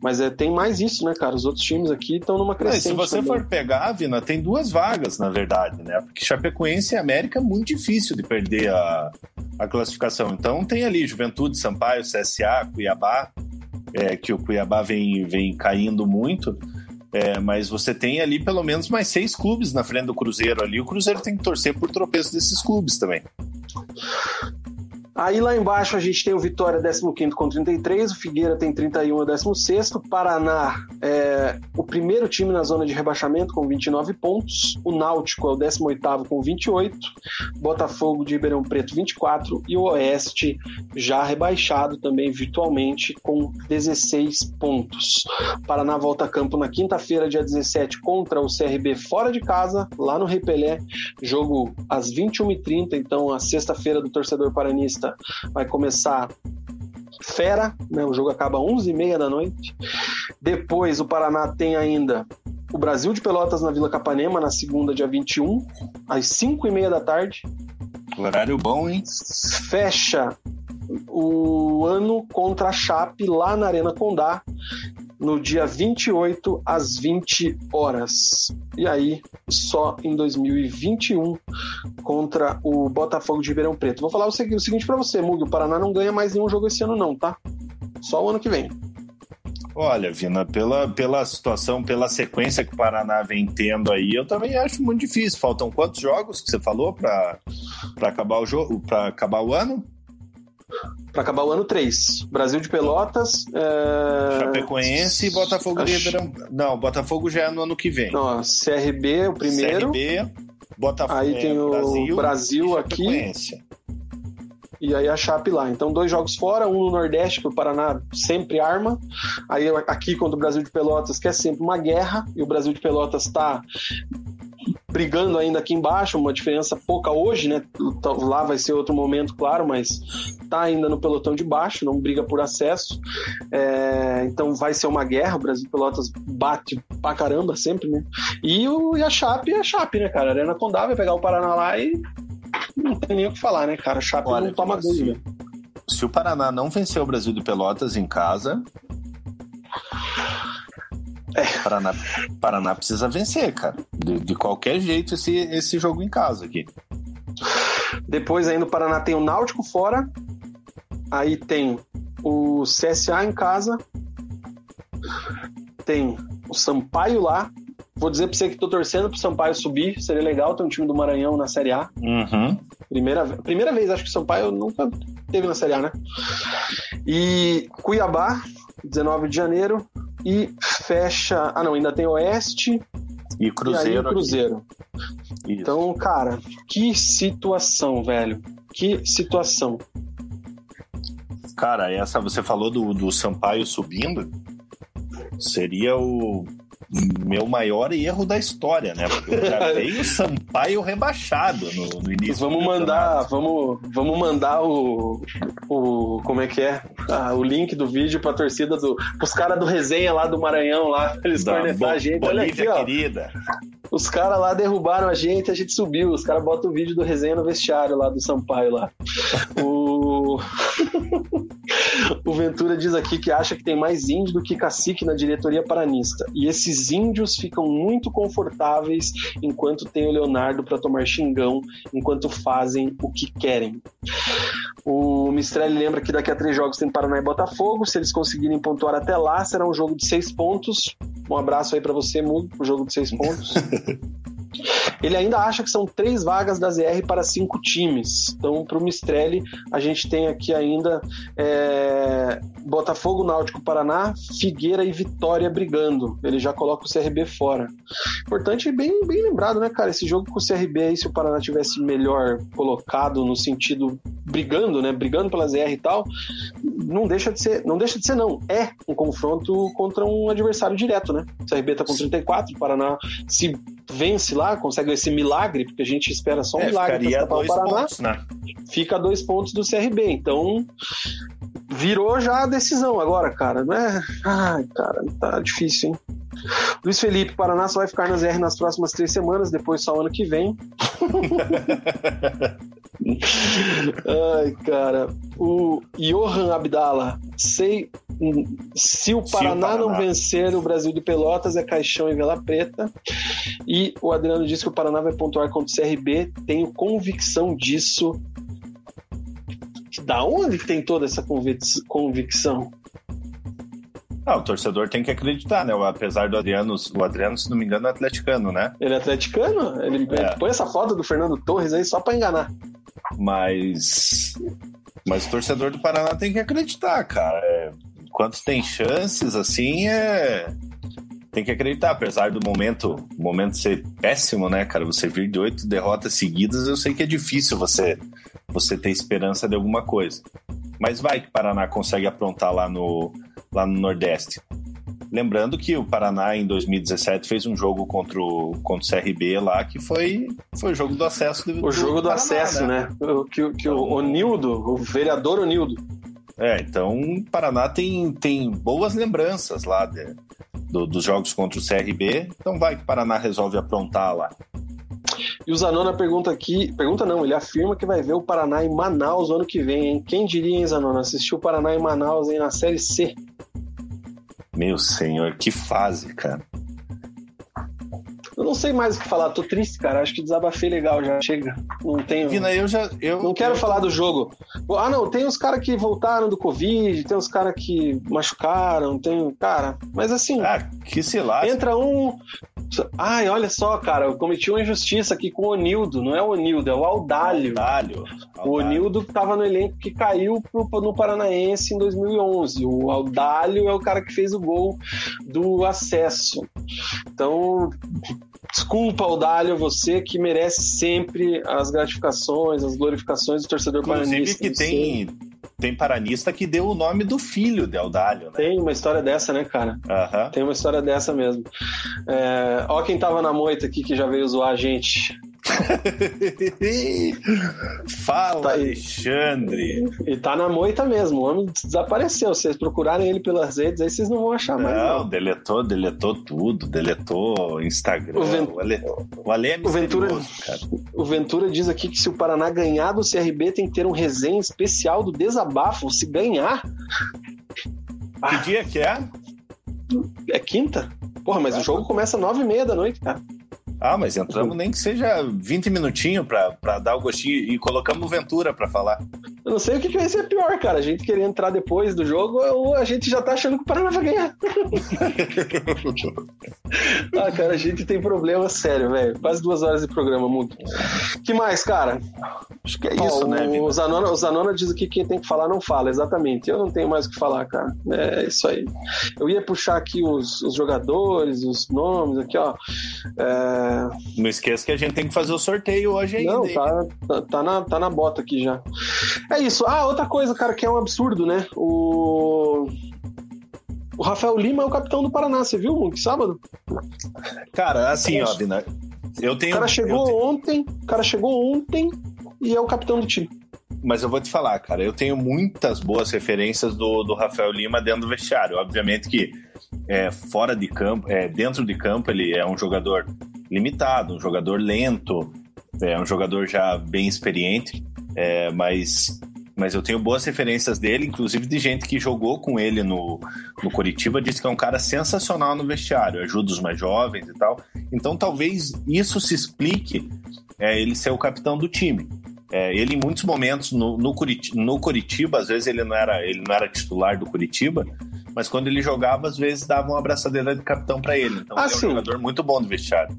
Mas é, tem mais isso, né, cara? Os outros times aqui estão numa crescente.
se você
também.
for pegar, Vina, tem duas vagas, na verdade, né? Porque Chapecoense e América é muito difícil de perder a, a classificação. Então tem ali Juventude, Sampaio, CSA, Cuiabá, é, que o Cuiabá vem, vem caindo muito. É, mas você tem ali pelo menos mais seis clubes na frente do Cruzeiro ali. O Cruzeiro tem que torcer por tropeço desses clubes também.
Aí lá embaixo a gente tem o Vitória 15 com 33, o Figueira tem 31 é 16, o Paraná é o primeiro time na zona de rebaixamento com 29 pontos, o Náutico é o 18 com 28, Botafogo de Ribeirão Preto 24 e o Oeste já rebaixado também virtualmente com 16 pontos. O Paraná volta a campo na quinta-feira, dia 17, contra o CRB fora de casa, lá no Rei Pelé, jogo às 21h30, então a sexta-feira do torcedor paranista vai começar fera, né? O jogo acaba às 11h30 da noite. Depois o Paraná tem ainda o Brasil de Pelotas na Vila Capanema na segunda, dia 21, às 5h30 da tarde.
Horário bom, hein?
Fecha o ano contra a Chape lá na Arena Condá no dia 28 às 20 horas. E aí, só em 2021 contra o Botafogo de Ribeirão Preto. Vou falar o segui- o seguinte pra você, Mug, o Paraná não ganha mais nenhum jogo esse ano não, tá? Só o ano que vem.
Olha, Vina, pela, pela situação, pela sequência que o Paraná vem tendo aí, eu também acho muito difícil. Faltam quantos jogos que você falou para acabar o jogo, para acabar o ano?
Pra acabar o ano 3. Brasil de Pelotas. É...
Chapecoense e Botafogo de
Acho-
Ribeirão. Não, Botafogo já é no ano que vem.
Não, CRB, o primeiro.
CRB, Botafogo,
Aí tem o Brasil
e
aqui. E aí a Chape lá. Então, dois jogos fora, um no Nordeste, que o Paraná sempre arma. Aí aqui contra o Brasil de Pelotas, que é sempre uma guerra, e o Brasil de Pelotas está brigando ainda aqui embaixo, uma diferença pouca hoje, né? Lá vai ser outro momento, claro, mas tá ainda no pelotão de baixo, não briga por acesso. É, então vai ser uma guerra, o Brasil Pelotas bate pra caramba sempre, né? E, o, e a Chape é a Chape, né, cara? A Arena Condá vai pegar o Paraná lá e não tem nem o que falar, né, cara? A Chape
Olha,
não toma dúvida.
Se o Paraná não vencer o Brasil de Pelotas em casa,
É.
Paraná, Paraná precisa vencer, cara. De, de qualquer jeito, esse, esse jogo em casa aqui.
Depois aí no Paraná tem o Náutico fora. Aí tem o CSA em casa. Tem o Sampaio lá. Vou dizer pra você que tô torcendo pro Sampaio subir. Seria legal ter um time do Maranhão na Série A.
Uhum.
Primeira, primeira vez, acho que o Sampaio nunca teve na Série A, né? E Cuiabá, 19 de janeiro. E fecha. Ah, não, ainda tem Oeste
E
e aí
Cruzeiro.
Cruzeiro. Então, cara, que situação, velho. Que situação.
Cara, essa você falou do, do Sampaio subindo. Seria o. meu maior erro da história, né? Porque eu *laughs* já veio o Sampaio rebaixado no, no início.
Vamos mandar, vamos, vamos mandar o, o como é que é? Ah, o link do vídeo pra torcida do, pros caras do resenha lá do Maranhão lá, eles
Da
cornetar a gente. Olha aqui, ó.
querida.
Os caras lá derrubaram a gente, a gente subiu. Os caras botam o vídeo do resenha no vestiário lá do Sampaio lá. O... *laughs* o Ventura diz aqui que acha que tem mais índio do que cacique na diretoria paranista. E esses índios ficam muito confortáveis enquanto tem o Leonardo para tomar xingão, enquanto fazem o que querem. O Mistrelli lembra que daqui a três jogos tem Paraná e Botafogo. Se eles conseguirem pontuar até lá, será um jogo de seis pontos. Um abraço aí para você, Mugo, pro jogo de seis pontos. *laughs* Ele ainda acha que são três vagas da ZR para cinco times. Então, para o Mistrelli, a gente tem aqui ainda é, Botafogo, Náutico, Paraná, Figueira e Vitória brigando. Ele já coloca o CRB fora. Importante e bem, bem lembrado, né, cara? Esse jogo com o CRB aí, se o Paraná tivesse melhor colocado no sentido brigando, né? Brigando pela ZR e tal, não deixa de ser, não deixa de ser, não. É um confronto contra um adversário direto, né? O CRB tá com 34, o Paraná se vence lá, consegue esse milagre, porque a gente espera só um
É,
milagre
dois
o Paraná,
pontos, né?
fica a dois pontos do CRB. Então, virou já a decisão agora, cara. Não é. Ai, cara, tá difícil, hein? Luiz Felipe, Paraná só vai ficar nas R nas próximas três semanas, depois só ano que vem. *laughs* Ai, cara. O Johan Abdala, sei. Se o Paraná,
Paraná.
não vencer o Brasil de Pelotas, é caixão e vela preta. E o Adriano disse que o Paraná vai pontuar contra o CRB. Tenho convicção disso. Da onde tem toda essa convic- convicção?
Ah, o torcedor tem que acreditar, né? Apesar do Adriano, o Adriano, se não me engano, é atleticano, né?
Ele é atleticano? Ele
É.
põe essa foto do Fernando Torres aí só pra enganar.
Mas. Mas o torcedor do Paraná tem que acreditar, cara. É, Enquanto tem chances, assim, é. Tem que acreditar, apesar do momento, momento ser péssimo, né, cara? Você vir de oito derrotas seguidas, eu sei que é difícil você, você ter esperança de alguma coisa. Mas vai que o Paraná consegue aprontar lá no, lá no Nordeste. Lembrando que o Paraná, em 2017, fez um jogo contra o, contra o CRB lá, que foi, foi o jogo do acesso do,
O jogo do
Paraná,
acesso, né? O, que, que o
Então-
Onildo, o vereador Onildo,
É, então o Paraná tem, tem boas lembranças lá de- do- dos jogos contra o CRB. Então vai que o Paraná resolve aprontar lá.
E o Zanona pergunta aqui, pergunta não, ele afirma que vai ver o Paraná em Manaus ano que vem, hein? Quem diria, hein, Zanona? Assistiu o Paraná em Manaus aí na Série C.
Meu senhor, que fase, cara.
Eu não sei mais o que falar, tô triste, cara. Acho que desabafei legal já. Chega. Não tenho.
Vina, eu já. Eu,
Não quero
eu-
falar do jogo. Ah, não, tem os caras que voltaram do Covid, tem os caras que machucaram, tem. Cara, mas assim.
Ah, que se lasque.
Entra um. Ai, olha só, cara, eu cometi uma injustiça aqui com o Onildo. Não é o Onildo, é o Aldalho.
Aldalho.
O Onildo tava no elenco que caiu pro, no Paranaense em 2011. O Aldalho é o cara que fez o gol do acesso. Então, desculpa, Aldalho, você que merece sempre as gratificações, as glorificações do torcedor
Inclusive
paranense.
que
Você
tem, tem paranista que deu o nome do filho de Aldalho, né?
Tem uma história dessa, né, cara?
Aham.
Tem uma história dessa mesmo. É, ó quem tava na moita aqui que já veio zoar a gente. *laughs*
Fala,
Tá.
Alexandre.
E tá na moita mesmo. O homem desapareceu. Se vocês procurarem ele pelas redes, aí vocês não vão achar mais.
Não,
Não.
deletou, deletou tudo, deletou Instagram.
O Ven-
O Ale, o Ale é
O Ventura-
cara.
O Ventura diz aqui que se o Paraná ganhar do CRB, tem que ter um resenha especial do desabafo. Se ganhar,
Que dia que é?
é quinta? Porra, mas o jogo começa nove e meia da noite, cara.
Ah, mas entramos nem que seja 20 minutinhos pra, pra dar o gostinho e colocamos o Ventura pra falar.
Eu não sei o que, que vai ser pior, cara. A gente querer entrar depois do jogo ou a gente já tá achando que o Paraná vai ganhar. *laughs* Ah, cara, a gente tem problema sério, velho. Quase duas horas de programa, muito. que mais, cara?
Acho que é
Ó,
isso, né,
o? Zanona, o Zanona diz que quem tem que falar não fala, exatamente. Eu não tenho mais o que falar, cara. É isso aí. Eu ia puxar aqui os, os jogadores, os nomes aqui, ó. É,
Não esqueça que a gente tem que fazer o sorteio hoje ainda.
Não, tá, tá, tá na, tá na bota aqui já. É isso. Ah, outra coisa, cara, que é um absurdo, né? O. O Rafael Lima é o capitão do Paraná, você viu, que sábado?
Cara, assim, ó, Vina, eu tenho.
O cara chegou
tenho...
ontem, o cara chegou ontem e é o capitão do time.
Mas eu vou te falar, cara, eu tenho muitas boas referências do, do Rafael Lima dentro do vestiário. Obviamente que é, fora de campo, é, dentro de campo, ele é um jogador limitado, um jogador lento, é um jogador já bem experiente, é, mas mas eu tenho boas referências dele, inclusive de gente que jogou com ele no, no Curitiba, disse que é um cara sensacional no vestiário, ajuda os mais jovens e tal. Então talvez isso se explique é, ele ser o capitão do time. É, ele, em muitos momentos, no, no, Curitiba, no Curitiba, às vezes ele não, era, ele não era titular do Curitiba, mas quando ele jogava, às vezes dava uma abraçadeira de capitão para ele. Então ah, ele é um jogador muito bom do vestiário.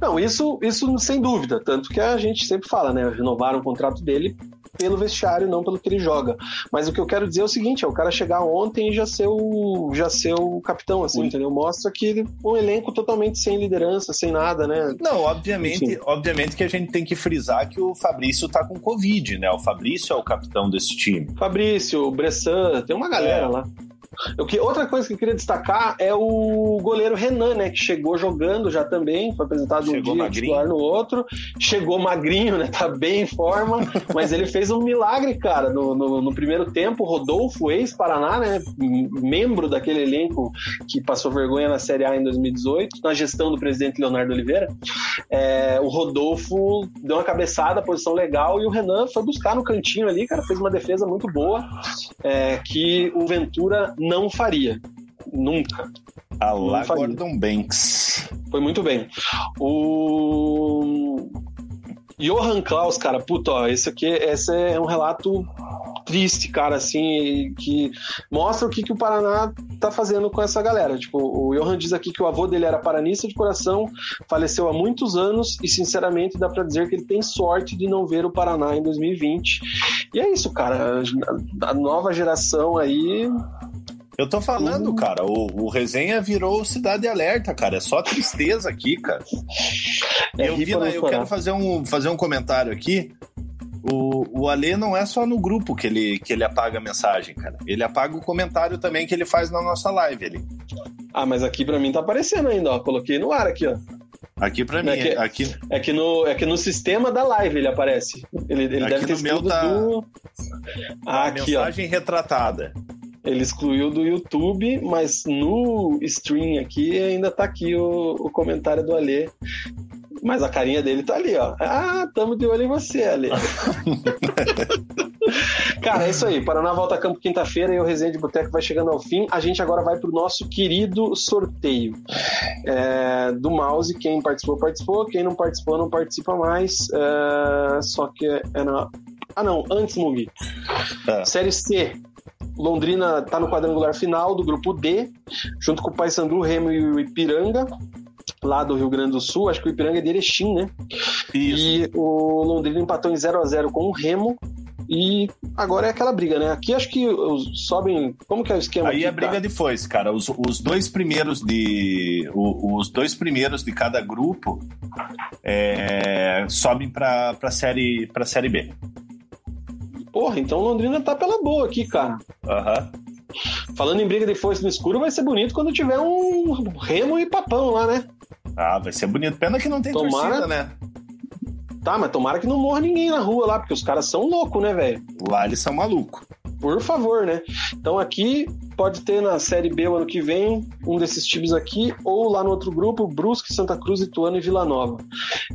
Não, isso, isso sem dúvida. Tanto que a gente sempre fala, né? Renovaram o contrato dele pelo vestiário, não pelo que ele joga. Mas o que eu quero dizer é o seguinte: é o cara chegar ontem e já ser o, já ser o capitão, assim, entendeu? Mostra que um elenco totalmente sem liderança, sem nada, né?
Não, obviamente, obviamente que a gente tem que frisar que o Fabrício tá com Covid, né? O Fabrício é o capitão desse time.
Fabrício, o Bressan, tem uma galera é. lá. O que, outra coisa que eu queria destacar é o goleiro Renan, né? Que chegou jogando já também, foi apresentado chegou um dia titular no outro. Chegou magrinho, né? Tá bem em forma, *laughs* mas ele fez um milagre, cara. No, no, no primeiro tempo, Rodolfo, ex-Paraná, né? Membro daquele elenco que passou vergonha na Série A em 2018, na gestão do presidente Leonardo Oliveira. É, o Rodolfo deu uma cabeçada, posição legal, e o Renan foi buscar no cantinho ali, cara, fez uma defesa muito boa, é, que o Ventura não faria. Nunca.
Alá Gordon Banks.
Foi muito bem. O Johan Klaus, cara, puta, ó, esse aqui esse é um relato triste, cara, assim, que mostra o que, que o Paraná tá fazendo com essa galera. Tipo, o Johan diz aqui que o avô dele era paranista de coração, faleceu há muitos anos e, sinceramente, dá para dizer que ele tem sorte de não ver o Paraná em 2020. E é isso, cara. A nova geração aí
eu tô falando, uhum. cara, o, o resenha virou Cidade Alerta, cara. É só tristeza aqui, cara. É, eu, vi, eu quero fazer um, fazer um comentário aqui. O, o Alê não é só no grupo que ele, que ele apaga a mensagem, cara. Ele apaga o comentário também que ele faz na nossa live ali.
Ah, mas aqui pra mim tá aparecendo ainda, ó. Coloquei no ar aqui, ó.
Aqui pra mim,
é que,
aqui...
é que no é que no sistema da live ele aparece. Ele, ele deve ter
meu tá...
do...
Ah, aqui, mensagem ó. retratada.
Ele excluiu do YouTube, mas no stream aqui ainda tá aqui o, o comentário do Alê. Mas a carinha dele tá ali, ó. Ah, tamo de olho em você, Alê. *laughs* Cara, é isso aí. Paraná volta a campo quinta-feira e o Resenha de Boteco vai chegando ao fim. A gente agora vai pro nosso querido sorteio é, do mouse. Quem participou, participou. Quem não participou, não participa mais. É, só que é na. Ah, não, antes, Mugi. É. Série C. Londrina está no quadrangular final do grupo D, junto com o Paysandu, Remo e o Ipiranga, lá do Rio Grande do Sul. Acho que o Ipiranga é de Erechim, né? Isso. E o Londrina empatou em 0 a 0 com o Remo. E agora é aquela briga, né? Aqui acho que sobem. Como que é o esquema?
Aí
aqui,
a briga tá? de foice, cara. Os, os dois primeiros de. os dois primeiros de cada grupo é, sobem para a série, pra série B.
Porra, então Londrina tá pela boa aqui, cara.
Aham.
Uhum. Falando em briga de foice no escuro, vai ser bonito quando tiver um remo e papão lá, né?
Ah, vai ser bonito. Pena que não tem tomara... torcida, né?
Tá, mas tomara que não morra ninguém na rua lá, porque os caras são loucos, né, velho?
Lá eles são malucos.
Por favor, né? Então aqui pode ter na Série B o ano que vem um desses times aqui, ou lá no outro grupo, Brusque, Santa Cruz, Ituano e Vila Nova.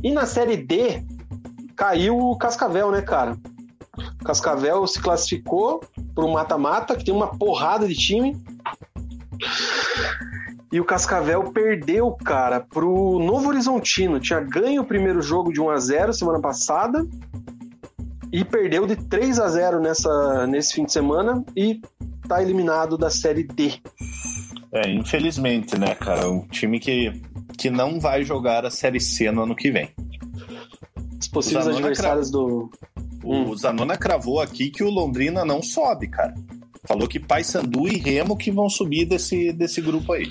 E na Série D, caiu o Cascavel, né, cara? Cascavel se classificou para o mata-mata, que tem uma porrada de time. E o Cascavel perdeu, cara, pro Novo Horizontino. Tinha ganho o primeiro jogo de 1 a 0 semana passada e perdeu de 3 a 0 nessa, nesse fim de semana e tá eliminado da Série D.
É, infelizmente, né, cara? Um time que, que não vai jogar a Série C no ano que vem.
Os possíveis adversários do,
o hum. Zanona cravou aqui que o Londrina não sobe, cara. Falou que Paysandu e Remo que vão subir desse, desse grupo aí.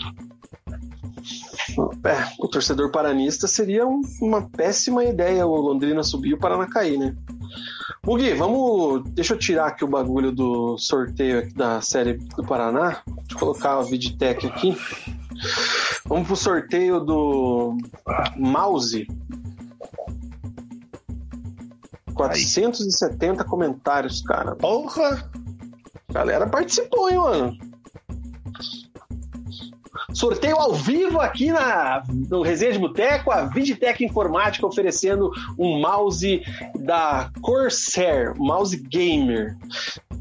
É, o torcedor paranista seria um, uma péssima ideia o Londrina subir e o Paraná cair, né? Mugi, vamos. Deixa eu tirar aqui o bagulho do sorteio da série do Paraná. Deixa eu colocar o Vidtech aqui. Vamos pro sorteio do mouse. 470 comentários, cara.
Porra!
Galera participou, hein, mano? Sorteio ao vivo aqui na, no Resenha de Boteco, a Vidtech Informática oferecendo um mouse da Corsair, mouse gamer.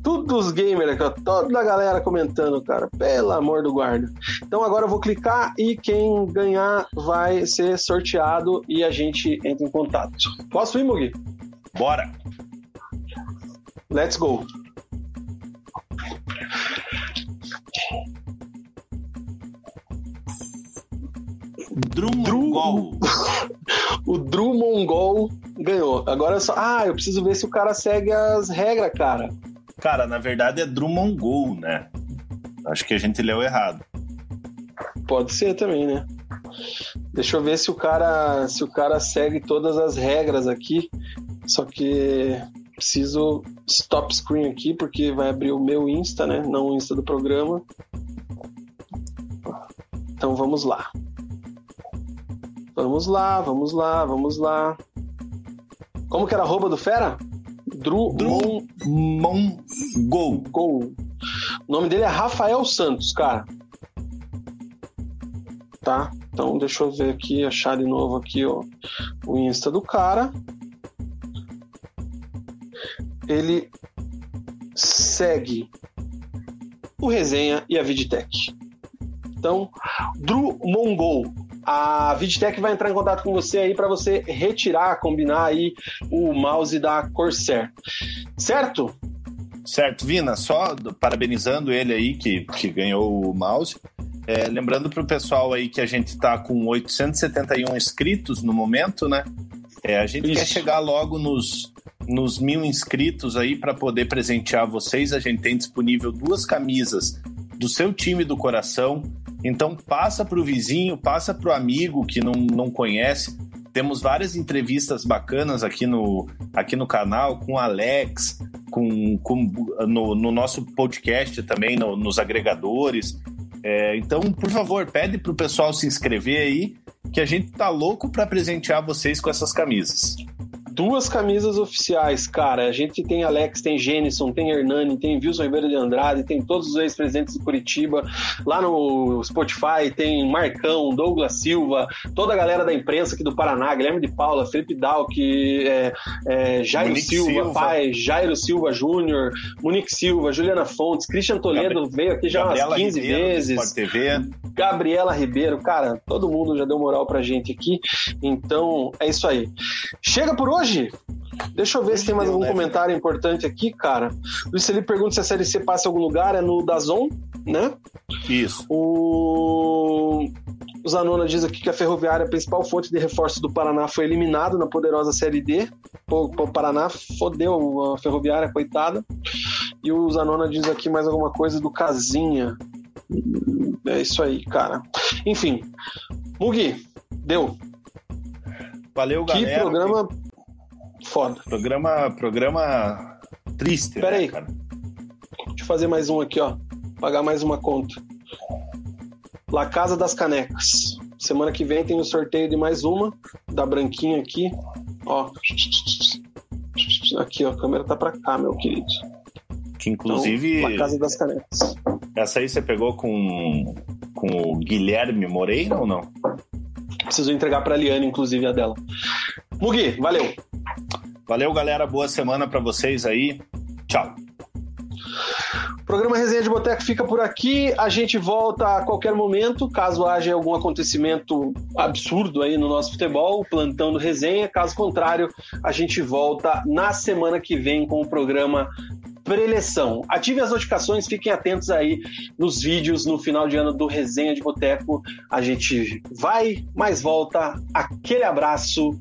Tudo os gamers aqui, ó, toda a galera comentando, cara. Pelo amor do guarda. Então agora eu vou clicar e quem ganhar vai ser sorteado e a gente entra em contato. Posso ir, Mugi?
Bora!
Let's go.
Drumongol. *laughs*
O Drew Mongol ganhou. Agora é só. Ah, eu preciso ver se o cara segue as regras, cara.
Cara, na verdade é Drumongol, né? Acho que a gente leu errado.
Pode ser também, né? Deixa eu ver se o cara se o cara segue todas as regras aqui. Só que preciso stop screen aqui porque vai abrir o meu Insta, né? Não o Insta do programa. Então vamos lá. Vamos lá, vamos lá, vamos lá. Como que era a arroba do fera? Dru, Mon-. Gol. O nome dele é Rafael Santos, cara. Tá? Então deixa eu ver aqui, achar de novo aqui ó, o Insta do cara. Ele segue o Resenha e a Vidtech. Então, Drew Mongol. A Vidtech vai entrar em contato com você aí para você retirar, combinar aí o mouse da Corsair. Certo?
Certo, Vina, só do- parabenizando ele aí que, que ganhou o mouse. É, lembrando pro pessoal aí que a gente tá com 871 inscritos no momento, né? É, a gente
Isso.
quer chegar logo nos, nos mil inscritos aí para poder presentear vocês. A gente tem disponível duas camisas do seu time do coração. Então passa pro vizinho, passa pro amigo que não, não conhece. Temos várias entrevistas bacanas aqui no, aqui no canal com o Alex, com, com no, no nosso podcast também, no- nos agregadores. É, então, por favor, pede pro pessoal se inscrever aí, que a gente tá louco para presentear vocês com essas camisas.
Duas camisas oficiais, cara. A gente tem Alex, tem Jenison, tem Hernani, tem Wilson Ribeiro de Andrade, tem todos os ex-presidentes do Curitiba. Lá no Spotify tem Marcão, Douglas Silva, toda a galera da imprensa aqui do Paraná, Guilherme de Paula, Felipe Dalk, é, é, Jairo Silva,
Silva.
pai, Jairo Silva Júnior, Monique Silva, Juliana Fontes, Christian Toledo veio aqui já
Gabriela
umas 15
Ribeiro,
vezes.
TV.
Gabriela Ribeiro, cara, todo mundo já deu moral pra gente aqui. Então, é isso aí. Chega por hoje? Deixa eu ver se tem mais algum
né,
comentário importante aqui, cara. Luiz Felipe pergunta se a Série C passa em algum lugar, é no Dazon, né?
Isso.
O... o Zanona diz aqui que a Ferroviária, a principal fonte de reforço do Paraná, foi eliminado na poderosa Série D. O, o Paraná fodeu a Ferroviária, coitada. E o Zanona diz aqui mais alguma coisa do Casinha. É isso aí, cara. Enfim. Mugi, deu.
Valeu,
Que
galera.
programa foda.
Programa, programa triste,
Pera
né,
aí.
cara?
Deixa eu fazer mais um aqui, ó. Pagar mais uma conta. La Casa das Canecas. Semana que vem tem o sorteio de mais uma, da branquinha aqui. Ó. Aqui, ó. A câmera tá pra cá, meu querido.
Que
Então,
inclusive,
La Casa das Canecas.
essa aí você pegou com, com o Guilherme Moreira ou não?
Preciso entregar pra Liane, inclusive, a dela. Mugi, valeu.
Valeu, galera. Boa semana pra vocês aí. Tchau.
O programa Resenha de Boteco fica por aqui. A gente volta a qualquer momento, caso haja algum acontecimento absurdo aí no nosso futebol, o plantão do Resenha. Caso contrário, a gente volta na semana que vem com o programa Preleção. Ative as notificações, fiquem atentos aí nos vídeos no final de ano do Resenha de Boteco. A gente vai, mas volta. Aquele abraço.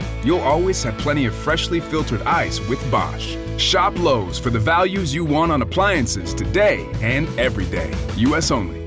you'll always have plenty of freshly filtered ice with Bosch. Shop Lowe's for the values you want on appliances today and every day. US only.